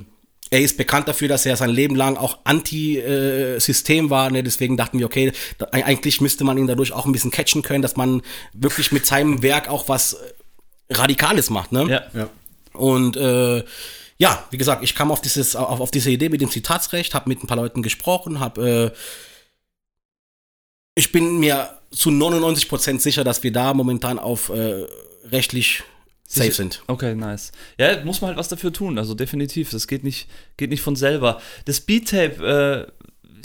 Speaker 4: er ist bekannt dafür, dass er sein Leben lang auch Anti-System war. Ne? Deswegen dachten wir, okay, da, eigentlich müsste man ihn dadurch auch ein bisschen catchen können, dass man wirklich mit seinem Werk auch was äh, Radikales macht. Ne?
Speaker 2: Ja.
Speaker 3: Ja.
Speaker 4: Und äh, ja, wie gesagt, ich kam auf dieses auf, auf diese Idee mit dem Zitatsrecht, habe mit ein paar Leuten gesprochen, habe äh, ich bin mir zu 99% sicher, dass wir da momentan auf äh, rechtlich safe sind.
Speaker 2: Okay, nice. Ja, muss man halt was dafür tun, also definitiv. Das geht nicht, geht nicht von selber. Das Beat-Tape,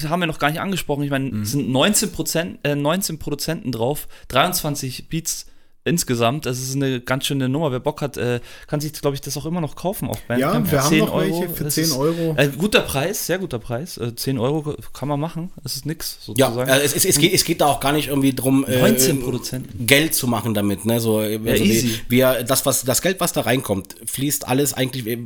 Speaker 2: äh, haben wir noch gar nicht angesprochen. Ich meine, es sind 19, Prozent, äh, 19 Produzenten drauf, 23 Beats insgesamt. Das ist eine ganz schöne Nummer. Wer Bock hat, äh, kann sich, glaube ich, das auch immer noch kaufen auf Bandcamp.
Speaker 3: Ja, wir haben
Speaker 2: 10
Speaker 3: noch welche für
Speaker 2: Das
Speaker 3: 10
Speaker 2: ist,
Speaker 3: Euro.
Speaker 2: Äh, guter Preis, sehr guter Preis. Äh, 10 Euro kann man machen. Das ist nix,
Speaker 4: Ja,
Speaker 2: sozusagen.
Speaker 4: äh, es, es, es, geht, es geht da auch gar nicht irgendwie drum, äh,
Speaker 2: 19 Produzenten.
Speaker 4: Geld zu machen damit. Ne? So, also
Speaker 2: easy.
Speaker 4: wir, wir, das, was, das Geld, was da reinkommt, fließt alles eigentlich. Wir,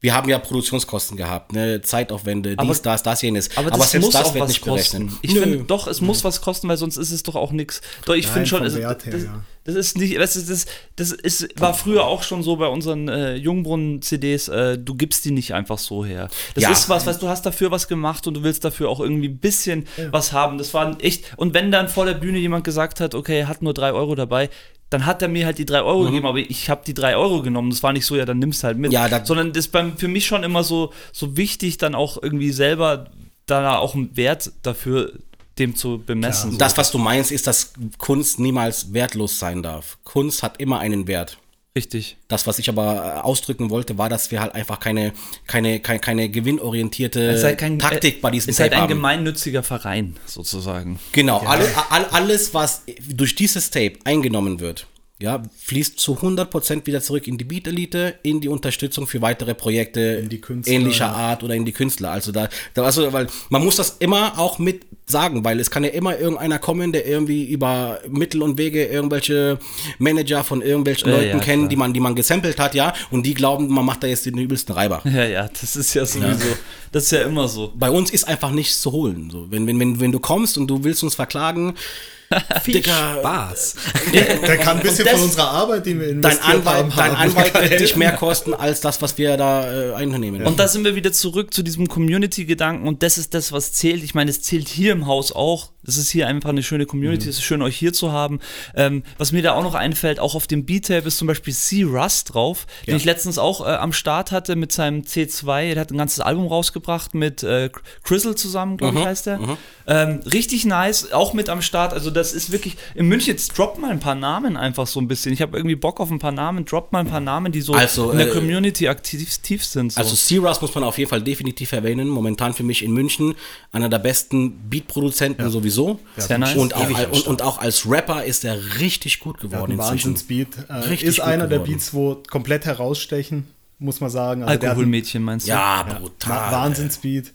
Speaker 4: wir haben ja Produktionskosten gehabt, ne? Zeitaufwände,
Speaker 2: Aber-
Speaker 4: dies, das, das, jenes.
Speaker 2: Aber das muss auch was
Speaker 4: nicht
Speaker 2: kosten.
Speaker 4: berechnet.
Speaker 2: Ich
Speaker 4: Nö.
Speaker 2: finde, doch, es muss was kosten, weil sonst ist es doch auch nichts. Doch, ich finde schon, also,
Speaker 3: Wert her,
Speaker 2: das,
Speaker 3: ja.
Speaker 2: Das ist nicht, das ist, das, das ist, war früher auch schon so bei unseren äh, Jungbrunnen-CDs, äh, du gibst die nicht einfach so her. Das
Speaker 4: Ja.
Speaker 2: ist was, was du hast dafür was gemacht und du willst dafür auch irgendwie ein bisschen was haben. Das war echt, und wenn dann vor der Bühne jemand gesagt hat, okay, er hat nur drei Euro dabei, dann hat er mir halt die drei
Speaker 4: Mhm.
Speaker 2: Euro gegeben, aber ich habe die drei Euro genommen. Das war nicht so, ja, dann nimmst halt mit.
Speaker 4: Ja, da-
Speaker 2: Sondern das ist beim, für mich schon immer so, so wichtig, dann auch irgendwie selber da auch einen Wert dafür dem zu bemessen. so.
Speaker 4: Das, was du meinst, ist, dass Kunst niemals wertlos sein darf. Kunst hat immer einen Wert.
Speaker 2: Richtig.
Speaker 4: Das, was ich aber äh, ausdrücken wollte, war, dass wir halt einfach keine, keine, keine, keine gewinnorientierte
Speaker 2: Es halt kein,
Speaker 4: Taktik bei diesem
Speaker 2: ist halt
Speaker 4: Tape
Speaker 2: ein
Speaker 4: haben.
Speaker 2: gemeinnütziger Verein, sozusagen.
Speaker 4: Genau, alle, all, alles, was durch dieses Tape eingenommen wird, ja, fließt zu 100% wieder zurück in die Beat Elite, in die Unterstützung für weitere Projekte
Speaker 3: die Künstler,
Speaker 4: ähnlicher
Speaker 3: ja.
Speaker 4: Art oder in die Künstler. Also da, da also, weil man muss das immer auch mit sagen, weil es kann ja immer irgendeiner kommen, der irgendwie über Mittel und Wege irgendwelche Manager von irgendwelchen
Speaker 2: Ja,
Speaker 4: Leuten
Speaker 2: ja,
Speaker 4: kennen,
Speaker 2: klar.
Speaker 4: die man, die man gesampelt hat, ja, und die glauben, man macht da jetzt den übelsten Reiber. (laughs)
Speaker 2: Ja, ja, das ist ja sowieso, das ist ja immer so.
Speaker 4: Bei uns ist einfach nichts zu holen. So, wenn, wenn, wenn, wenn du kommst und du willst uns verklagen,
Speaker 1: Viel
Speaker 4: Dicker,
Speaker 1: Spaß.
Speaker 3: Der kann ein bisschen
Speaker 2: das-
Speaker 3: von unserer Arbeit, die wir
Speaker 4: dein
Speaker 3: investiert
Speaker 4: Anwalt,
Speaker 3: haben,
Speaker 4: dein. Anwalt wird (laughs) dich mehr kosten als das, was wir da äh, einnehmen.
Speaker 2: Und da sind wir wieder zurück zu diesem Community-Gedanken und das ist das, was zählt. Ich meine, es zählt hier im Haus auch. Es ist hier einfach eine schöne Community. Es ist schön, euch hier zu haben. Ähm, was mir da auch noch einfällt, auch auf dem Beat-Tape ist zum Beispiel C. Russ drauf, den
Speaker 3: Ja.
Speaker 2: ich letztens auch äh, am Start hatte mit seinem C2. Der hat ein ganzes Album rausgebracht mit äh, Crizzle zusammen, glaube ich, heißt der. Ähm, richtig nice, auch mit am Start. Also das ist wirklich, in München, jetzt droppt mal ein paar Namen einfach so ein bisschen. Ich habe irgendwie Bock auf ein paar Namen, droppt mal ein paar Namen, die so
Speaker 4: Also,
Speaker 2: in der
Speaker 4: äh,
Speaker 2: Community aktiv tief sind. So.
Speaker 4: Also Siras muss man auf jeden Fall definitiv erwähnen. Momentan für mich in München einer der besten Beat-Produzenten sowieso.
Speaker 2: Sehr nice.
Speaker 4: Und auch, und, und auch als Rapper ist er richtig gut
Speaker 3: Ja,
Speaker 4: geworden
Speaker 3: ein
Speaker 4: inzwischen.
Speaker 3: Wahnsinnsbeat. Äh,
Speaker 4: Richtig
Speaker 3: ist
Speaker 4: gut
Speaker 3: einer der
Speaker 4: geworden.
Speaker 3: Beats, wo komplett herausstechen, muss man sagen. Also der
Speaker 2: Alkoholmädchen meinst du?
Speaker 4: Ja, brutal.
Speaker 3: Wahnsinnsbeat.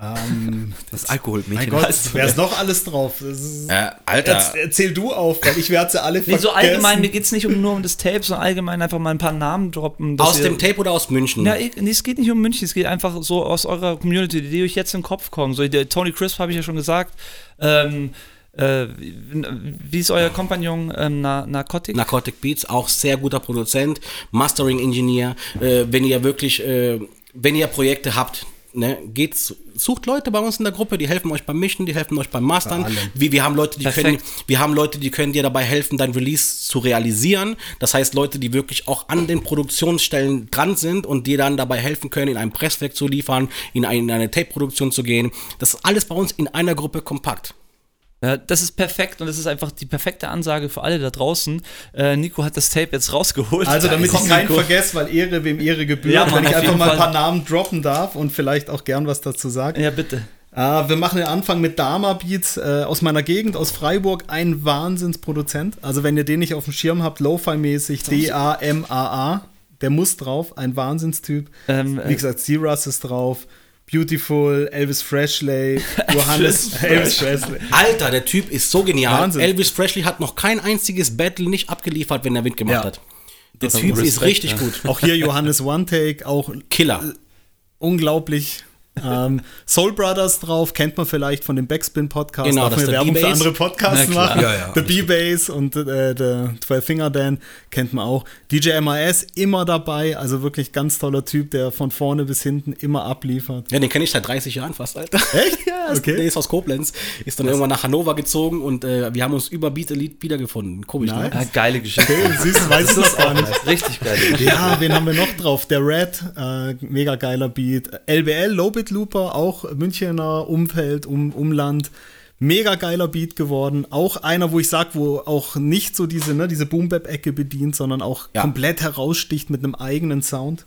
Speaker 3: Ähm, (laughs)
Speaker 1: Das Alkoholmädchen.
Speaker 3: mein Gott, wer ist noch alles drauf? Das ist,
Speaker 4: Äh, Alter,
Speaker 3: Erz- Erzähl du auf, weil ich werde sie alle
Speaker 2: Nee, so
Speaker 3: vergessen.
Speaker 2: allgemein, mir geht es nicht um nur um das Tape, sondern allgemein einfach mal ein paar Namen droppen.
Speaker 4: aus
Speaker 2: ihr-
Speaker 4: dem Tape oder aus München?
Speaker 2: Ja, nee, es geht nicht um München, es geht einfach so aus eurer Community, die euch jetzt in den Kopf kommen. So, der Tony Crisp habe ich ja schon gesagt. Ähm, äh, wie, wie ist euer Kompagnon ähm, Na Narcotic?
Speaker 4: Narcotic Beats, auch sehr guter Produzent, Mastering Engineer. Äh, wenn ihr wirklich, äh, wenn ihr Projekte habt, ne, geht's, sucht Leute bei uns in der Gruppe, die helfen euch beim Mischen, die helfen euch beim Mastern. Wie, wir haben Leute, die können, wir haben Leute, die können dir dabei helfen, dein Release zu realisieren. Das heißt, Leute, die wirklich auch an den Produktionsstellen dran sind und dir dann dabei helfen können, in ein Presswerk zu liefern, in, ein, in eine Tape-Produktion zu gehen. Das ist alles bei uns in einer Gruppe kompakt.
Speaker 2: Ja, das ist perfekt und das ist einfach die perfekte Ansage für alle da draußen. Äh, Nico hat das Tape jetzt rausgeholt.
Speaker 3: Also damit ich keinen
Speaker 2: Nico.
Speaker 3: vergesse, weil Ehre wem Ehre gebührt,
Speaker 2: Ja, Mann,
Speaker 3: wenn ich einfach mal ein paar Namen droppen darf und vielleicht auch gern was dazu sagen.
Speaker 2: Ja, bitte.
Speaker 3: Ah, wir machen den Anfang mit Dama Beats äh, aus meiner Gegend, aus Freiburg. Ein Wahnsinnsproduzent. Also, wenn ihr den nicht auf dem Schirm habt, Lo-Fi-mäßig, D-A-M-A-A, der muss drauf. Ein Wahnsinnstyp.
Speaker 2: Ähm,
Speaker 3: Wie gesagt, C-Russ ist drauf. Beautiful, Elvis Presley, (laughs) Johannes, Elvis Presley.
Speaker 4: Alter, der Typ ist so genial.
Speaker 3: Wahnsinn.
Speaker 4: Elvis Presley hat noch kein einziges Battle nicht abgeliefert, wenn er Wind gemacht
Speaker 3: Ja.
Speaker 4: hat. Der
Speaker 2: Das
Speaker 4: Typ ist
Speaker 2: Respekt,
Speaker 4: richtig
Speaker 2: ja.
Speaker 4: gut.
Speaker 3: Auch hier Johannes One Take, auch
Speaker 4: Killer.
Speaker 3: unglaublich. Ähm, Soul Brothers drauf, kennt man vielleicht von dem Backspin Podcast.
Speaker 4: Genau,
Speaker 3: darf
Speaker 4: das
Speaker 3: man
Speaker 4: ist der
Speaker 3: Werbung für andere Podcasts machen.
Speaker 1: Ja, ja,
Speaker 3: The B-Bass und äh, der 12 Finger Dan kennt man auch. DJ MAS immer dabei, also wirklich ganz toller Typ, der von vorne bis hinten immer abliefert.
Speaker 4: Ja, den kenne ich seit 30 Jahren fast, Alter.
Speaker 3: Echt? (laughs)
Speaker 4: Ja, ist-
Speaker 3: Okay.
Speaker 4: der ist aus Koblenz. Ist dann irgendwann nach Hannover gezogen und äh, wir haben uns über Beat Elite wiedergefunden. Komisch,
Speaker 3: Nice.
Speaker 4: ne?
Speaker 2: Ja, geile Geschichte.
Speaker 3: Okay, du, weiß ich noch gar nicht.
Speaker 2: Richtig geile Geschichte.
Speaker 3: Ja, wen haben wir noch drauf? Der Red, äh, mega geiler Beat. LBL, Lowbit Looper, auch Münchener Umfeld, um, Umland. Mega geiler Beat geworden. Auch einer, wo ich sag, wo auch nicht so diese, ne, diese Boom-Bap-Ecke bedient, sondern auch
Speaker 4: Ja.
Speaker 3: komplett heraussticht mit einem eigenen Sound.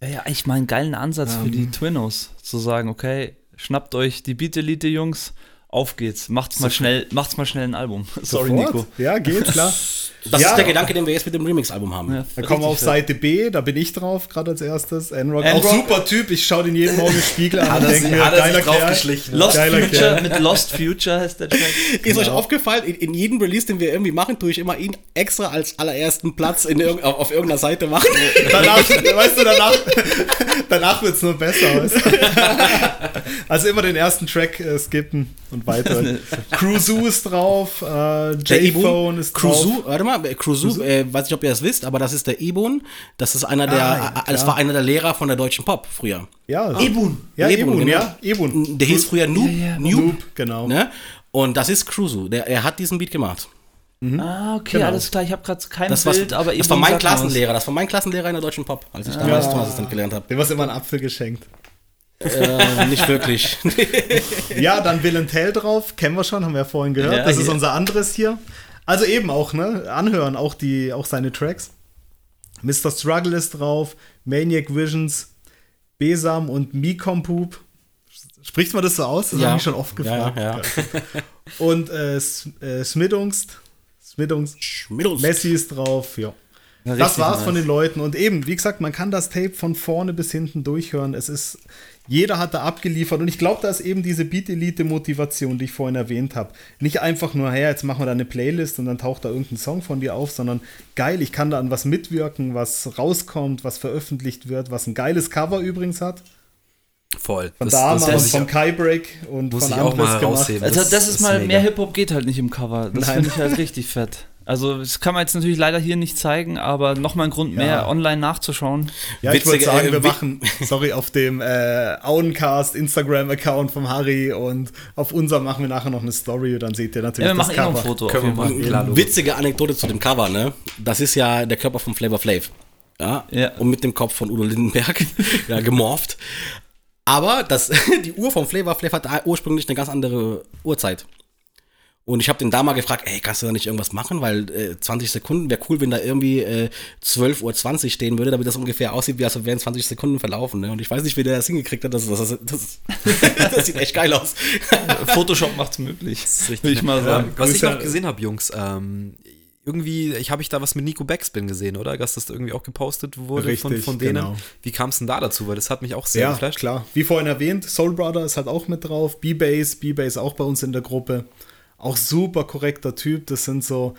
Speaker 2: Wäre ja eigentlich mal einen geilen Ansatz für die Twinnos, zu sagen, okay, schnappt euch die Beat Elite Jungs, auf geht's, macht's mal schnell, macht's mal schnell ein Album. (laughs) Sorry,
Speaker 3: Sofort.
Speaker 2: Nico.
Speaker 3: Ja, geht, klar.
Speaker 4: Das
Speaker 3: Ja.
Speaker 4: ist der Gedanke, den wir jetzt mit dem Remix-Album haben.
Speaker 2: Ja,
Speaker 3: Dann kommen wir auf Seite B, da bin ich drauf, gerade als erstes. Enrock, auch super Typ, ich schaue den jeden Morgen im Spiegel an und denke mir,
Speaker 1: hat er
Speaker 3: geiler Kerl.
Speaker 2: Lost
Speaker 3: Geiler
Speaker 2: Future,
Speaker 3: Kerl.
Speaker 2: mit Lost Future heißt der Track. (laughs)
Speaker 4: Ist euch aufgefallen, in, in jedem Release, den wir irgendwie machen, tue ich immer ihn extra als allerersten Platz in irg auf, auf irgendeiner Seite machen. (laughs)
Speaker 3: Danach, weißt du, danach, danach wird es nur besser. Weißt du? Also immer den ersten Track äh, skippen und weiter. (laughs) Cruzu ist drauf, äh,
Speaker 4: Der
Speaker 3: J-Phone ist
Speaker 4: Cruzu,
Speaker 3: drauf.
Speaker 4: warte mal, Cruzu, äh, weiß nicht, ob ihr das wisst, aber das ist der Ebon. Das ist einer der,
Speaker 3: Ah, ja,
Speaker 4: äh, das war einer der Lehrer von der deutschen Pop früher.
Speaker 3: Ja,
Speaker 4: Ebun.
Speaker 3: Ja,
Speaker 4: Ebun,
Speaker 3: Ebun,
Speaker 4: genau.
Speaker 3: ja, Ebun.
Speaker 4: Der hieß früher Noob, Noob,
Speaker 3: Noob, genau.
Speaker 4: ne? Und das ist Cruzu. Der, er hat diesen Beat gemacht.
Speaker 2: Ah, okay,
Speaker 3: Genau.
Speaker 2: alles klar, ich habe gerade kein
Speaker 4: Das, war-
Speaker 2: Bild, aber
Speaker 4: das war mein
Speaker 2: was.
Speaker 4: Klassenlehrer. Das war mein Klassenlehrer in der deutschen Pop, als ich damals Tonassistent gelernt habe.
Speaker 3: Dem hast du immer einen Apfel geschenkt.
Speaker 4: Äh, nicht wirklich. (laughs)
Speaker 3: Ja, dann Will and Tell drauf, kennen wir schon, haben wir ja vorhin gehört.
Speaker 2: Ja,
Speaker 3: das ist
Speaker 2: hier.
Speaker 3: unser anderes hier. Also eben auch, ne? Anhören, auch, die, auch seine Tracks. Mr. Struggle ist drauf, Maniac Visions, Besam und Mikompoop. Spricht man das so aus? Das
Speaker 4: Ja.
Speaker 3: habe ich schon oft
Speaker 4: Ja,
Speaker 3: gefragt.
Speaker 4: ja. (laughs)
Speaker 3: Und äh, S- äh, Smidungst, Smidungst,
Speaker 4: Schmiddels.
Speaker 3: Messi ist drauf, ja.
Speaker 2: Ja,
Speaker 3: Das war's
Speaker 2: nice.
Speaker 3: von den Leuten. Und eben, wie gesagt, man kann das Tape von vorne bis hinten durchhören. Es ist, jeder hat da abgeliefert. Und ich glaube, da ist eben diese Beat-Elite-Motivation, die ich vorhin erwähnt habe. Nicht einfach nur, hey, jetzt machen wir da eine Playlist und dann taucht da irgendein Song von dir auf, sondern geil, ich kann da an was mitwirken, was rauskommt, was veröffentlicht wird, was ein geiles Cover übrigens hat.
Speaker 1: Voll.
Speaker 3: Von
Speaker 1: Das-
Speaker 3: damals,
Speaker 1: das muss ich
Speaker 3: von
Speaker 1: auch-
Speaker 3: Kai Break und
Speaker 1: muss
Speaker 3: von
Speaker 1: ich auch mal
Speaker 3: Andres gemacht.
Speaker 2: Also
Speaker 1: Das
Speaker 2: das, ist
Speaker 1: ist
Speaker 2: mal,
Speaker 1: mega.
Speaker 2: mehr Hip-Hop geht halt nicht im Cover. Das
Speaker 3: Nein.
Speaker 2: finde ich halt richtig fett. Also das kann man jetzt natürlich leider hier nicht zeigen, aber nochmal ein Grund
Speaker 3: Ja.
Speaker 2: mehr, online nachzuschauen.
Speaker 3: Ja, ich würde
Speaker 4: Witzige,
Speaker 3: sagen,
Speaker 4: äh,
Speaker 3: wir
Speaker 4: wi-
Speaker 3: machen, (laughs) sorry, auf dem äh, Auencast Instagram-Account vom Harry und auf unserem machen wir nachher noch eine Story und dann seht ihr natürlich
Speaker 2: Ja, wir
Speaker 3: das
Speaker 2: machen eh noch ein
Speaker 3: Cover.
Speaker 2: Foto auf
Speaker 1: Können wir
Speaker 2: jeden Fall.
Speaker 1: machen. Klar, Logo.
Speaker 4: Witzige Anekdote zu dem Cover, ne? Das ist ja der Körper von Flavor Flav. Ja?
Speaker 2: Ja.
Speaker 4: Und mit dem Kopf von Udo Lindenberg (laughs) ja, gemorpht. Aber das, (laughs) die Uhr von Flavor Flav hat ursprünglich eine ganz andere Uhrzeit. Und ich habe den da mal gefragt, ey, kannst du da nicht irgendwas machen? Weil äh, 20 Sekunden wäre cool, wenn da irgendwie äh, 12.20 Uhr stehen würde, damit das ungefähr aussieht, wie als wären 20 Sekunden verlaufen. Ne? Und ich weiß nicht, wie der das hingekriegt hat. Das, das, das, (laughs) das sieht echt geil aus. (laughs)
Speaker 2: Photoshop macht's möglich,
Speaker 1: richtig
Speaker 2: will ich mal sagen.
Speaker 1: Was ich noch gesehen habe, Jungs, ähm, irgendwie, ich habe ich da was mit Nico Backspin gesehen, oder? Dass das irgendwie auch gepostet wurde von,
Speaker 3: Richtig,
Speaker 1: von denen.
Speaker 3: genau.
Speaker 1: Wie kam es denn da dazu? Weil das hat mich auch sehr
Speaker 3: Ja,
Speaker 1: geflasht.
Speaker 3: klar. Wie vorhin erwähnt, Soul Brother ist halt auch mit drauf. B-Bass, B-Bass auch bei uns in der Gruppe. Auch super korrekter Typ. Das sind so,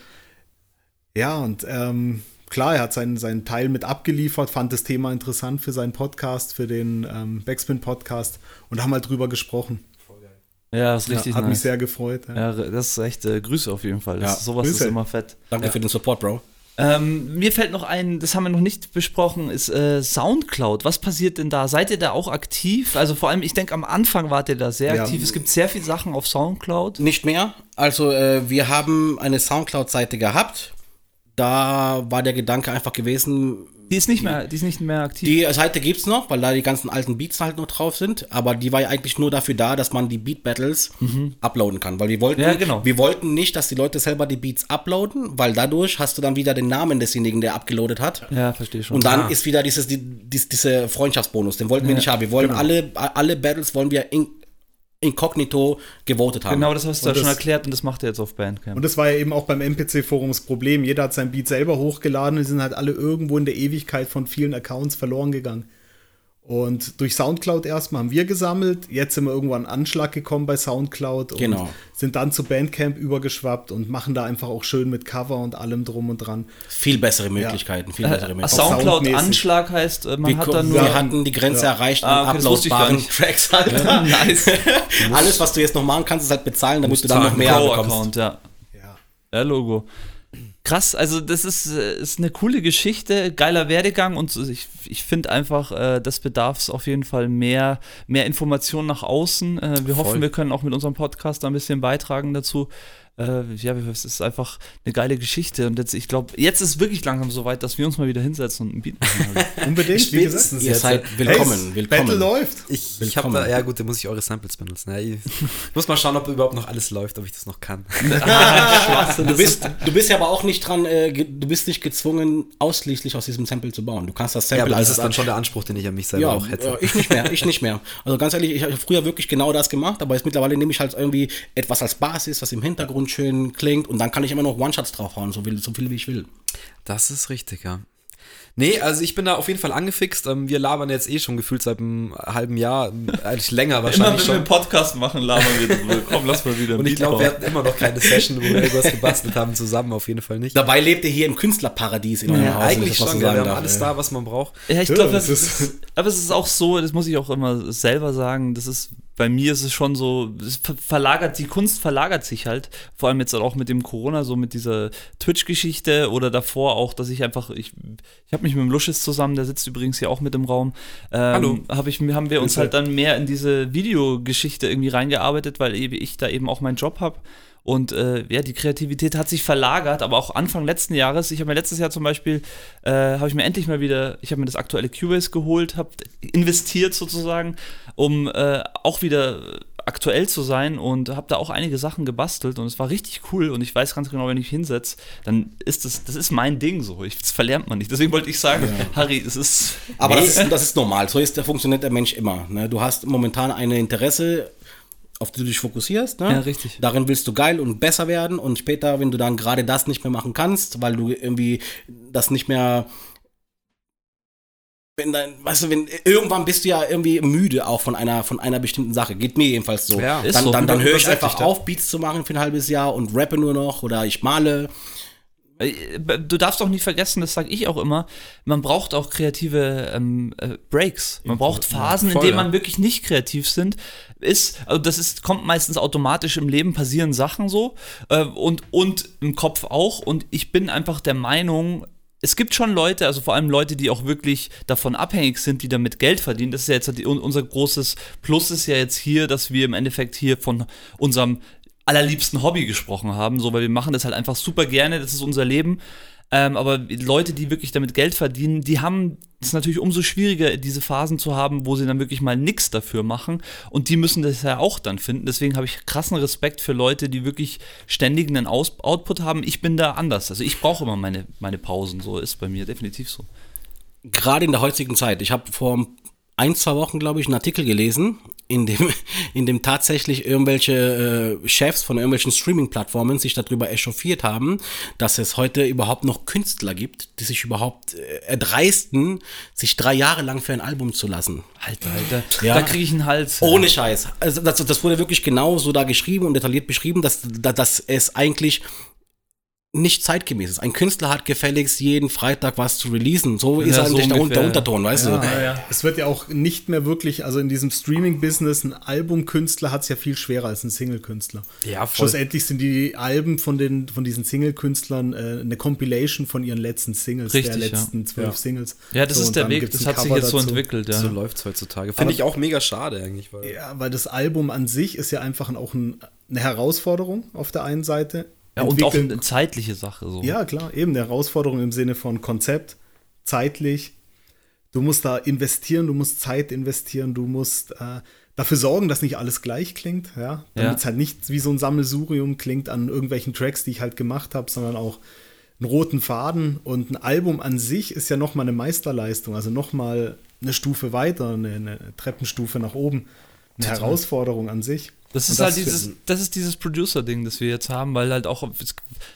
Speaker 3: ja, und ähm, klar, er hat seinen, seinen Teil mit abgeliefert, fand das Thema interessant für seinen Podcast, für den ähm, Backspin-Podcast und haben halt drüber gesprochen.
Speaker 2: Ja, ist richtig
Speaker 3: ja, hat mich
Speaker 2: nice.
Speaker 3: sehr gefreut. Ja.
Speaker 2: Ja, das ist echt äh, Grüße auf jeden Fall. Das
Speaker 4: Ja,
Speaker 2: ist, sowas
Speaker 3: Grüße.
Speaker 2: ist immer fett.
Speaker 4: Danke für den Support, Bro.
Speaker 2: Ähm, mir fällt noch ein, das haben wir noch nicht besprochen, ist äh, Soundcloud. Was passiert denn da? Seid ihr da auch aktiv? Also vor allem, ich denke, am Anfang wart ihr da sehr
Speaker 3: Ja.
Speaker 2: aktiv. Es gibt sehr viele Sachen auf Soundcloud.
Speaker 4: Nicht mehr. Also äh, wir haben eine Soundcloud-Seite gehabt. Da war der Gedanke einfach gewesen,
Speaker 2: Die ist nicht mehr, die ist nicht mehr aktiv.
Speaker 4: die Seite gibt's noch, weil da die ganzen alten Beats halt noch drauf sind. Aber die war ja eigentlich nur dafür da, dass man die Beat Battles uploaden kann. Weil wir wollten,
Speaker 2: Ja, genau.
Speaker 4: wir wollten nicht, dass die Leute selber die Beats uploaden, weil dadurch hast du dann wieder den Namen desjenigen, der abgeloadet hat.
Speaker 2: ja, verstehe schon.
Speaker 4: Und dann
Speaker 1: Ah.
Speaker 4: ist wieder dieses, die, dies, diese Freundschaftsbonus, den wollten wir nicht haben. Wir wollen alle, alle Battles wollen wir in, inkognito gewotet haben.
Speaker 2: genau, das hast du ja schon erklärt und das macht ihr jetzt auf Bandcamp.
Speaker 3: Und das war ja eben auch beim MPC-Forum das Problem. Jeder hat sein Beat selber hochgeladen und die sind halt alle irgendwo in der Ewigkeit von vielen Accounts verloren gegangen. Und durch Soundcloud erstmal haben wir gesammelt. Jetzt sind wir irgendwo an Anschlag gekommen bei Soundcloud und
Speaker 4: Genau.
Speaker 3: sind dann zu Bandcamp übergeschwappt und machen da einfach auch schön mit Cover und allem drum und dran.
Speaker 4: Viel bessere Möglichkeiten, viel bessere
Speaker 2: Äh,
Speaker 4: Möglichkeiten.
Speaker 2: Soundcloud-Anschlag heißt, äh, man
Speaker 4: Wir,
Speaker 2: hat dann
Speaker 4: wir
Speaker 2: nur.
Speaker 4: hatten die Grenze erreicht
Speaker 2: Ah,
Speaker 4: an
Speaker 2: okay,
Speaker 4: uploadbaren
Speaker 2: nicht.
Speaker 4: Tracks (laughs) halt.
Speaker 2: nice.
Speaker 4: Alles, was du jetzt noch machen kannst, ist halt bezahlen, damit du dann noch mehr bekommst.
Speaker 2: Pro-Account, ja.
Speaker 3: Ja.
Speaker 2: Ja, Logo. Krass, also das ist, äh, ist eine coole Geschichte, geiler Werdegang und ich, ich finde einfach, äh, das bedarf es auf jeden Fall mehr, mehr Informationen nach außen. Äh, wir hoffen, wir können auch mit unserem Podcast da ein bisschen beitragen dazu. Äh, ja, es ist einfach eine geile Geschichte und jetzt, ich glaube, jetzt ist wirklich langsam so weit, dass wir uns mal wieder hinsetzen und ein Beat machen. (laughs)
Speaker 3: Unbedingt, wie gesagt.
Speaker 1: Spätestens
Speaker 4: Ihr
Speaker 1: jetzt.
Speaker 4: seid
Speaker 3: Hey,
Speaker 4: willkommen, willkommen.
Speaker 3: Battle läuft.
Speaker 1: Ich, ich habe
Speaker 4: Willkommen.
Speaker 1: da, ja gut, da muss ich eure Samples benutzen. Ja, ich (laughs) muss mal schauen, ob überhaupt noch alles läuft, ob ich das noch kann. (laughs)
Speaker 4: Du bist, du bist ja aber auch nicht dran, äh, ge- du bist nicht gezwungen, ausschließlich aus diesem Sample zu bauen. Du kannst das
Speaker 1: Ja,
Speaker 4: Sample
Speaker 1: aber das ist dann schon der Anspruch, den ich an mich selber
Speaker 4: ja,
Speaker 1: auch hätte.
Speaker 4: ja, ich nicht mehr, ich nicht mehr. Also ganz ehrlich, ich habe früher wirklich genau das gemacht, aber jetzt mittlerweile nehme ich halt irgendwie etwas als Basis, was im Hintergrund schön klingt und dann kann ich immer noch One-Shots draufhauen, so viel, so viel wie ich will.
Speaker 1: Das ist richtig, ja. Nee, also ich bin da auf jeden Fall angefixt. Ähm, Wir labern jetzt eh schon gefühlt seit einem halben Jahr, ähm, (laughs) eigentlich länger
Speaker 2: Immer
Speaker 1: wahrscheinlich
Speaker 2: wenn wir
Speaker 1: schon.
Speaker 2: einen Podcast machen, labern wir drüber. (laughs) Komm, lass mal wieder
Speaker 1: Und ich glaube, wir hatten immer noch keine Session, wo wir irgendwas gebastelt haben zusammen, auf jeden Fall nicht.
Speaker 4: Dabei lebt ihr hier im Künstlerparadies in eurem
Speaker 1: Ja,
Speaker 4: Haus. wenn ich
Speaker 1: eigentlich schon, wir haben
Speaker 4: darf.
Speaker 1: alles da, was man braucht.
Speaker 2: Ja, ich
Speaker 3: Ja,
Speaker 2: glaube,
Speaker 3: das ist,
Speaker 2: aber es ist auch so, das muss ich auch immer selber sagen, das ist, bei mir ist es schon so, es ver- verlagert, die Kunst verlagert sich halt, vor allem jetzt auch mit dem Corona, so mit dieser Twitch-Geschichte oder davor auch, dass ich einfach, ich, ich habe mich mit dem Luschis zusammen, der sitzt übrigens hier auch mit im Raum, ähm,
Speaker 1: Hallo.
Speaker 2: Hab ich, haben wir uns halt dann mehr in diese Videogeschichte irgendwie reingearbeitet, weil eben ich da eben auch meinen Job habe. Und äh, ja, die Kreativität hat sich verlagert, aber auch Anfang letzten Jahres, ich habe mir letztes Jahr zum Beispiel, äh, habe ich mir endlich mal wieder, ich habe mir das aktuelle Cubase geholt, habe investiert sozusagen, um äh, auch wieder aktuell zu sein und habe da auch einige Sachen gebastelt und es war richtig cool und ich weiß ganz genau, wenn ich hinsetze, dann ist das, das ist mein Ding so, ich, das verlernt man nicht. Deswegen wollte ich sagen, Harry, es ist
Speaker 4: Aber das, ist, das ist normal, so ist, funktioniert der Mensch immer. Ne? Du hast momentan ein Interesse, auf die du dich fokussierst. Ne?
Speaker 2: Ja, richtig.
Speaker 4: Darin willst du geil und besser werden und später, wenn du dann gerade das nicht mehr machen kannst, weil du irgendwie das nicht mehr wenn dann, weißt du, wenn irgendwann bist du ja irgendwie müde auch von einer von einer bestimmten Sache. Geht mir jedenfalls so.
Speaker 1: Ja,
Speaker 4: dann,
Speaker 2: so.
Speaker 4: dann, dann höre ich einfach auf, Beats zu machen für ein halbes Jahr und rappe nur noch oder ich male.
Speaker 2: Äh, Du darfst auch nicht vergessen, das sage ich auch immer, man braucht auch kreative ähm, äh, Breaks. Man braucht Phasen,
Speaker 1: voll,
Speaker 2: in denen man wirklich nicht kreativ sind. Ist, also das ist, kommt meistens automatisch im Leben, passieren Sachen so äh, und, und im Kopf auch. Und ich bin einfach der Meinung, es gibt schon Leute, also vor allem Leute, die auch wirklich davon abhängig sind, die damit Geld verdienen. Das ist ja jetzt unser großes Plus ist ja jetzt hier, dass wir im Endeffekt hier von unserem allerliebsten Hobby gesprochen haben, so weil wir machen das halt einfach super gerne, das ist unser Leben. Ähm, aber Leute, die wirklich damit Geld verdienen, die haben es natürlich umso schwieriger, diese Phasen zu haben, wo sie dann wirklich mal nichts dafür machen. Und die müssen das ja auch dann finden. Deswegen habe ich krassen Respekt für Leute, die wirklich ständigen einen Aus Output haben. Ich bin da anders. Also ich brauche immer meine, meine Pausen. So ist bei mir definitiv so.
Speaker 4: gerade in der heutigen Zeit. Ich habe vor ein, zwei Wochen, glaube ich, einen Artikel gelesen, in dem, (laughs) in dem tatsächlich irgendwelche äh, Chefs von irgendwelchen Streaming-Plattformen sich darüber echauffiert haben, dass es heute überhaupt noch Künstler gibt, die sich überhaupt äh, erdreisten, sich drei Jahre lang für ein Album zu lassen.
Speaker 2: Alter, Alter.
Speaker 4: Ja.
Speaker 2: Da kriege ich einen Hals.
Speaker 4: Ohne Scheiß. Also das, das wurde wirklich genau so da geschrieben und detailliert beschrieben, dass, dass, dass es eigentlich nicht zeitgemäß ist. Ein Künstler hat gefälligst jeden Freitag was zu releasen. So ist
Speaker 2: Ja,
Speaker 4: eigentlich
Speaker 2: so
Speaker 4: der, Unterton, weißt du?
Speaker 3: Es wird ja auch nicht mehr wirklich, also in diesem Streaming-Business, ein Albumkünstler hat es ja viel schwerer als ein Single-Künstler.
Speaker 1: Ja, voll.
Speaker 3: Schlussendlich sind die Alben von, den, von diesen Single-Künstlern äh, eine Compilation von ihren letzten Singles,
Speaker 2: Richtig,
Speaker 3: der
Speaker 2: ja.
Speaker 3: letzten zwölf
Speaker 1: Ja.
Speaker 3: Singles.
Speaker 2: Ja, das
Speaker 3: So,
Speaker 2: ist der Weg. Das hat sich jetzt so entwickelt, ja.
Speaker 1: So läuft's heutzutage. Finde ich auch mega schade eigentlich. Weil
Speaker 3: Ja, weil das Album an sich ist ja einfach auch ein, eine Herausforderung auf der einen Seite.
Speaker 2: Ja, und auch eine zeitliche Sache. So.
Speaker 3: Ja, klar, eben eine Herausforderung im Sinne von Konzept, zeitlich. Du musst da investieren, du musst Zeit investieren, du musst äh, dafür sorgen, dass nicht alles gleich klingt, ja. Damit es
Speaker 2: Ja.
Speaker 3: halt nicht wie so ein Sammelsurium klingt an irgendwelchen Tracks, die ich halt gemacht habe, sondern auch einen roten Faden. Und ein Album an sich ist ja nochmal eine Meisterleistung, also nochmal eine Stufe weiter, eine, eine Treppenstufe nach oben. eine Herausforderung an sich.
Speaker 2: Das ist halt
Speaker 3: das
Speaker 2: dieses,
Speaker 3: finden-
Speaker 2: das ist dieses Producer-Ding, das wir jetzt haben, weil halt auch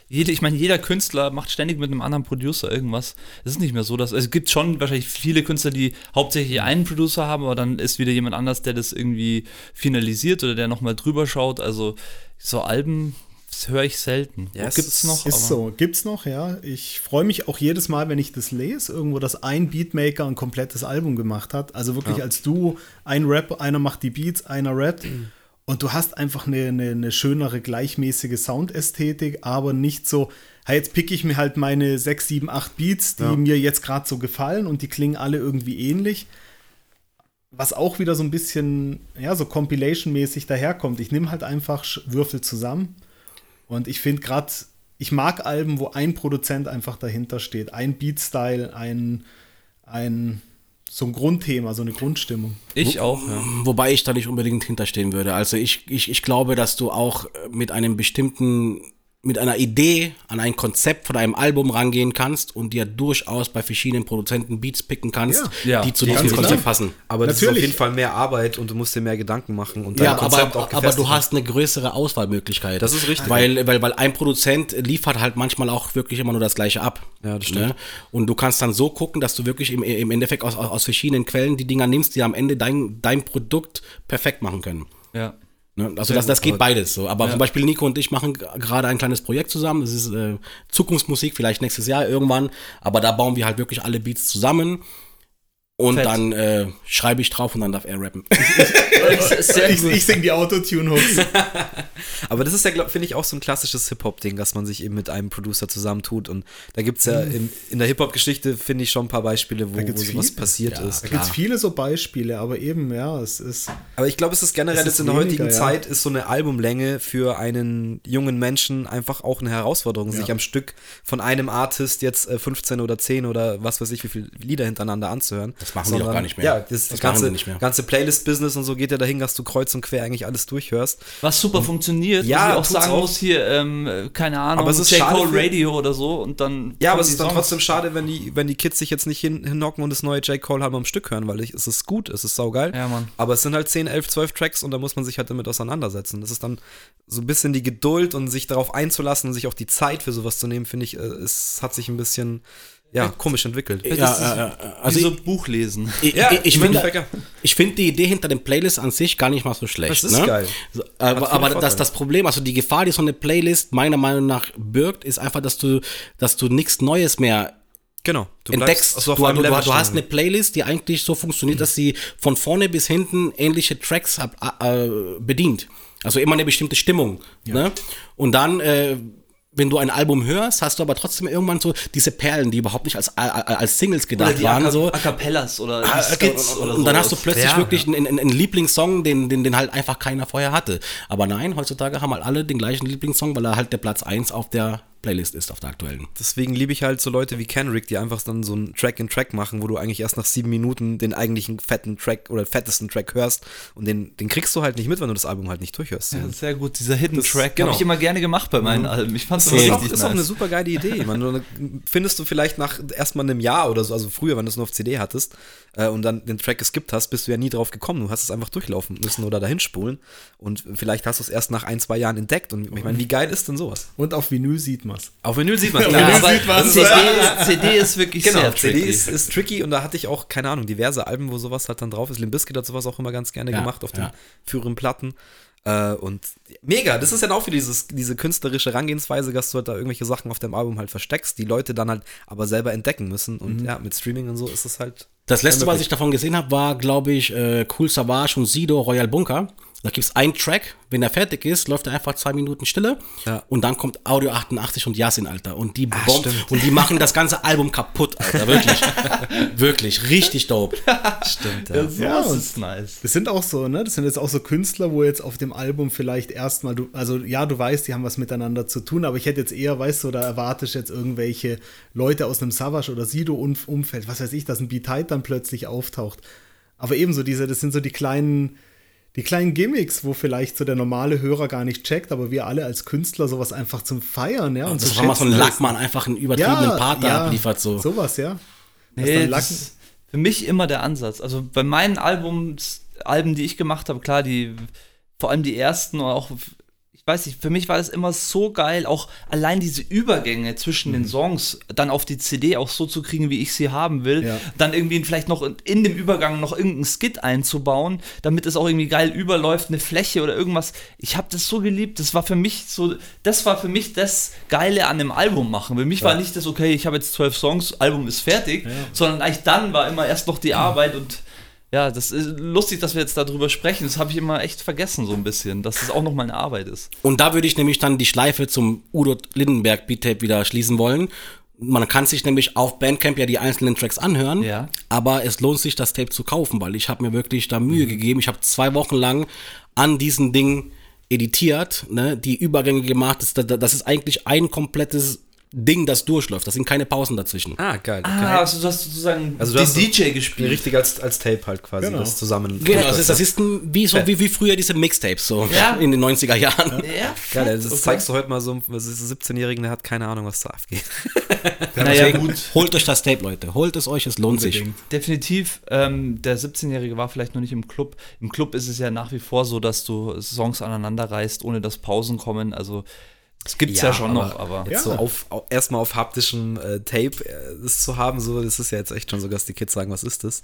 Speaker 2: jede, ich meine, jeder Künstler macht ständig mit einem anderen Producer irgendwas. Es ist nicht mehr so, dass es gibt schon wahrscheinlich viele Künstler, die hauptsächlich einen Producer haben, aber dann ist wieder jemand anders, der das irgendwie finalisiert oder der nochmal drüber schaut. Also so Alben das höre ich selten.
Speaker 1: Ja, es
Speaker 2: Gibt's noch?
Speaker 3: Ist so, gibt's noch, ja. Ich freue mich auch jedes Mal, wenn ich das lese, irgendwo, dass ein Beatmaker ein komplettes Album gemacht hat. Also wirklich als du, ein Rap, einer macht die Beats, einer rappt. Und du hast einfach eine, eine, eine schönere, gleichmäßige Soundästhetik, aber nicht so, hey, jetzt pick ich mir halt meine 6, 7, 8 Beats, die mir jetzt gerade so gefallen und die klingen alle irgendwie ähnlich. Was auch wieder so ein bisschen, ja, so Compilation-mäßig daherkommt. Ich nehme halt einfach Würfel zusammen und ich finde gerade, ich mag Alben, wo ein Produzent einfach dahinter steht. Ein Beatstyle, ein, ein so ein Grundthema, so eine Grundstimmung.
Speaker 2: Ich auch, ja.
Speaker 4: Wobei ich da nicht unbedingt hinterstehen würde. Also ich, ich, ich glaube, dass du auch mit einem bestimmten, mit einer Idee an ein Konzept von einem Album rangehen kannst und dir durchaus bei verschiedenen Produzenten Beats picken kannst,
Speaker 2: Ja.
Speaker 4: die zu
Speaker 3: Ja,
Speaker 4: diesem
Speaker 3: ganz
Speaker 4: Konzept
Speaker 3: klar.
Speaker 4: passen.
Speaker 1: Aber das ist auf
Speaker 3: Natürlich.
Speaker 1: jeden Fall mehr Arbeit und du musst dir mehr Gedanken machen und
Speaker 4: Ja,
Speaker 1: dein Konzept
Speaker 4: aber,
Speaker 1: auch
Speaker 4: aber du hast eine größere Auswahlmöglichkeit.
Speaker 1: Das ist richtig.
Speaker 4: Weil, weil, weil ein Produzent liefert halt manchmal auch wirklich immer nur das Gleiche ab.
Speaker 1: Ja, das stimmt.
Speaker 4: Ne? Und du kannst dann so gucken, dass du wirklich im, im Endeffekt aus, aus, aus verschiedenen Quellen die Dinger nimmst, die am Ende dein, dein Produkt perfekt machen können.
Speaker 2: ja.
Speaker 4: Ne? Also das, das geht beides so. Aber zum Beispiel Nico und ich machen gerade ein kleines Projekt zusammen. Das ist äh, Zukunftsmusik, vielleicht nächstes Jahr irgendwann. Aber da bauen wir halt wirklich alle Beats zusammen. Und
Speaker 2: Fett.
Speaker 4: dann äh, schreibe ich drauf und dann darf er rappen. (laughs)
Speaker 3: Ich, ich sing die Autotune-Hooks. (laughs)
Speaker 1: Aber das ist ja, glaub- finde ich, auch so ein klassisches Hip-Hop-Ding, dass man sich eben mit einem Producer zusammentut. Und da gibt es ja in, in der Hip-Hop-Geschichte, finde ich, schon ein paar Beispiele, wo, wo sowas
Speaker 3: viele.
Speaker 1: passiert
Speaker 4: Ja,
Speaker 1: ist.
Speaker 3: Da gibt es viele so Beispiele, aber eben, ja, es ist.
Speaker 1: Aber ich glaube, es ist generell
Speaker 3: Es ist
Speaker 1: in der heutigen
Speaker 3: ja.
Speaker 1: Zeit ist so eine Albumlänge für einen jungen Menschen einfach auch eine Herausforderung, sich am Stück von einem Artist jetzt äh, 15 oder 10 oder was weiß ich, wie viele Lieder hintereinander anzuhören.
Speaker 4: Das machen die auch gar nicht mehr.
Speaker 1: Ja, das,
Speaker 4: Das
Speaker 1: ganze, ganze Playlist-Business und so geht ja dahin, dass du kreuz und quer eigentlich alles durchhörst.
Speaker 2: Was super funktioniert,
Speaker 1: Ja,
Speaker 2: was ich auch sagen
Speaker 1: auch.
Speaker 2: muss hier, ähm, keine Ahnung,
Speaker 1: Aber es ist
Speaker 2: J.
Speaker 1: schade
Speaker 2: Cole Radio oder so und dann.
Speaker 1: Ja, aber es ist dann
Speaker 2: Songs.
Speaker 1: trotzdem schade, wenn die, wenn die Kids sich jetzt nicht hin, hinhocken und das neue J. Cole Album am Stück hören, weil ich, es ist gut, es ist saugeil.
Speaker 2: Ja, Mann.
Speaker 1: Aber es sind halt 10, 11, 12 Tracks und da muss man sich halt damit auseinandersetzen. Das ist dann so ein bisschen die Geduld und sich darauf einzulassen und sich auch die Zeit für sowas zu nehmen, finde ich, äh, es hat sich ein bisschen, ja, komisch entwickelt.
Speaker 4: Ja,
Speaker 2: ist
Speaker 4: äh, äh,
Speaker 2: wie
Speaker 4: also
Speaker 2: so
Speaker 4: ich-
Speaker 2: Buch lesen.
Speaker 4: Ich,
Speaker 1: Ja,
Speaker 4: ich, finde
Speaker 1: ja.
Speaker 4: ich finde die Idee hinter den Playlists an sich gar nicht mal so schlecht.
Speaker 1: Das ist
Speaker 4: ne?
Speaker 1: geil.
Speaker 4: Aber aber das, das Problem, also die Gefahr, die so eine Playlist meiner Meinung nach birgt, ist einfach, dass du, dass du nichts Neues mehr
Speaker 1: Genau. Du
Speaker 4: entdeckst.
Speaker 1: also auf
Speaker 4: du, du, du,
Speaker 1: Level
Speaker 4: du hast eine Playlist, die eigentlich so funktioniert, dass sie von vorne bis hinten ähnliche Tracks ab, äh, bedient. Also immer eine bestimmte Stimmung. Ne? Und dann, äh, wenn du ein Album hörst, hast du aber trotzdem irgendwann so diese Perlen, die überhaupt nicht als, als Singles gedacht waren. So.
Speaker 2: A Cappellas oder
Speaker 4: Ah,
Speaker 2: Skits
Speaker 4: und,
Speaker 2: oder
Speaker 4: und dann
Speaker 2: so.
Speaker 4: hast du plötzlich
Speaker 1: Ja,
Speaker 4: wirklich einen, einen, einen Lieblingssong, den, den, den halt einfach keiner vorher hatte. Aber nein, heutzutage haben halt alle den gleichen Lieblingssong, weil er halt der Platz 1 auf der Playlist ist, auf der aktuellen.
Speaker 1: Deswegen liebe ich halt so Leute wie Kenrick, die einfach dann so einen Track-in-Track machen, wo du eigentlich erst nach sieben Minuten den eigentlichen fetten Track oder fettesten Track hörst und den, den kriegst du halt nicht mit, wenn du das Album halt nicht durchhörst.
Speaker 2: Ja, sehr gut, dieser Hidden
Speaker 1: Das-
Speaker 2: Track
Speaker 1: genau.
Speaker 2: habe ich immer gerne gemacht bei meinen Alben. Ich fand es
Speaker 1: Das ist,
Speaker 2: immer
Speaker 1: auch,
Speaker 2: richtig
Speaker 1: ist auch eine
Speaker 2: nice.
Speaker 1: super geile Idee. (laughs) Man, findest du vielleicht nach erstmal einem Jahr oder so, also früher, wenn du es nur auf CD hattest äh, und dann den Track geskippt hast, bist du ja nie drauf gekommen. Du hast es einfach durchlaufen müssen oder dahin spulen und vielleicht hast du es erst nach ein, zwei Jahren entdeckt. Und ich meine, wie geil ist denn sowas?
Speaker 3: Und auf Vinyl sieht man es.
Speaker 1: Auf Vinyl sieht man
Speaker 3: Vinyl
Speaker 2: aber
Speaker 3: sieht man's.
Speaker 2: CD, ist, CD ist wirklich
Speaker 1: Genau,
Speaker 2: sehr
Speaker 1: CD
Speaker 2: tricky.
Speaker 1: ist, ist tricky und da hatte ich auch, keine Ahnung, diverse Alben, wo sowas halt dann drauf ist. Limp Bizkit hat sowas auch immer ganz gerne
Speaker 4: Ja,
Speaker 1: gemacht auf den
Speaker 4: ja.
Speaker 1: früheren Platten. Äh, und mega, das ist ja auch wieder dieses, diese künstlerische Herangehensweise, dass du halt da irgendwelche Sachen auf dem Album halt versteckst, die Leute dann halt aber selber entdecken müssen. Und
Speaker 2: Mhm.
Speaker 1: ja, mit Streaming und so ist es halt.
Speaker 4: Das letzte, was ich davon gesehen habe, war, glaube ich, äh, Cool Savage und Sido Royal Bunker. Da gibt es einen Track, wenn er fertig ist, läuft er einfach zwei Minuten Stille
Speaker 1: Ja.
Speaker 4: und dann kommt Audio 88 und Yasin, Alter. Und die, bomb-
Speaker 1: stimmt.
Speaker 4: und die machen das ganze Album kaputt, Alter. Wirklich. (laughs) Wirklich. Richtig dope.
Speaker 1: Stimmt,
Speaker 2: Ja, sowas
Speaker 3: Ja, und-
Speaker 2: ist nice.
Speaker 3: Das sind auch so, ne? Das sind jetzt auch so Künstler, wo jetzt auf dem Album vielleicht erstmal, du, also ja, du weißt, die haben was miteinander zu tun, aber ich hätte jetzt eher, weißt du, da erwarte ich jetzt irgendwelche Leute aus einem Savage oder Sido-Umfeld, was weiß ich, dass ein Beat dann plötzlich auftaucht. Aber ebenso diese, das sind so die kleinen, die kleinen Gimmicks, wo vielleicht so der normale Hörer gar nicht checkt, aber wir alle als Künstler sowas einfach zum Feiern, ja. Und
Speaker 4: Das war mal so ein Lackmann einfach einen übertriebenen Part da abliefert, so.
Speaker 3: Sowas, ja.
Speaker 2: Nee, für mich immer der Ansatz. Also bei meinen Albums, Alben, die ich gemacht habe, klar, die, vor allem die ersten und auch, weiß nicht, für mich war das immer so geil, auch allein diese Übergänge zwischen
Speaker 3: Mhm.
Speaker 2: den Songs dann auf die CD auch so zu kriegen, wie ich sie haben will.
Speaker 3: Ja.
Speaker 2: Dann irgendwie vielleicht noch in- in dem Übergang noch irgendeinen Skit einzubauen, damit es auch irgendwie geil überläuft, eine Fläche oder irgendwas. Ich habe das so geliebt. Das war für mich so, das war für mich das Geile an dem Album machen. Für mich war nicht das, okay, ich habe jetzt zwölf Songs, Album ist fertig, sondern eigentlich dann war immer erst noch die Arbeit und ja, das ist lustig, dass wir jetzt darüber sprechen. Das habe ich immer echt vergessen, so ein bisschen, dass das auch noch mal eine Arbeit ist.
Speaker 4: Und da würde ich nämlich dann die Schleife zum Udo Lindenberg Beat Tape wieder schließen wollen. Man kann sich nämlich auf Bandcamp ja die einzelnen Tracks anhören,
Speaker 2: Ja.
Speaker 4: aber es lohnt sich, das Tape zu kaufen, weil ich habe mir wirklich da Mühe gegeben. Ich habe zwei Wochen lang an diesem Ding editiert, ne, die Übergänge gemacht. Das, das ist eigentlich ein komplettes Ding, das durchläuft. Das sind keine Pausen dazwischen.
Speaker 1: Ah, geil.
Speaker 2: Ah, also du hast sozusagen
Speaker 1: Also du hast
Speaker 2: DJ gespielt.
Speaker 1: Richtig als, als Tape halt quasi
Speaker 3: Genau.
Speaker 1: das zusammen.
Speaker 4: Genau, das ist, das ist ein, wie, so, wie, wie früher diese Mixtapes so
Speaker 2: Ja. (laughs)
Speaker 4: in den 90er Jahren.
Speaker 2: ja,
Speaker 1: Geil, das
Speaker 2: okay.
Speaker 1: zeigst du heute mal so einem 17-Jährigen, der hat keine Ahnung, was da abgeht.
Speaker 2: Naja, gut.
Speaker 4: Holt euch das Tape, Leute. Holt es euch, es lohnt sich.
Speaker 3: Unbedingt.
Speaker 2: Definitiv, ähm, der 17-Jährige war vielleicht noch nicht im Club. Im Club ist es ja nach wie vor so, dass du Songs aneinander reißt, ohne dass Pausen kommen. Also es gibt es ja, schon noch, aber
Speaker 1: Jetzt
Speaker 3: Ja.
Speaker 1: so auf, au- erstmal auf haptischem äh, Tape äh, das zu haben, so, das ist ja jetzt echt schon so, dass die Kids sagen, was ist das?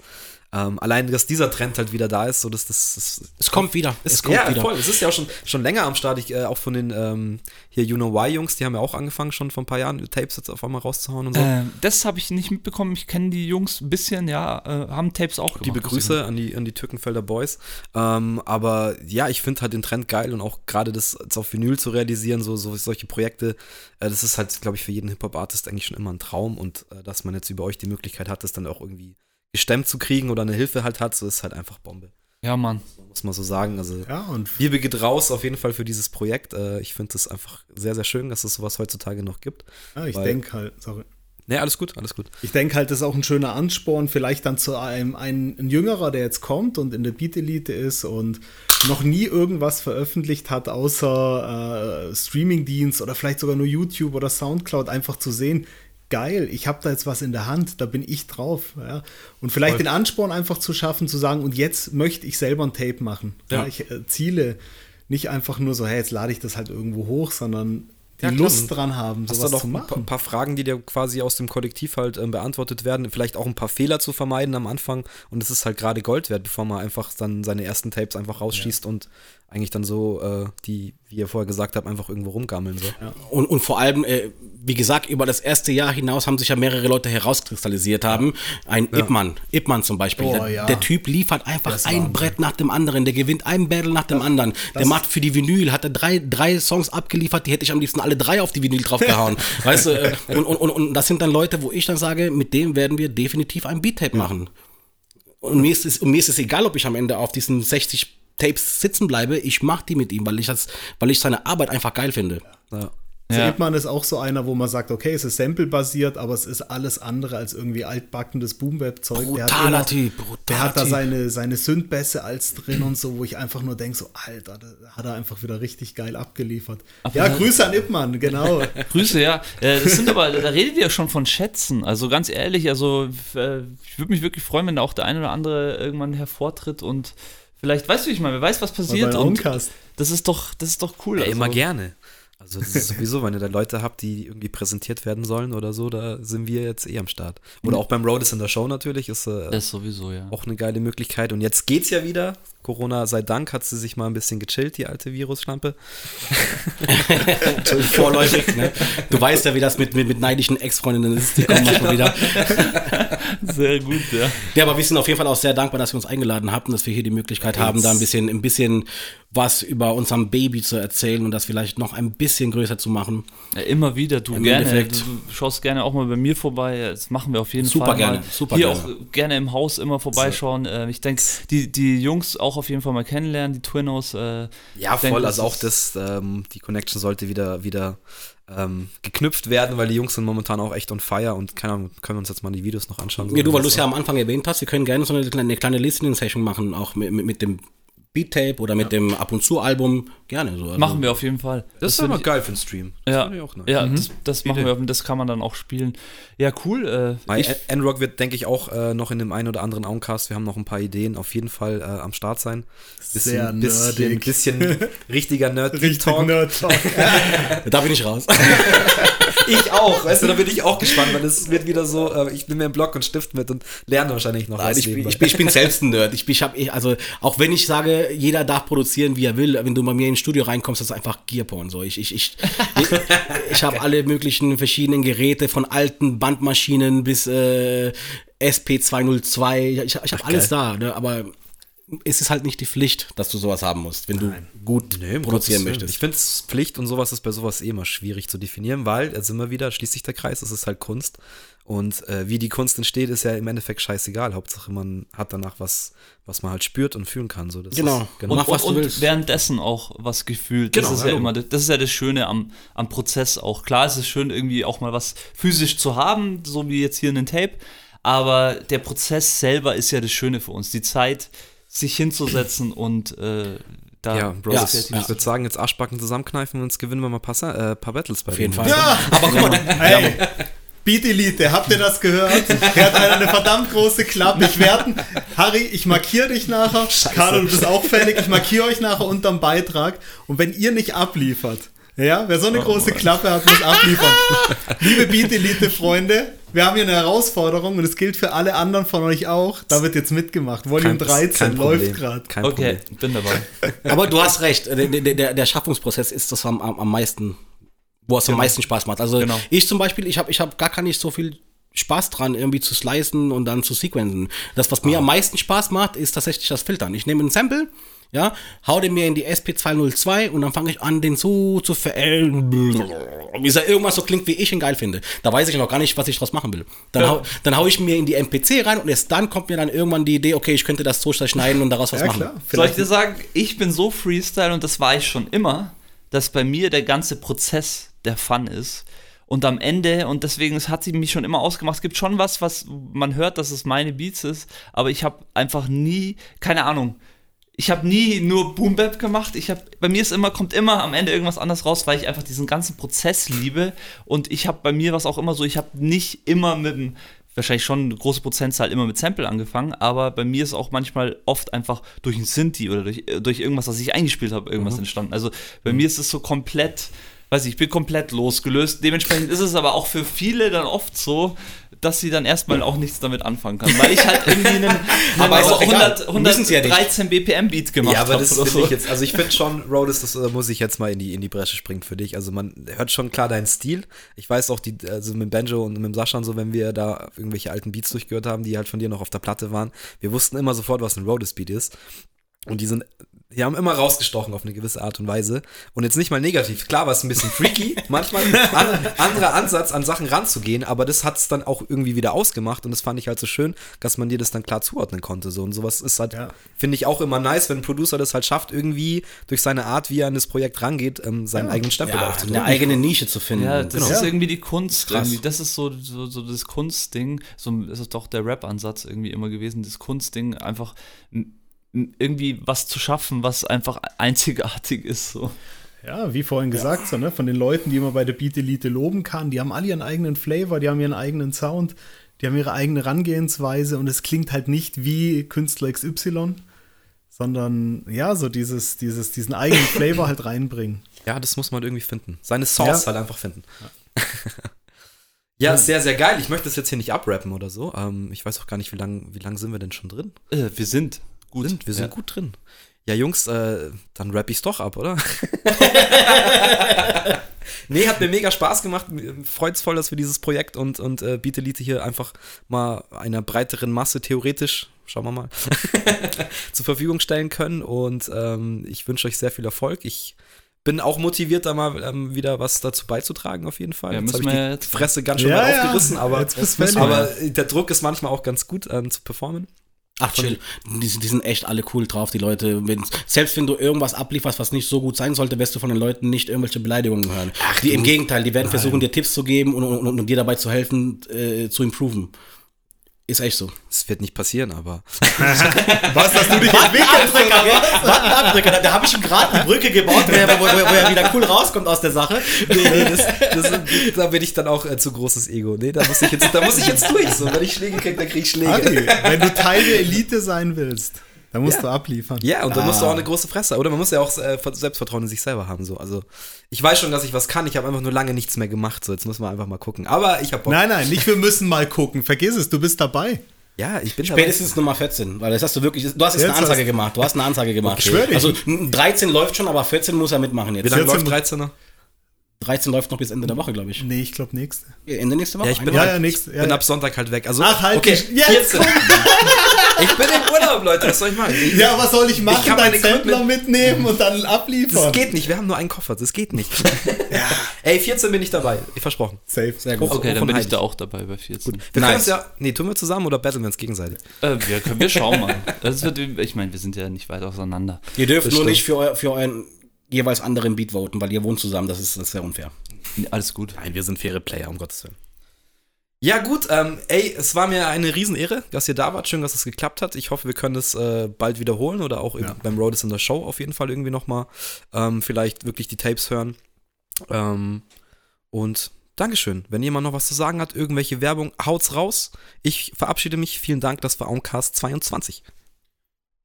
Speaker 1: Ähm, allein, dass dieser Trend halt wieder da ist, so dass das, das
Speaker 4: Es kommt wieder. Es
Speaker 1: ist,
Speaker 4: kommt
Speaker 1: ja,
Speaker 4: wieder.
Speaker 1: voll. Es ist ja auch schon, schon länger am Start. Ich, äh, auch von den ähm, hier You Know Why Jungs, die haben ja auch angefangen, schon vor ein paar Jahren Tapes jetzt auf einmal rauszuhauen und so.
Speaker 2: ähm, das habe ich nicht mitbekommen. Ich kenne die Jungs ein bisschen, ja, äh, haben Tapes auch gemacht.
Speaker 1: Liebe Grüße an die, an die Türkenfelder Boys. Ähm, aber ja, ich finde halt den Trend geil und auch gerade das jetzt auf Vinyl zu realisieren, so, so solche Projekte, äh, das ist halt, glaube ich, für jeden Hip-Hop-Artist eigentlich schon immer ein Traum und äh, dass man jetzt über euch die Möglichkeit hat, das dann auch irgendwie gestemmt zu kriegen oder eine Hilfe halt hat, so ist halt einfach Bombe.
Speaker 2: Ja, Mann.
Speaker 1: Muss man so sagen. Also
Speaker 3: Ja, und
Speaker 1: Liebe geht raus auf jeden Fall für dieses Projekt. Äh, ich finde es einfach sehr, sehr schön, dass es sowas heutzutage noch gibt.
Speaker 3: ja, ich denke halt, sorry.
Speaker 1: Nee, alles gut, alles gut.
Speaker 3: Ich denke halt, das ist auch ein schöner Ansporn, vielleicht dann zu einem ein, ein Jüngerer, der jetzt kommt und in der Beat-Elite ist und noch nie irgendwas veröffentlicht hat, außer äh, Streamingdienst oder vielleicht sogar nur YouTube oder Soundcloud, einfach zu sehen, geil, ich habe da jetzt was in der Hand, da bin ich drauf. Ja? Und vielleicht den Ansporn einfach zu schaffen, zu sagen, und jetzt möchte ich selber ein Tape machen. Ja.
Speaker 1: Ja.
Speaker 3: Ich äh, ziele nicht einfach nur so, hey, jetzt lade ich das halt irgendwo hoch, sondern die
Speaker 1: Ja.
Speaker 3: Lust dran haben,
Speaker 1: Hast
Speaker 3: sowas zu
Speaker 1: ein
Speaker 3: machen.
Speaker 1: paar, paar Fragen, die dir quasi aus dem Kollektiv halt ähm, beantwortet werden, vielleicht auch ein paar Fehler zu vermeiden am Anfang und es ist halt gerade Gold wert, bevor man einfach dann seine ersten Tapes einfach rausschießt und eigentlich dann so äh, die, wie ihr vorher gesagt habt, einfach irgendwo rumgammeln so.
Speaker 4: Und, und vor allem, äh, wie gesagt, über das erste Jahr hinaus haben sich ja mehrere Leute herauskristallisiert haben. Ein Ipman, Ipman zum Beispiel.
Speaker 3: Oh,
Speaker 4: der,
Speaker 3: ja.
Speaker 4: der Typ liefert einfach
Speaker 3: Das
Speaker 4: ein. Brett nach dem anderen. Der gewinnt ein Battle nach dem anderen. Der macht für die Vinyl, hat er drei, drei Songs abgeliefert, die hätte ich am liebsten alle drei auf die Vinyl draufgehauen. (laughs) weißt du, äh, und, und, und, und das sind dann Leute, wo ich dann sage, mit dem werden wir definitiv ein Beat-Tape machen. Und mir, ist es, und mir ist es egal, ob ich am Ende auf diesen 60 Tapes sitzen bleibe. Ich mache die mit ihm, weil ich, das, weil ich seine Arbeit einfach geil finde.
Speaker 1: Ja.
Speaker 2: Ja.
Speaker 3: Ipman ist auch so einer, wo man sagt, okay, es ist Sample-basiert, aber es ist alles andere als irgendwie altbackendes Boom-Bap-Zeug.
Speaker 4: Brutaler Typ, brutaler
Speaker 3: Der hat da seine, seine Synth-Bässe als drin und so, wo ich einfach nur denke, so, Alter, da hat er einfach wieder richtig geil abgeliefert. ja, Grüße an Ipman, genau. (laughs)
Speaker 2: Grüße, ja. Äh, Das sind aber, da redet ihr ja schon von Schätzen. Also ganz ehrlich, also äh, ich würde mich wirklich freuen, wenn da auch der eine oder andere irgendwann hervortritt und vielleicht, weißt du, wie ich meine, wer weiß, was passiert. Und das ist doch, das ist doch cool.
Speaker 1: Ja,
Speaker 2: also.
Speaker 1: immer gerne. Also das ist sowieso, wenn ihr da Leute habt, die irgendwie präsentiert werden sollen oder so, da sind wir jetzt eh am Start. Oder auch beim Road is in der Show natürlich, ist äh,
Speaker 2: Das sowieso, ja.
Speaker 1: auch eine geile Möglichkeit. Und jetzt geht's ja wieder. Corona sei Dank hat sie sich mal ein bisschen gechillt, die alte Virusschlampe. (laughs)
Speaker 4: Vorläufig, ne? Du weißt ja, wie das mit, mit, mit neidischen Ex-Freundinnen ist. Die kommen manchmal wieder. (laughs)
Speaker 2: Sehr gut, ja.
Speaker 4: Ja, aber wir sind auf jeden Fall auch sehr dankbar, dass ihr uns eingeladen habt und dass wir hier die Möglichkeit haben, da ein bisschen, ein bisschen was über unserem Baby zu erzählen und das vielleicht noch ein bisschen größer zu machen.
Speaker 2: Ja, immer wieder, du
Speaker 4: Im
Speaker 2: gerne.
Speaker 4: Endeffekt-
Speaker 2: du schaust gerne auch mal bei mir vorbei. Das machen wir auf jeden
Speaker 4: Super
Speaker 2: Fall.
Speaker 4: gerne,
Speaker 2: mal.
Speaker 4: super
Speaker 2: Hier
Speaker 4: gerne.
Speaker 2: auch gerne im Haus immer vorbeischauen. Äh, Ich denke, die, die Jungs auch auf jeden Fall mal kennenlernen, die Twinnos. Äh,
Speaker 1: Ja, voll.
Speaker 2: das
Speaker 1: Also auch das, ähm, die Connection sollte wieder, wieder ähm, geknüpft werden, weil die Jungs sind momentan auch echt on fire und keine Ahnung, können wir uns jetzt mal die Videos noch anschauen.
Speaker 4: Ja, du, weil du
Speaker 1: das
Speaker 4: es ja am Anfang erwähnt hast, wir können gerne so eine, kleine- eine kleine Listening-Session machen, auch mit, mit, mit dem Beat-Tape oder mit dem Ab und zu Album, gerne so. Also,
Speaker 2: Machen wir auf jeden Fall.
Speaker 1: Das, ist
Speaker 2: find
Speaker 1: aber geil für den Stream. Das
Speaker 2: Ja,
Speaker 1: finde ich auch nice.
Speaker 2: ja das, das machen wir und das kann man dann auch spielen. Ja, cool. Äh,
Speaker 1: N-Rock wird, denke ich, auch äh, noch in dem einen oder anderen Auncast, wir haben noch ein paar Ideen, auf jeden Fall äh, am Start sein.
Speaker 3: Sehr
Speaker 1: bisschen,
Speaker 3: nerdig.
Speaker 1: bisschen richtiger (laughs) nerd
Speaker 3: Richtig
Speaker 1: talk
Speaker 3: Nerd-Talk. (laughs)
Speaker 4: Da bin ich raus. (laughs)
Speaker 1: Ich auch, weißt du, da bin ich auch gespannt, weil es wird wieder so, äh, ich nehme mir einen Block und Stift mit und lerne wahrscheinlich noch
Speaker 4: Nein,
Speaker 1: was
Speaker 4: ich, bin, ich, bin, ich bin (laughs) selbst ein Nerd. Ich, bin- ich hab, ich, also auch wenn ich sage, jeder darf produzieren, wie er will, wenn du bei mir ins Studio reinkommst, das ist einfach Gearporn. So, ich, ich, ich, ich, ich habe alle möglichen verschiedenen Geräte, von alten Bandmaschinen bis äh, SP202. Ich, ich habe alles da, ne? aber es ist halt nicht die Pflicht, dass du sowas haben musst, wenn du gut
Speaker 1: Nee,
Speaker 4: produzieren möchtest.
Speaker 1: Ich finde es Pflicht und sowas ist bei sowas eh immer schwierig zu definieren, weil, da sind wir wieder, schließt sich der Kreis, es ist halt Kunst. Und äh, wie die Kunst entsteht, ist ja im Endeffekt scheißegal. Hauptsache, man hat danach was, was man halt spürt und fühlen kann. So, das
Speaker 4: Genau.
Speaker 1: Ist, genau.
Speaker 2: und,
Speaker 4: Mach, was
Speaker 2: und,
Speaker 4: du
Speaker 2: und
Speaker 4: willst.
Speaker 2: währenddessen auch was gefühlt. Das
Speaker 1: Genau,
Speaker 2: ist
Speaker 1: ja,
Speaker 2: ja
Speaker 1: logo.
Speaker 2: immer, das ist ja das Schöne am, am Prozess auch. Klar, es ist schön, irgendwie auch mal was physisch zu haben, so wie jetzt hier in den Tape. Aber der Prozess selber ist ja das Schöne für uns. Die Zeit, sich hinzusetzen und äh, da
Speaker 1: Ja, Bro,
Speaker 4: Ja,
Speaker 1: ich würde sagen, jetzt Arschbacken zusammenkneifen und jetzt gewinnen wir mal ein paar, äh, paar Battles bei
Speaker 4: Auf jeden. Fall.
Speaker 3: Ja,
Speaker 4: Aber guck mal,
Speaker 3: hey, Beat Elite, habt ihr das gehört? Er hat eine verdammt große Klappe. Ich werde, Harry, ich markiere dich nachher. Carlo, du bist auch fällig. Ich markiere euch nachher unterm Beitrag. Und wenn ihr nicht abliefert, ja, wer so eine große Klappe hat, muss abliefern. Liebe Beat Elite Freunde, wir haben hier eine Herausforderung und es gilt für alle anderen von euch auch. Da wird jetzt mitgemacht. Volume
Speaker 1: Kein-
Speaker 3: 13
Speaker 1: kein Problem.
Speaker 3: läuft gerade.
Speaker 1: Kein
Speaker 2: Okay,
Speaker 1: Problem.
Speaker 2: bin dabei. (laughs)
Speaker 4: Aber du hast recht, der, der, der, Schaffungsprozess ist das am, am, am meisten, wo es am meisten Spaß macht. Also
Speaker 2: Genau.
Speaker 4: ich zum Beispiel, ich habe ich hab gar nicht so viel Spaß dran, irgendwie zu slicen und dann zu sequenzen. Das, was mir am meisten Spaß macht, ist tatsächlich das Filtern. Ich nehme ein Sample, ja, hau den mir in die SP202 und dann fange ich an, den so zu verändern, bis er irgendwas so klingt, wie ich ihn geil finde. Da weiß ich noch gar nicht, was ich draus machen will. Dann, hau, dann hau ich mir in die MPC rein und erst dann kommt mir dann irgendwann die Idee, okay, ich könnte das so schneiden und daraus was
Speaker 3: Ja,
Speaker 4: machen.
Speaker 3: klar.
Speaker 2: Soll ich
Speaker 3: Vielleicht
Speaker 2: dir sagen, ich bin so Freestyle und das war ich schon immer, dass bei mir der ganze Prozess der Fun ist. Und am Ende, und deswegen es hat sie mich schon immer ausgemacht, es gibt schon was, was man hört, dass es meine Beats ist, aber ich habe einfach nie, keine Ahnung, ich habe nie nur Boom Bap gemacht. Ich habe bei mir ist immer kommt immer am Ende irgendwas anderes raus, weil ich einfach diesen ganzen Prozess liebe und ich habe bei mir was auch immer so, ich habe nicht immer mit dem wahrscheinlich schon eine große Prozentzahl immer mit Sample angefangen, aber bei mir ist auch manchmal oft einfach durch ein Synthi oder durch, äh, durch irgendwas, was ich eingespielt habe, irgendwas entstanden. Also bei mir ist es so komplett, weiß ich, ich bin komplett losgelöst. Dementsprechend ist es aber auch für viele dann oft so, dass sie dann erstmal auch nichts damit anfangen können, weil ich halt irgendwie einen, (laughs) einen
Speaker 4: Aber doch egal.
Speaker 2: 100,
Speaker 4: Müssen sie ja nicht.
Speaker 2: 113 BPM Beat gemacht
Speaker 1: Ja, aber
Speaker 2: habe
Speaker 1: das finde
Speaker 2: so.
Speaker 1: ich jetzt, also ich finde schon, Rhodes, das äh, muss ich jetzt mal in die, in die Bresche springen für dich. Also man hört schon klar deinen Stil. Ich weiß auch, die, also mit Banjo und mit Sascha und so, wenn wir da irgendwelche alten Beats durchgehört haben, die halt von dir noch auf der Platte waren, wir wussten immer sofort, was ein Rhodes Beat ist. Und die sind, die haben immer rausgestochen auf eine gewisse Art und Weise. Und jetzt nicht mal negativ. Klar war es ein bisschen freaky, (laughs) manchmal an, anderer Ansatz an Sachen ranzugehen, aber das hat es dann auch irgendwie wieder ausgemacht und das fand ich halt so schön, dass man dir das dann klar zuordnen konnte. So und sowas ist halt,
Speaker 3: Ja.
Speaker 1: finde ich auch immer nice, wenn ein Producer das halt schafft, irgendwie durch seine Art, wie er an das Projekt rangeht, ähm, seinen eigenen Stempel
Speaker 4: Ja,
Speaker 1: aufzudrücken.
Speaker 4: eine eigene Nische zu finden.
Speaker 2: Ja, das
Speaker 3: Genau.
Speaker 2: ist irgendwie die Kunst.
Speaker 4: Krass.
Speaker 2: Irgendwie. Das ist so, so, so das Kunstding. So ist es doch der Rap-Ansatz irgendwie immer gewesen. Das Kunstding, einfach irgendwie was zu schaffen, was einfach einzigartig ist. So.
Speaker 3: Ja, wie vorhin gesagt, so, ne, von den Leuten, die man bei der Beat Elite loben kann, die haben alle ihren eigenen Flavor, die haben ihren eigenen Sound, die haben ihre eigene Herangehensweise und es klingt halt nicht wie Künstler XY, sondern ja, so dieses, dieses, diesen eigenen (laughs) Flavor halt reinbringen.
Speaker 1: Ja, das muss man irgendwie finden. Seine Source
Speaker 3: Ja.
Speaker 1: halt einfach finden. (laughs) Ja, sehr, sehr geil. Ich möchte das jetzt hier nicht abrappen oder so. Ähm, ich weiß auch gar nicht, wie lange wie lang sind wir denn schon drin?
Speaker 2: Äh, wir sind gut.
Speaker 1: Sind, wir sind
Speaker 2: Ja.
Speaker 1: gut drin. Ja, Jungs, äh, dann rapp ich's doch ab, oder? (laughs) nee, hat mir mega Spaß gemacht. Freut's voll, dass wir dieses Projekt und, und äh, Beat Elite hier einfach mal einer breiteren Masse theoretisch, schauen wir mal, (laughs) zur Verfügung stellen können. Und ähm, ich wünsche euch sehr viel Erfolg. Ich bin auch motiviert, da mal ähm, wieder was dazu beizutragen, auf jeden Fall.
Speaker 2: Ja,
Speaker 1: jetzt
Speaker 2: müssen
Speaker 1: habe ich
Speaker 2: wir
Speaker 1: die
Speaker 2: jetzt-
Speaker 1: Fresse ganz schön
Speaker 3: Ja,
Speaker 1: mal
Speaker 3: ja.
Speaker 1: aufgerissen, aber,
Speaker 3: du fertig.
Speaker 1: aber der Druck ist manchmal auch ganz gut ähm, zu performen.
Speaker 4: Ach, chill. Die, sind- die sind echt alle cool drauf, die Leute. Wenn, selbst wenn du irgendwas ablieferst, was nicht so gut sein sollte, wirst du von den Leuten nicht irgendwelche Beleidigungen hören. die, Im Gegenteil, die werden versuchen, dir Tipps zu geben und, und, und, und dir dabei zu helfen, äh, zu improven. Ist echt so.
Speaker 1: Es wird nicht passieren, aber. (laughs)
Speaker 3: Was, dass du dich entwickelst?
Speaker 4: Abbrücker. Da, da habe ich ihm gerade eine Brücke gebaut, wo, er- wo, wo, wo er wieder cool rauskommt aus der Sache.
Speaker 1: Nee, nee, das, das, da bin ich dann auch äh, zu großes Ego. Nee, da muss ich jetzt, da muss ich jetzt durch. So, wenn ich Schläge kriege, dann krieg ich Schläge.
Speaker 3: Adi, wenn du Teil der Elite sein willst, dann musst
Speaker 1: Ja.
Speaker 3: du abliefern.
Speaker 1: Ja, und dann musst du auch eine große Fresse, oder? Man muss ja auch äh, Selbstvertrauen in sich selber haben. So. Also, ich weiß schon, dass ich was kann. Ich habe einfach nur lange nichts mehr gemacht. So, jetzt muss man einfach mal gucken. Aber ich habe Bock.
Speaker 3: Nein, nein, nicht wir müssen mal gucken. Vergiss es, du bist dabei.
Speaker 1: Ja, ich bin
Speaker 4: Spätestens Nummer 14, weil das hast du wirklich, du hast jetzt,
Speaker 3: Jetzt
Speaker 4: eine Ansage gemacht, du hast eine Ansage gemacht.
Speaker 3: Ich schwör dir.
Speaker 4: Also n- 13 läuft schon, aber 14 muss er mitmachen
Speaker 1: Wie
Speaker 4: jetzt.
Speaker 1: lange
Speaker 3: 14
Speaker 1: läuft 13er?
Speaker 4: 13 läuft noch bis Ende der Woche, glaube ich.
Speaker 3: Nee, ich glaube nächste.
Speaker 4: Ende nächste Woche?
Speaker 1: Ja, ich bin,
Speaker 3: Ja,
Speaker 1: halt,
Speaker 3: ja,
Speaker 1: ich
Speaker 3: nix, ja,
Speaker 1: bin
Speaker 3: ja.
Speaker 1: ab Sonntag halt weg. Also,
Speaker 3: Ach, halt
Speaker 1: okay,
Speaker 3: jetzt
Speaker 1: 14. (laughs) ich bin im Urlaub, Leute. Was soll ich machen? Ich,
Speaker 3: Ja, was soll ich machen?
Speaker 1: kann
Speaker 3: Dein
Speaker 1: mein
Speaker 3: Sampler mitnehmen und dann abliefern.
Speaker 1: Das geht nicht, wir haben nur einen Koffer, das geht nicht. (laughs) Ey, 14 bin ich dabei, ich versprochen.
Speaker 3: Safe.
Speaker 4: Sehr gut.
Speaker 2: Okay, dann bin ich da auch dabei bei 14.
Speaker 1: Wir können
Speaker 4: Nice.
Speaker 1: uns ja, nee, tun wir zusammen oder battlen wir uns gegenseitig?
Speaker 2: Äh, wir, können, wir schauen mal. Das wird, ich meine, wir sind ja nicht weit auseinander.
Speaker 4: Ihr dürft
Speaker 1: Das
Speaker 4: nur
Speaker 1: stimmt.
Speaker 4: nicht für, eu, für euren jeweils anderen Beat voten, weil ihr wohnt zusammen, das ist, das ist sehr unfair.
Speaker 2: Alles gut.
Speaker 1: Nein, wir sind faire Player, um Gottes Willen. Ja, gut, ähm, ey, es war mir eine Riesenehre, dass ihr da wart. Schön, dass es geklappt hat. Ich hoffe, wir können es äh, bald wiederholen oder auch
Speaker 3: Ja.
Speaker 1: beim Road is in der Show auf jeden Fall irgendwie nochmal ähm, vielleicht wirklich die Tapes hören. Ähm, und Dankeschön. Wenn jemand noch was zu sagen hat, irgendwelche Werbung, haut's raus. Ich verabschiede mich. Vielen Dank, das war Oncast 22.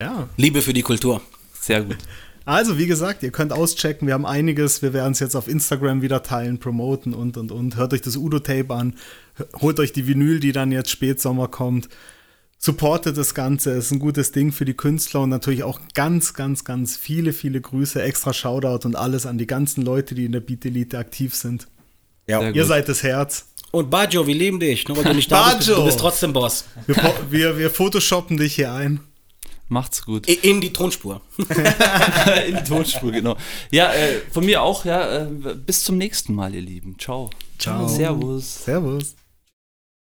Speaker 3: Ja.
Speaker 4: Liebe für die Kultur.
Speaker 2: Sehr gut. (laughs)
Speaker 3: Also, wie gesagt, ihr könnt auschecken. Wir haben einiges. Wir werden es jetzt auf Instagram wieder teilen, promoten und und und. Hört euch das Udo-Tape an. Holt euch die Vinyl, die dann jetzt Spätsommer kommt. Supportet das Ganze. Es ist ein gutes Ding für die Künstler und natürlich auch ganz, ganz, ganz viele, viele Grüße, extra Shoutout und alles an die ganzen Leute, die in der Beat Elite aktiv sind.
Speaker 4: Ja.
Speaker 2: Sehr
Speaker 3: Ihr
Speaker 2: gut.
Speaker 3: seid das Herz.
Speaker 4: Und Baggio, wir lieben dich. Nur weil du nicht da bist,
Speaker 3: Baggio.
Speaker 4: du bist trotzdem Boss.
Speaker 3: Wir, wir, wir photoshoppen dich hier ein.
Speaker 2: Macht's gut.
Speaker 4: In die Tonspur. (laughs)
Speaker 2: In die Tonspur, genau. Ja, äh, von mir auch, ja. Äh, bis zum nächsten Mal, ihr Lieben. Ciao.
Speaker 3: Ciao.
Speaker 2: Servus.
Speaker 3: Servus.